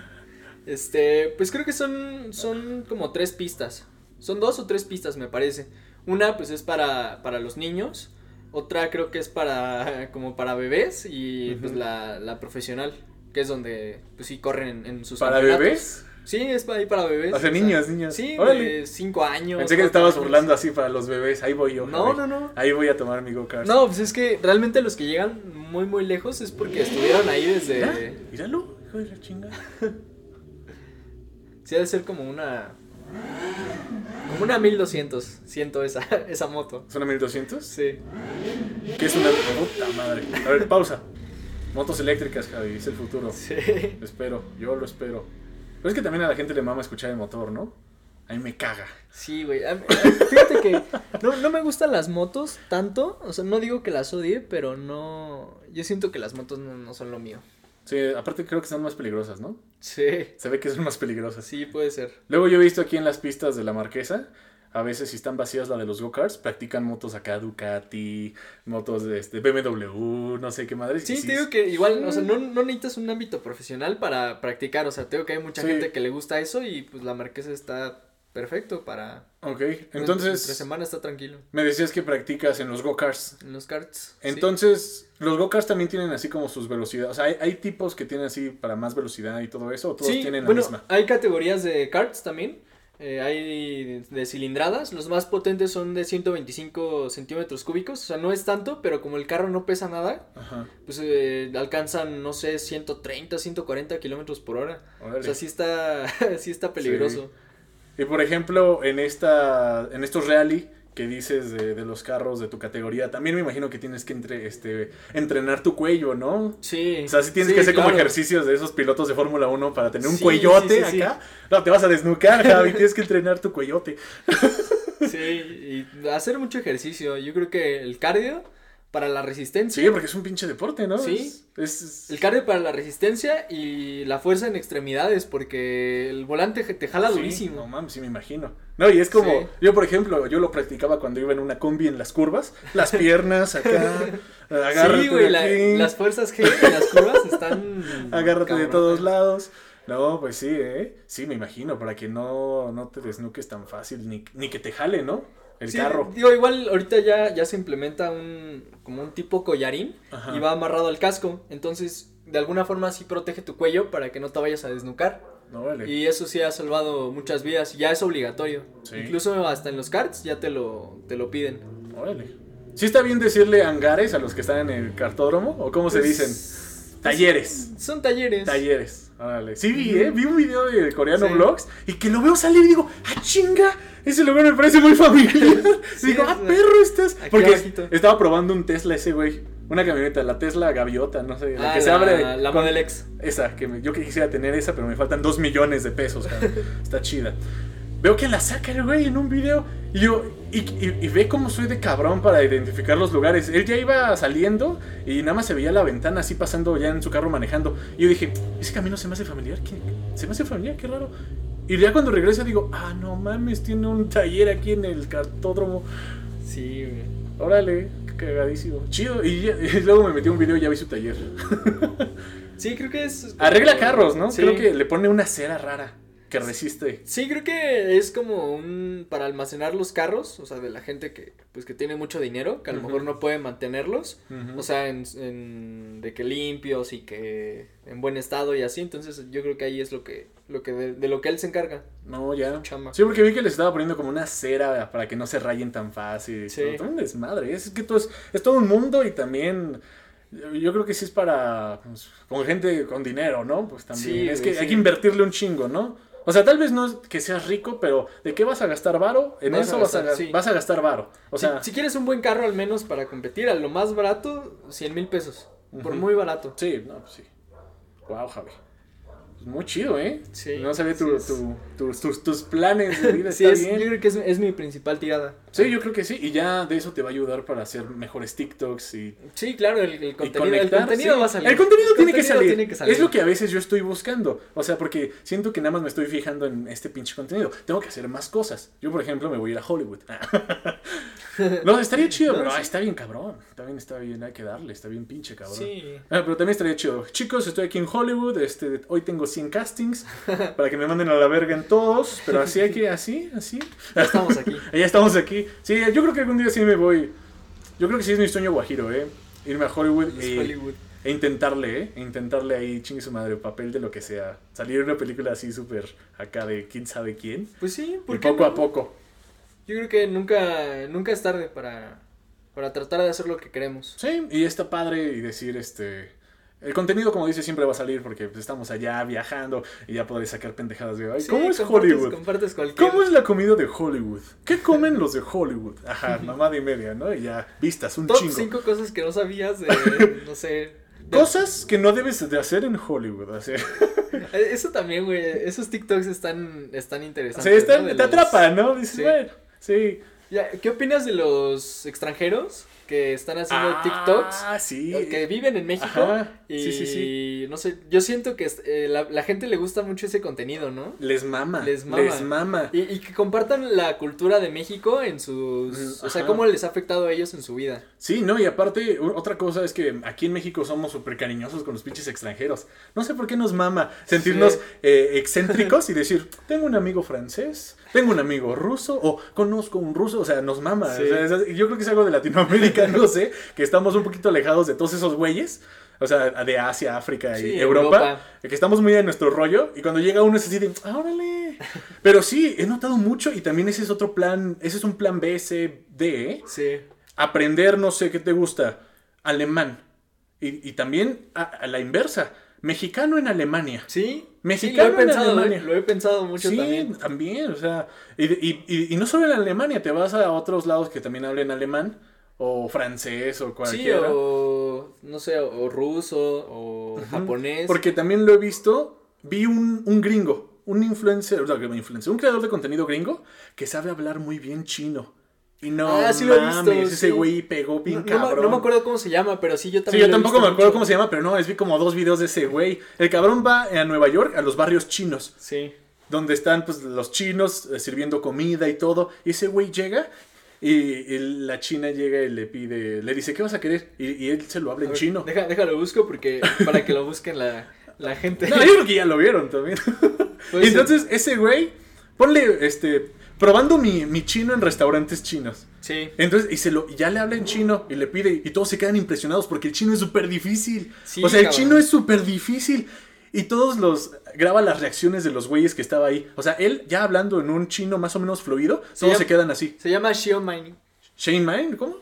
Speaker 2: Este, pues creo que son, son como tres pistas. Son dos o tres pistas, me parece. Una, pues es para, para los niños. Otra creo que es para, como para bebés. Y pues la, la profesional, que es donde, pues sí, corren en, en sus
Speaker 1: ¿Para
Speaker 2: campeonatos.
Speaker 1: bebés?
Speaker 2: Sí, es para, ahí para bebés.
Speaker 1: O sea, niños, niños.
Speaker 2: Sí, de cinco años.
Speaker 1: Pensé que estabas
Speaker 2: años.
Speaker 1: burlando así para los bebés. Ahí voy yo.
Speaker 2: No, no, no.
Speaker 1: Ahí voy a tomar mi go-kart.
Speaker 2: No, pues es que realmente los que llegan muy, muy lejos es porque estuvieron ahí
Speaker 1: Mira,
Speaker 2: desde...
Speaker 1: míralo, hijo de la chinga.
Speaker 2: Sí, ha de ser como una. Como una 1200, siento esa, esa moto.
Speaker 1: ¿Es una 1200?
Speaker 2: Sí.
Speaker 1: ¿Qué es una puta madre? A ver, pausa. Motos eléctricas, Javi, es el futuro.
Speaker 2: Sí.
Speaker 1: Lo espero, yo lo espero. Pero es que también a la gente le mama escuchar el motor, ¿no? A mí me caga.
Speaker 2: Sí, güey. Fíjate que no, no me gustan las motos tanto. O sea, no digo que las odie, pero no. Yo siento que las motos no, no son lo mío.
Speaker 1: Sí, aparte creo que son más peligrosas, ¿no?
Speaker 2: Sí.
Speaker 1: Se ve que son más peligrosas.
Speaker 2: Sí, puede ser.
Speaker 1: Luego yo he visto aquí en las pistas de la Marquesa, a veces si están vacías la de los go-karts, practican motos acá, Ducati, motos de este, BMW, no sé qué madre.
Speaker 2: Sí, te digo que igual, o sea, no, no necesitas un ámbito profesional para practicar. O sea, te digo que hay mucha
Speaker 1: Sí.
Speaker 2: gente que le gusta eso y pues la marquesa está perfecto para.
Speaker 1: Ok,
Speaker 2: Entre
Speaker 1: entonces
Speaker 2: semana está tranquilo.
Speaker 1: me decías que practicas en los go-karts.
Speaker 2: En los karts. sí.
Speaker 1: Entonces, los go-karts también tienen así como sus velocidades. O sea, hay, hay tipos que tienen así para más velocidad y todo eso, o todos
Speaker 2: Sí,
Speaker 1: tienen la
Speaker 2: bueno,
Speaker 1: misma.
Speaker 2: hay categorías de karts también. Eh, hay de cilindradas. Los más potentes son de 125 centímetros cúbicos. O sea, no es tanto, pero como el carro no pesa nada,
Speaker 1: Ajá.
Speaker 2: pues eh, alcanzan, no sé, 130, 140 kilómetros por hora.
Speaker 1: órale.
Speaker 2: O sea, sí está, sí está peligroso.
Speaker 1: Y por ejemplo, en esta en estos rally que dices de, de los carros de tu categoría, también me imagino que tienes que entre, este, entrenar tu cuello, ¿no?
Speaker 2: Sí.
Speaker 1: O sea, sí tienes
Speaker 2: sí,
Speaker 1: que hacer como ejercicios de esos pilotos de Fórmula 1 para tener un
Speaker 2: Sí,
Speaker 1: cuellote
Speaker 2: sí.
Speaker 1: acá. No, te vas a desnucar, Javi, tienes que entrenar tu cuellote.
Speaker 2: Sí, y hacer mucho ejercicio. Yo creo que el cardio para la resistencia.
Speaker 1: Sí, porque es un pinche deporte, ¿no?
Speaker 2: Sí.
Speaker 1: Es, es-
Speaker 2: El cardio para la resistencia y la fuerza en extremidades, porque el volante te jala
Speaker 1: Sí,
Speaker 2: durísimo.
Speaker 1: no mames, sí me imagino. No, y es como,
Speaker 2: Sí.
Speaker 1: yo por ejemplo, yo lo practicaba cuando iba en una combi en las curvas, las piernas acá, agárrate
Speaker 2: sí, güey, la- las fuerzas G en las curvas están.
Speaker 1: agárrate de todos lados. No, pues sí, ¿eh? Sí, me imagino, para que no, no te desnuques tan fácil, ni, ni que te jale, ¿no? El
Speaker 2: Sí,
Speaker 1: carro.
Speaker 2: Digo, igual ahorita ya, ya se implementa un como un tipo collarín
Speaker 1: Ajá.
Speaker 2: y va amarrado al casco. Entonces, de alguna forma sí protege tu cuello para que no te vayas a desnucar.
Speaker 1: No, vale.
Speaker 2: Y eso sí ha salvado muchas vidas. Ya es obligatorio.
Speaker 1: Sí.
Speaker 2: Incluso hasta en los karts ya te lo, te lo piden.
Speaker 1: Órale. ¿Sí está bien decirle hangares a los que están en el cartódromo? ¿O cómo se
Speaker 2: Pues,
Speaker 1: dicen? Talleres.
Speaker 2: Son talleres.
Speaker 1: Talleres. Órale. Sí vi, ¿eh? Vi un video de coreano
Speaker 2: Sí.
Speaker 1: vlogs y que lo veo salir y digo, ¡ah, chinga! Ese lugar me parece muy familiar.
Speaker 2: Sí,
Speaker 1: digo, ¡ah, perro estás! Porque
Speaker 2: abajito.
Speaker 1: estaba probando un Tesla ese güey. Una camioneta, la Tesla Gaviota, no sé, la
Speaker 2: Ah,
Speaker 1: que se abre.
Speaker 2: la
Speaker 1: con-
Speaker 2: Model X.
Speaker 1: Esa, que me- yo quisiera tener esa, pero me faltan dos millones de pesos. cara. Está chida. Veo que la saca el güey en un video y yo, y, y- y ve cómo soy de cabrón para identificar los lugares. Él ya iba saliendo y nada más se veía la ventana así pasando ya en su carro manejando. Y yo dije, ese camino se me hace familiar, ¿Qué? se me hace familiar, qué raro. Y ya cuando regresa digo, ah, no mames, tiene un taller aquí en el cartódromo.
Speaker 2: Sí, güey.
Speaker 1: Órale, qué cagadísimo. Chido. Y, ya- y luego me metí un video y ya vi su taller.
Speaker 2: Sí, creo que es.
Speaker 1: Arregla carros, ¿no?
Speaker 2: Sí.
Speaker 1: Creo que le pone una cera rara que resiste.
Speaker 2: Sí, creo que es como un para almacenar los carros, o sea, de la gente que pues que tiene mucho dinero, que a lo mejor no puede mantenerlos, o sea, en, en- de que limpios y que en buen estado y así, entonces yo creo que ahí es lo que lo que de, de lo que él se encarga.
Speaker 1: No, ya.
Speaker 2: Chamba.
Speaker 1: Sí, porque vi que les estaba poniendo como una cera para que no se rayen tan fácil.
Speaker 2: Sí.
Speaker 1: Sí. Un desmadre. Es que todo es, es todo un mundo y también. Yo creo que sí es para. pues, con gente con dinero, ¿no? Pues también.
Speaker 2: Sí,
Speaker 1: es que hay que invertirle un chingo, ¿no? O sea, tal vez no es que seas rico, pero ¿de qué vas a gastar varo? En
Speaker 2: Vas a
Speaker 1: eso vas, a,
Speaker 2: gastar,
Speaker 1: ga-
Speaker 2: sí.
Speaker 1: vas a gastar varo. O
Speaker 2: Si-
Speaker 1: sea,
Speaker 2: si, quieres un buen carro al menos para competir, a lo más barato, 100 mil pesos, por muy barato.
Speaker 1: sí, no, pues sí. Wow, Javi. Pues muy chido, ¿eh?
Speaker 2: Sí,
Speaker 1: No sabía
Speaker 2: sí
Speaker 1: tu- tu- tus, tus, tus planes de vida.
Speaker 2: Sí,
Speaker 1: está
Speaker 2: es,
Speaker 1: bien.
Speaker 2: yo creo que es, es mi principal tirada.
Speaker 1: Sí, yo creo que sí. Y ya de eso te va a ayudar para hacer mejores TikToks y.
Speaker 2: Sí, claro, el, contenido, el contenido
Speaker 1: sí.
Speaker 2: va a salir.
Speaker 1: El contenido, tiene, que salir.
Speaker 2: tiene que salir.
Speaker 1: Es lo que a veces yo estoy buscando. O sea, porque siento que nada más me estoy fijando en este pinche contenido. Tengo que hacer más cosas. Yo, por ejemplo, me voy a ir a Hollywood. no, estaría chido, pero ah, está bien cabrón. También está bien, hay que darle. Está bien pinche cabrón.
Speaker 2: Sí.
Speaker 1: Ah, pero también estaría chido. Chicos, estoy aquí en Hollywood. Este, hoy tengo 100 castings para que me manden a la verga en todos. Pero así hay que, así, así.
Speaker 2: Ya estamos aquí.
Speaker 1: Ya estamos aquí. Sí, yo creo que algún día sí me voy. Yo creo que sí es mi sueño guajiro, ¿eh? Irme a Hollywood
Speaker 2: Es
Speaker 1: y,
Speaker 2: Hollywood.
Speaker 1: e intentarle, ¿eh? E intentarle ahí, chingue su madre, papel de lo que sea. Salir una película así súper acá de quién sabe quién.
Speaker 2: Pues sí,
Speaker 1: Y
Speaker 2: ¿por qué
Speaker 1: poco
Speaker 2: no?
Speaker 1: a poco.
Speaker 2: Yo creo que nunca, nunca es tarde para, para tratar de hacer lo que queremos.
Speaker 1: Sí, y está padre y decir, este... El contenido, como dice, siempre va a salir porque pues, estamos allá viajando y ya podré sacar pendejadas de... Ay,
Speaker 2: Sí,
Speaker 1: ¿Cómo es
Speaker 2: compartes-
Speaker 1: Hollywood?
Speaker 2: Compartes cualquier...
Speaker 1: ¿Cómo es la comida de Hollywood? ¿Qué comen los de Hollywood? Ajá, mamada y media, ¿no? Y ya, vistas, un
Speaker 2: Top
Speaker 1: chingo.
Speaker 2: 5 cosas que no sabías de, no sé... de-
Speaker 1: Cosas que no debes de hacer en Hollywood.
Speaker 2: Eh, Eso también, güey. Esos TikToks están, están interesantes.
Speaker 1: están-
Speaker 2: ¿no?
Speaker 1: Te
Speaker 2: los-
Speaker 1: atrapan, ¿no? Dices,
Speaker 2: Sí.
Speaker 1: bueno, sí.
Speaker 2: Ya, ¿Qué opinas de los extranjeros que están haciendo TikToks?
Speaker 1: Ah, sí.
Speaker 2: Que viven en México.
Speaker 1: Ajá,
Speaker 2: Y
Speaker 1: sí, sí, sí.
Speaker 2: no sé, yo siento que eh, la, la gente le gusta mucho ese contenido, ¿no?
Speaker 1: Les mama.
Speaker 2: Les
Speaker 1: Les
Speaker 2: mama.
Speaker 1: mama.
Speaker 2: Y, y que compartan la cultura de México en sus...
Speaker 1: Mm,
Speaker 2: O sea, cómo les ha afectado a ellos en su vida.
Speaker 1: Sí, no, y aparte, otra cosa es que aquí en México somos súper cariñosos con los pinches extranjeros. No sé por qué nos mama sentirnos
Speaker 2: Sí.
Speaker 1: eh, excéntricos y decir, tengo un amigo francés, tengo un amigo ruso, o conozco un ruso, o sea, nos mama.
Speaker 2: Sí.
Speaker 1: O sea, es- yo creo que es algo de Latinoamérica, no sé, que estamos un poquito alejados de todos esos güeyes. O sea, de Asia, África y
Speaker 2: Sí,
Speaker 1: Europa,
Speaker 2: Europa.
Speaker 1: Que estamos muy en nuestro rollo. Y cuando llega uno es así de, "Ah, órale. Pero sí, he notado mucho y también ese es otro plan, ese es un plan B, C, D, ¿eh?
Speaker 2: Sí.
Speaker 1: aprender, no sé qué te gusta, alemán. Y, y también a, a la inversa, mexicano en Alemania.
Speaker 2: Sí.
Speaker 1: Mexicano
Speaker 2: sí, lo he
Speaker 1: en
Speaker 2: pensado,
Speaker 1: Alemania.
Speaker 2: eh, Lo he pensado mucho
Speaker 1: sí,
Speaker 2: también.
Speaker 1: o sea, y, y- y- y no solo en Alemania, te vas a otros lados que también hablen alemán, o francés, o
Speaker 2: Sí,
Speaker 1: cualquiera.
Speaker 2: o no sé, o ruso, o japonés.
Speaker 1: Porque también lo he visto, vi un, un gringo, un influencer, un creador de contenido gringo que sabe hablar muy bien chino. Y no
Speaker 2: Ah, sí lo he
Speaker 1: mames,
Speaker 2: visto,
Speaker 1: ese
Speaker 2: sí.
Speaker 1: güey pegó bien
Speaker 2: no, no me-
Speaker 1: cabrón.
Speaker 2: no me acuerdo cómo se llama, pero sí, yo
Speaker 1: Sí,
Speaker 2: también.
Speaker 1: yo
Speaker 2: lo he
Speaker 1: tampoco me acuerdo
Speaker 2: mucho.
Speaker 1: cómo se llama, pero no, es vi como dos videos de ese güey. El cabrón va a Nueva York, a los barrios chinos,
Speaker 2: Sí.
Speaker 1: donde están pues los chinos eh, sirviendo comida y todo. Y ese güey llega y, y la china llega y le pide, le dice, ¿qué vas a querer? Y, y él se lo habla
Speaker 2: A
Speaker 1: en
Speaker 2: ver,
Speaker 1: chino.
Speaker 2: Deja, déjalo busco porque para que lo busquen la, la gente.
Speaker 1: No, yo creo que ya lo vieron también.
Speaker 2: Ser.
Speaker 1: entonces ese güey, ponle, este, probando mi, mi chino en restaurantes chinos.
Speaker 2: Sí.
Speaker 1: Entonces, y se lo, ya le habla en chino y le pide, y todos se quedan impresionados porque el chino es súper difícil.
Speaker 2: Sí,
Speaker 1: o sea, el chino es súper difícil. Y todos los, graba las reacciones de los güeyes que estaba ahí. O sea, él ya hablando en un chino más o menos fluido,
Speaker 2: Se
Speaker 1: todos
Speaker 2: llama-
Speaker 1: se quedan así.
Speaker 2: Se llama Xiaomain.
Speaker 1: Shane Mine, ¿cómo?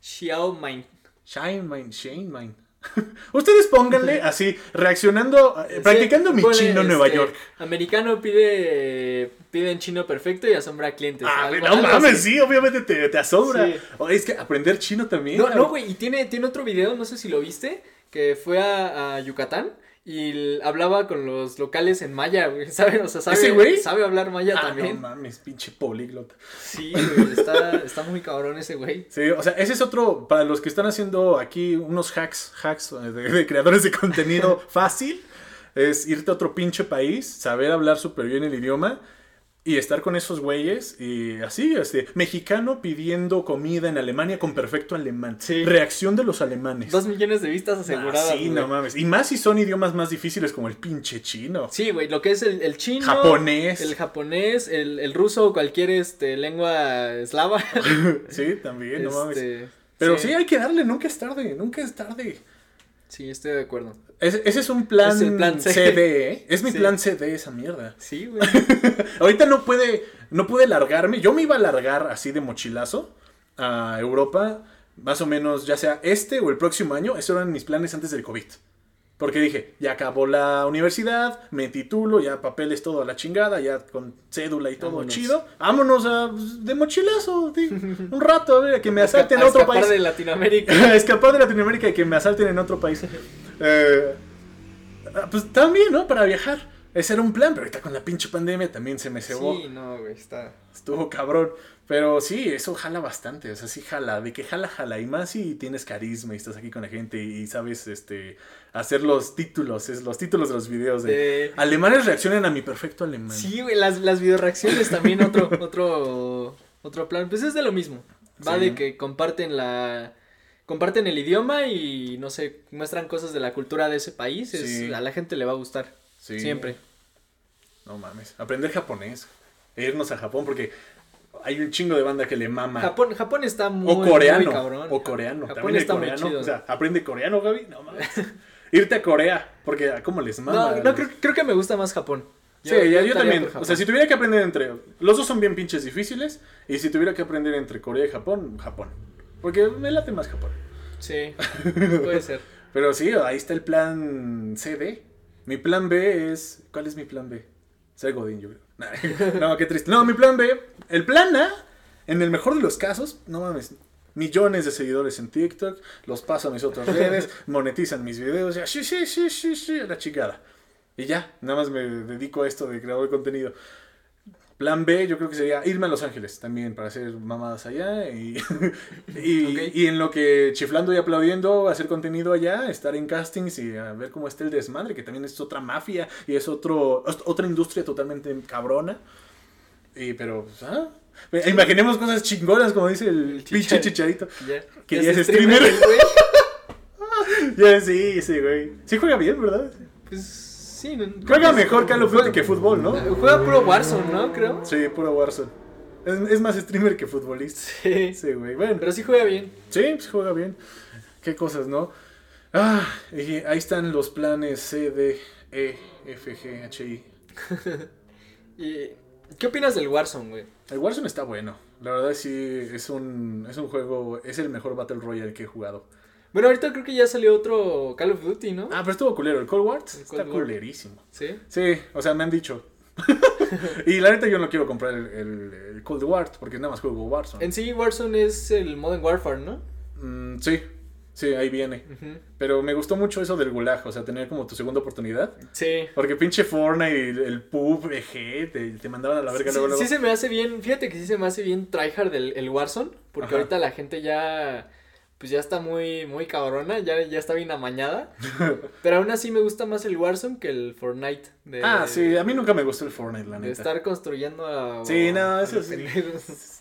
Speaker 2: Xiaomain.
Speaker 1: Shine Mine, Shane Mine. Ustedes pónganle así, reaccionando, eh, practicando mi chino en Nueva
Speaker 2: este,
Speaker 1: York.
Speaker 2: Americano pide, pide en chino perfecto y asombra a clientes.
Speaker 1: Ah, no mames, sí, obviamente te, te asombra.
Speaker 2: Sí.
Speaker 1: O es que aprender chino también.
Speaker 2: No, no, güey, y tiene, tiene otro video, no sé si lo viste, que fue a, a Yucatán y hablaba con los locales en maya, güey, ¿saben? O sea, sabe,
Speaker 1: ¿Ese güey?
Speaker 2: sabe hablar maya
Speaker 1: Ah,
Speaker 2: también.
Speaker 1: no mames, pinche políglota.
Speaker 2: Sí, güey, está, está muy cabrón ese güey.
Speaker 1: Sí, o sea, ese es otro, para los que están haciendo aquí unos hacks, hacks de, de creadores de contenido fácil, es irte a otro pinche país, saber hablar súper bien el idioma y estar con esos güeyes y así, este, mexicano pidiendo comida en Alemania con perfecto alemán.
Speaker 2: Sí.
Speaker 1: Reacción de los alemanes.
Speaker 2: Dos millones de vistas aseguradas.
Speaker 1: Ah, sí,
Speaker 2: güey.
Speaker 1: no mames. Y más si son idiomas más difíciles como el pinche chino.
Speaker 2: Sí, güey, lo que es el, el chino,
Speaker 1: Japonés.
Speaker 2: el japonés, el, el ruso o cualquier este, lengua eslava.
Speaker 1: Sí, también, no mames.
Speaker 2: Este,
Speaker 1: Pero sí. hay que darle, nunca es tarde, nunca es tarde.
Speaker 2: Sí, estoy de acuerdo.
Speaker 1: Ese, ese es un plan,
Speaker 2: Es el plan.
Speaker 1: CD, ¿eh? Es mi
Speaker 2: Sí.
Speaker 1: plan CD esa mierda.
Speaker 2: Sí, güey.
Speaker 1: Ahorita no puede, no puede largarme. Yo me iba a largar así de mochilazo a Europa, más o menos, ya sea este o el próximo año. Esos eran mis planes antes del COVID. Porque dije, ya acabó la universidad, me titulo, ya papeles todo a la chingada, ya con cédula y todo
Speaker 2: Vámonos.
Speaker 1: chido. Vámonos a, pues, de mochilazo, sí, un rato, a ver, a que me asalten
Speaker 2: A
Speaker 1: a otro
Speaker 2: escapar
Speaker 1: país.
Speaker 2: de Latinoamérica.
Speaker 1: escapar de Latinoamérica y que me asalten en otro país. Eh, ah, pues también, ¿no? Para viajar. Ese era un plan, pero ahorita con la pinche pandemia también se me cebó.
Speaker 2: Sí, no, güey, está.
Speaker 1: Estuvo cabrón. Pero sí, eso jala bastante. O sea, sí jala. De que jala, jala. Y más si tienes carisma y estás aquí con la gente y sabes este hacer los títulos. Es los títulos de los videos de
Speaker 2: Eh,
Speaker 1: alemanes reaccionan a mi perfecto alemán.
Speaker 2: Sí, güey, las, las videoreacciones también otro, otro, otro plan. Pues es de lo mismo. Va
Speaker 1: Sí.
Speaker 2: de que comparten la, comparten el idioma y no sé, muestran cosas de la cultura de ese país. Es,
Speaker 1: Sí.
Speaker 2: A la gente le va a gustar.
Speaker 1: Sí.
Speaker 2: Siempre.
Speaker 1: No mames. Aprender japonés. E irnos a Japón porque hay un chingo de banda que le mama.
Speaker 2: Japón, Japón está muy,
Speaker 1: o coreano.
Speaker 2: muy cabrón.
Speaker 1: O coreano.
Speaker 2: Japón
Speaker 1: También el
Speaker 2: está muy
Speaker 1: coreano.
Speaker 2: chido.
Speaker 1: O sea, aprende coreano, Gaby. No mames. Irte a Corea. Porque a cómo les mama.
Speaker 2: no, no creo, creo que me gusta más Japón.
Speaker 1: Sí, yo,
Speaker 2: estaría
Speaker 1: también. O sea, si tuviera que aprender entre. Los dos son bien pinches difíciles. Y si tuviera que aprender entre Corea y Japón, Japón. Porque me late más Japón.
Speaker 2: Sí, puede ser.
Speaker 1: Pero sí, ahí está el plan CD. Mi plan B es. ¿Cuál es mi plan B? Ser Godín, yo creo. No, qué triste. No, mi plan B. El plan A, en el mejor de los casos, no mames. Millones de seguidores en TikTok, los paso a mis otras redes, monetizan mis videos, ya, sí, sí, sí, sí, sí, la chingada. Y ya, nada más me dedico a esto de creador de contenido. Plan B, yo creo que sería irme a Los Ángeles también para hacer mamadas allá y, y, en lo que chiflando y aplaudiendo, hacer contenido allá, estar en castings y a ver cómo está el desmadre, que también es otra mafia y es otro otra industria totalmente cabrona. Y pero, pues, ah, imaginemos cosas chingonas como dice el, pinche
Speaker 2: chicharito.
Speaker 1: chicharito.
Speaker 2: Ya,
Speaker 1: Que
Speaker 2: ya
Speaker 1: ya
Speaker 2: es
Speaker 1: streamer. Ya sí, sí, güey. Sí juega bien, ¿verdad?
Speaker 2: Pues sí. no-
Speaker 1: Juega mejor Call of Duty que fútbol, ¿no?
Speaker 2: Juega puro Warzone, ¿no? Creo.
Speaker 1: Sí, puro Warzone. Es, es más streamer que futbolista.
Speaker 2: Sí.
Speaker 1: Sí, güey. Bueno,
Speaker 2: Pero sí juega bien.
Speaker 1: Sí, pues juega bien. Qué cosas, ¿no? Ah, y ahí están los planes C, D, E, F, G, H, I.
Speaker 2: ¿Y qué opinas del Warzone, güey?
Speaker 1: El Warzone está bueno. La verdad sí, es un, es un juego, es el mejor Battle Royale que he jugado.
Speaker 2: Bueno, ahorita creo que ya salió otro Call of Duty, ¿no?
Speaker 1: Ah, pero estuvo culero. El Cold War
Speaker 2: El
Speaker 1: está
Speaker 2: War.
Speaker 1: culerísimo.
Speaker 2: Sí.
Speaker 1: Sí, o sea, me han dicho. y la neta yo no quiero comprar el, el, el Cold War porque nada más juego Warzone.
Speaker 2: En sí, Warzone es el Modern Warfare, ¿no?
Speaker 1: Mm, sí, sí, ahí viene. Pero me gustó mucho eso del gulag, o sea, tener como tu segunda oportunidad.
Speaker 2: Sí.
Speaker 1: Porque pinche Fortnite y el, el PUB, EG, te, te mandaban a la verga
Speaker 2: Sí,
Speaker 1: luego, luego.
Speaker 2: sí se me hace bien, fíjate que sí se me hace bien tryhard el, el Warzone, porque
Speaker 1: Ajá.
Speaker 2: ahorita la gente ya, pues ya está muy, muy cabrona, ya, ya está bien amañada, pero aún así me gusta más el Warzone que el Fortnite. De,
Speaker 1: Ah, sí, a mí nunca me gustó el Fortnite, la
Speaker 2: De
Speaker 1: neta.
Speaker 2: estar construyendo a...
Speaker 1: Sí, no, eso sí.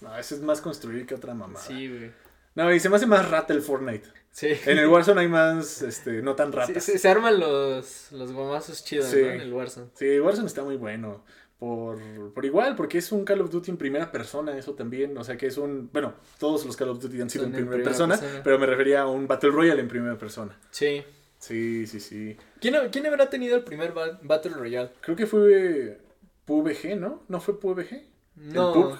Speaker 1: No, eso es más construir que otra mamada.
Speaker 2: Sí, güey.
Speaker 1: No, y se me hace más rata el Fortnite.
Speaker 2: Sí.
Speaker 1: En el Warzone hay más, este, no tan
Speaker 2: Sí,
Speaker 1: ratas.
Speaker 2: se, se arman los, los gomazos chidos,
Speaker 1: Sí.
Speaker 2: ¿no? En el Warzone.
Speaker 1: Sí, Warzone está muy bueno. Por, por igual, porque es un Call of Duty en primera persona, eso también. O sea que es un. Bueno, todos los Call of Duty han sido en primera,
Speaker 2: primera
Speaker 1: persona,
Speaker 2: persona.
Speaker 1: pero me refería a un Battle Royale en primera persona.
Speaker 2: Sí.
Speaker 1: Sí, sí, sí.
Speaker 2: ¿Quién, quién habrá tenido el primer ba- Battle Royale?
Speaker 1: Creo que fue PUBG, ¿no? ¿No fue PUBG?
Speaker 2: No.
Speaker 1: PUBG?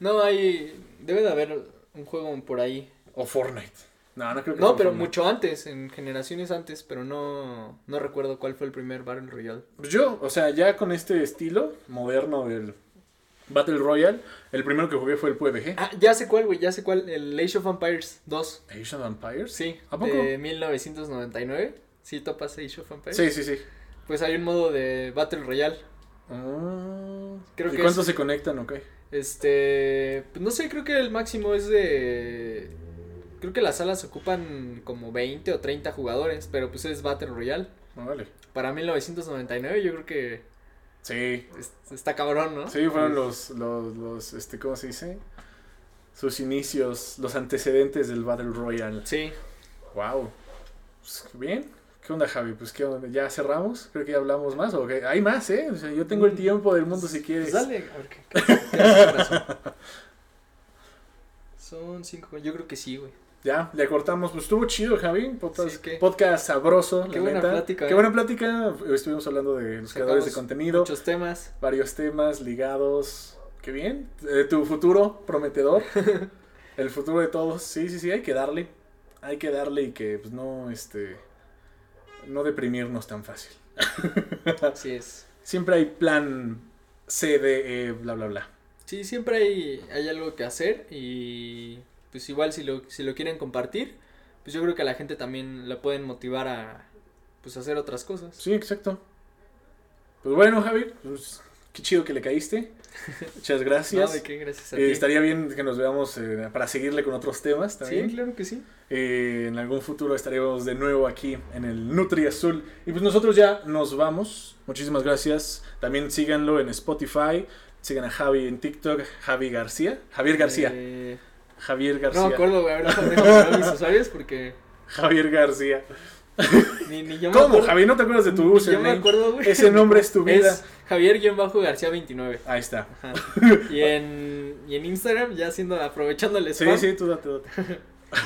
Speaker 2: No, hay... Debe de haber un juego por ahí.
Speaker 1: ¿O Fortnite? No, no creo que
Speaker 2: No, pero mucho antes, en generaciones antes, pero no, no recuerdo cuál fue el primer Battle Royale.
Speaker 1: Pues Yo, o sea, ya con este estilo moderno del Battle Royale, el primero que jugué fue el PUBG.
Speaker 2: Ah, ya sé cuál, güey, ya sé cuál, el Age of Empires 2.
Speaker 1: Age of Empires.
Speaker 2: Sí,
Speaker 1: ¿A poco?
Speaker 2: de 1999. ¿Sí topas Age of Empires?
Speaker 1: Sí, sí, sí.
Speaker 2: Pues hay un modo de Battle Royale.
Speaker 1: Ah,
Speaker 2: Creo
Speaker 1: ¿Y
Speaker 2: que
Speaker 1: cuántos se conectan o qué?
Speaker 2: Este, pues no sé, creo que el máximo es de... Creo que las salas ocupan como 20 o 30 jugadores, pero pues es Battle Royale.
Speaker 1: Ah, vale.
Speaker 2: Para 1999 yo creo que
Speaker 1: Sí,
Speaker 2: es- está cabrón, ¿no?
Speaker 1: sí, fueron los, los, los, este, ¿cómo se dice? Sus inicios, los antecedentes del Battle Royale.
Speaker 2: Sí.
Speaker 1: Wow. Pues, bien. ¿Qué onda, Javi? Pues, ¿qué onda? ¿Ya cerramos? Creo que ya hablamos más. ¿o qué? Hay más, ¿eh? O sea, yo tengo el tiempo del mundo si quieres.
Speaker 2: Pues dale, a ver qué. qué- qué corazón? Son cinco. Yo creo que sí, güey.
Speaker 1: Ya, le cortamos. Pues estuvo chido, Javi. Podcast,
Speaker 2: Sí, ¿qué?
Speaker 1: podcast sabroso,
Speaker 2: Qué
Speaker 1: la
Speaker 2: buena
Speaker 1: neta.
Speaker 2: plática,
Speaker 1: Qué
Speaker 2: ¿eh?
Speaker 1: buena plática. Estuvimos hablando de los creadores de contenido.
Speaker 2: Muchos temas.
Speaker 1: Varios temas ligados. Qué bien. Eh, tu futuro prometedor. El futuro de todos. Sí, sí, sí. Hay que darle. Hay que darle y que pues, no, este... No deprimirnos tan fácil.
Speaker 2: Así es.
Speaker 1: Siempre hay plan C, D, E, bla, bla, bla.
Speaker 2: Sí, siempre hay, hay algo que hacer y pues igual si lo, si lo quieren compartir, pues yo creo que a la gente también la pueden motivar a pues hacer otras cosas.
Speaker 1: Sí, exacto. Pues bueno, Javi, pues, qué chido que le caíste. Muchas gracias.
Speaker 2: No, de qué, gracias a
Speaker 1: Eh,
Speaker 2: ti.
Speaker 1: estaría bien que nos veamos eh, para seguirle con otros temas también.
Speaker 2: Sí, claro que sí.
Speaker 1: Eh, en algún futuro estaremos de nuevo aquí en el Nutri Azul. Y pues nosotros ya nos vamos. Muchísimas gracias. También síganlo en Spotify. Sigan a Javi en TikTok, Javi García. Javier García.
Speaker 2: Eh,
Speaker 1: Javier García.
Speaker 2: no me acuerdo, güey. Ahora ver mis usuarios porque
Speaker 1: Javier García.
Speaker 2: ni, ni yo me
Speaker 1: ¿Cómo,
Speaker 2: acuerdo.
Speaker 1: Javi? ¿No te acuerdas de tu
Speaker 2: Ni Yo me
Speaker 1: username?
Speaker 2: acuerdo, güey.
Speaker 1: Ese nombre es tu vida.
Speaker 2: Es Javier-García29.
Speaker 1: Ahí está.
Speaker 2: Ajá. Y en, y en Instagram, ya haciendo, aprovechando el
Speaker 1: Sí,
Speaker 2: spam,
Speaker 1: sí, tú date, date.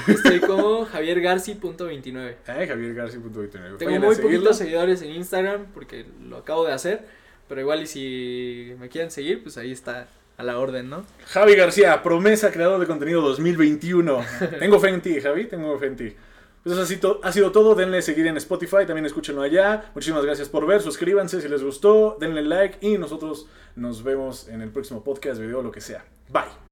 Speaker 2: estoy como javiergarci.29.
Speaker 1: Ay, Javier García. punto veintinueve.
Speaker 2: Tengo
Speaker 1: Vayan a
Speaker 2: muy poquitos seguidores en Instagram porque lo acabo de hacer, pero igual y si me quieren seguir, pues ahí está a la orden, ¿no?
Speaker 1: Javi García, promesa creador de contenido 2021. Tengo fe en ti, Javi, tengo fe en ti. Pues eso ha sido, ha sido todo. Denle seguir en Spotify, también escúchenlo allá. Muchísimas gracias por ver. Suscríbanse si les gustó, denle like y nosotros nos vemos en el próximo podcast, video, lo que sea. Bye.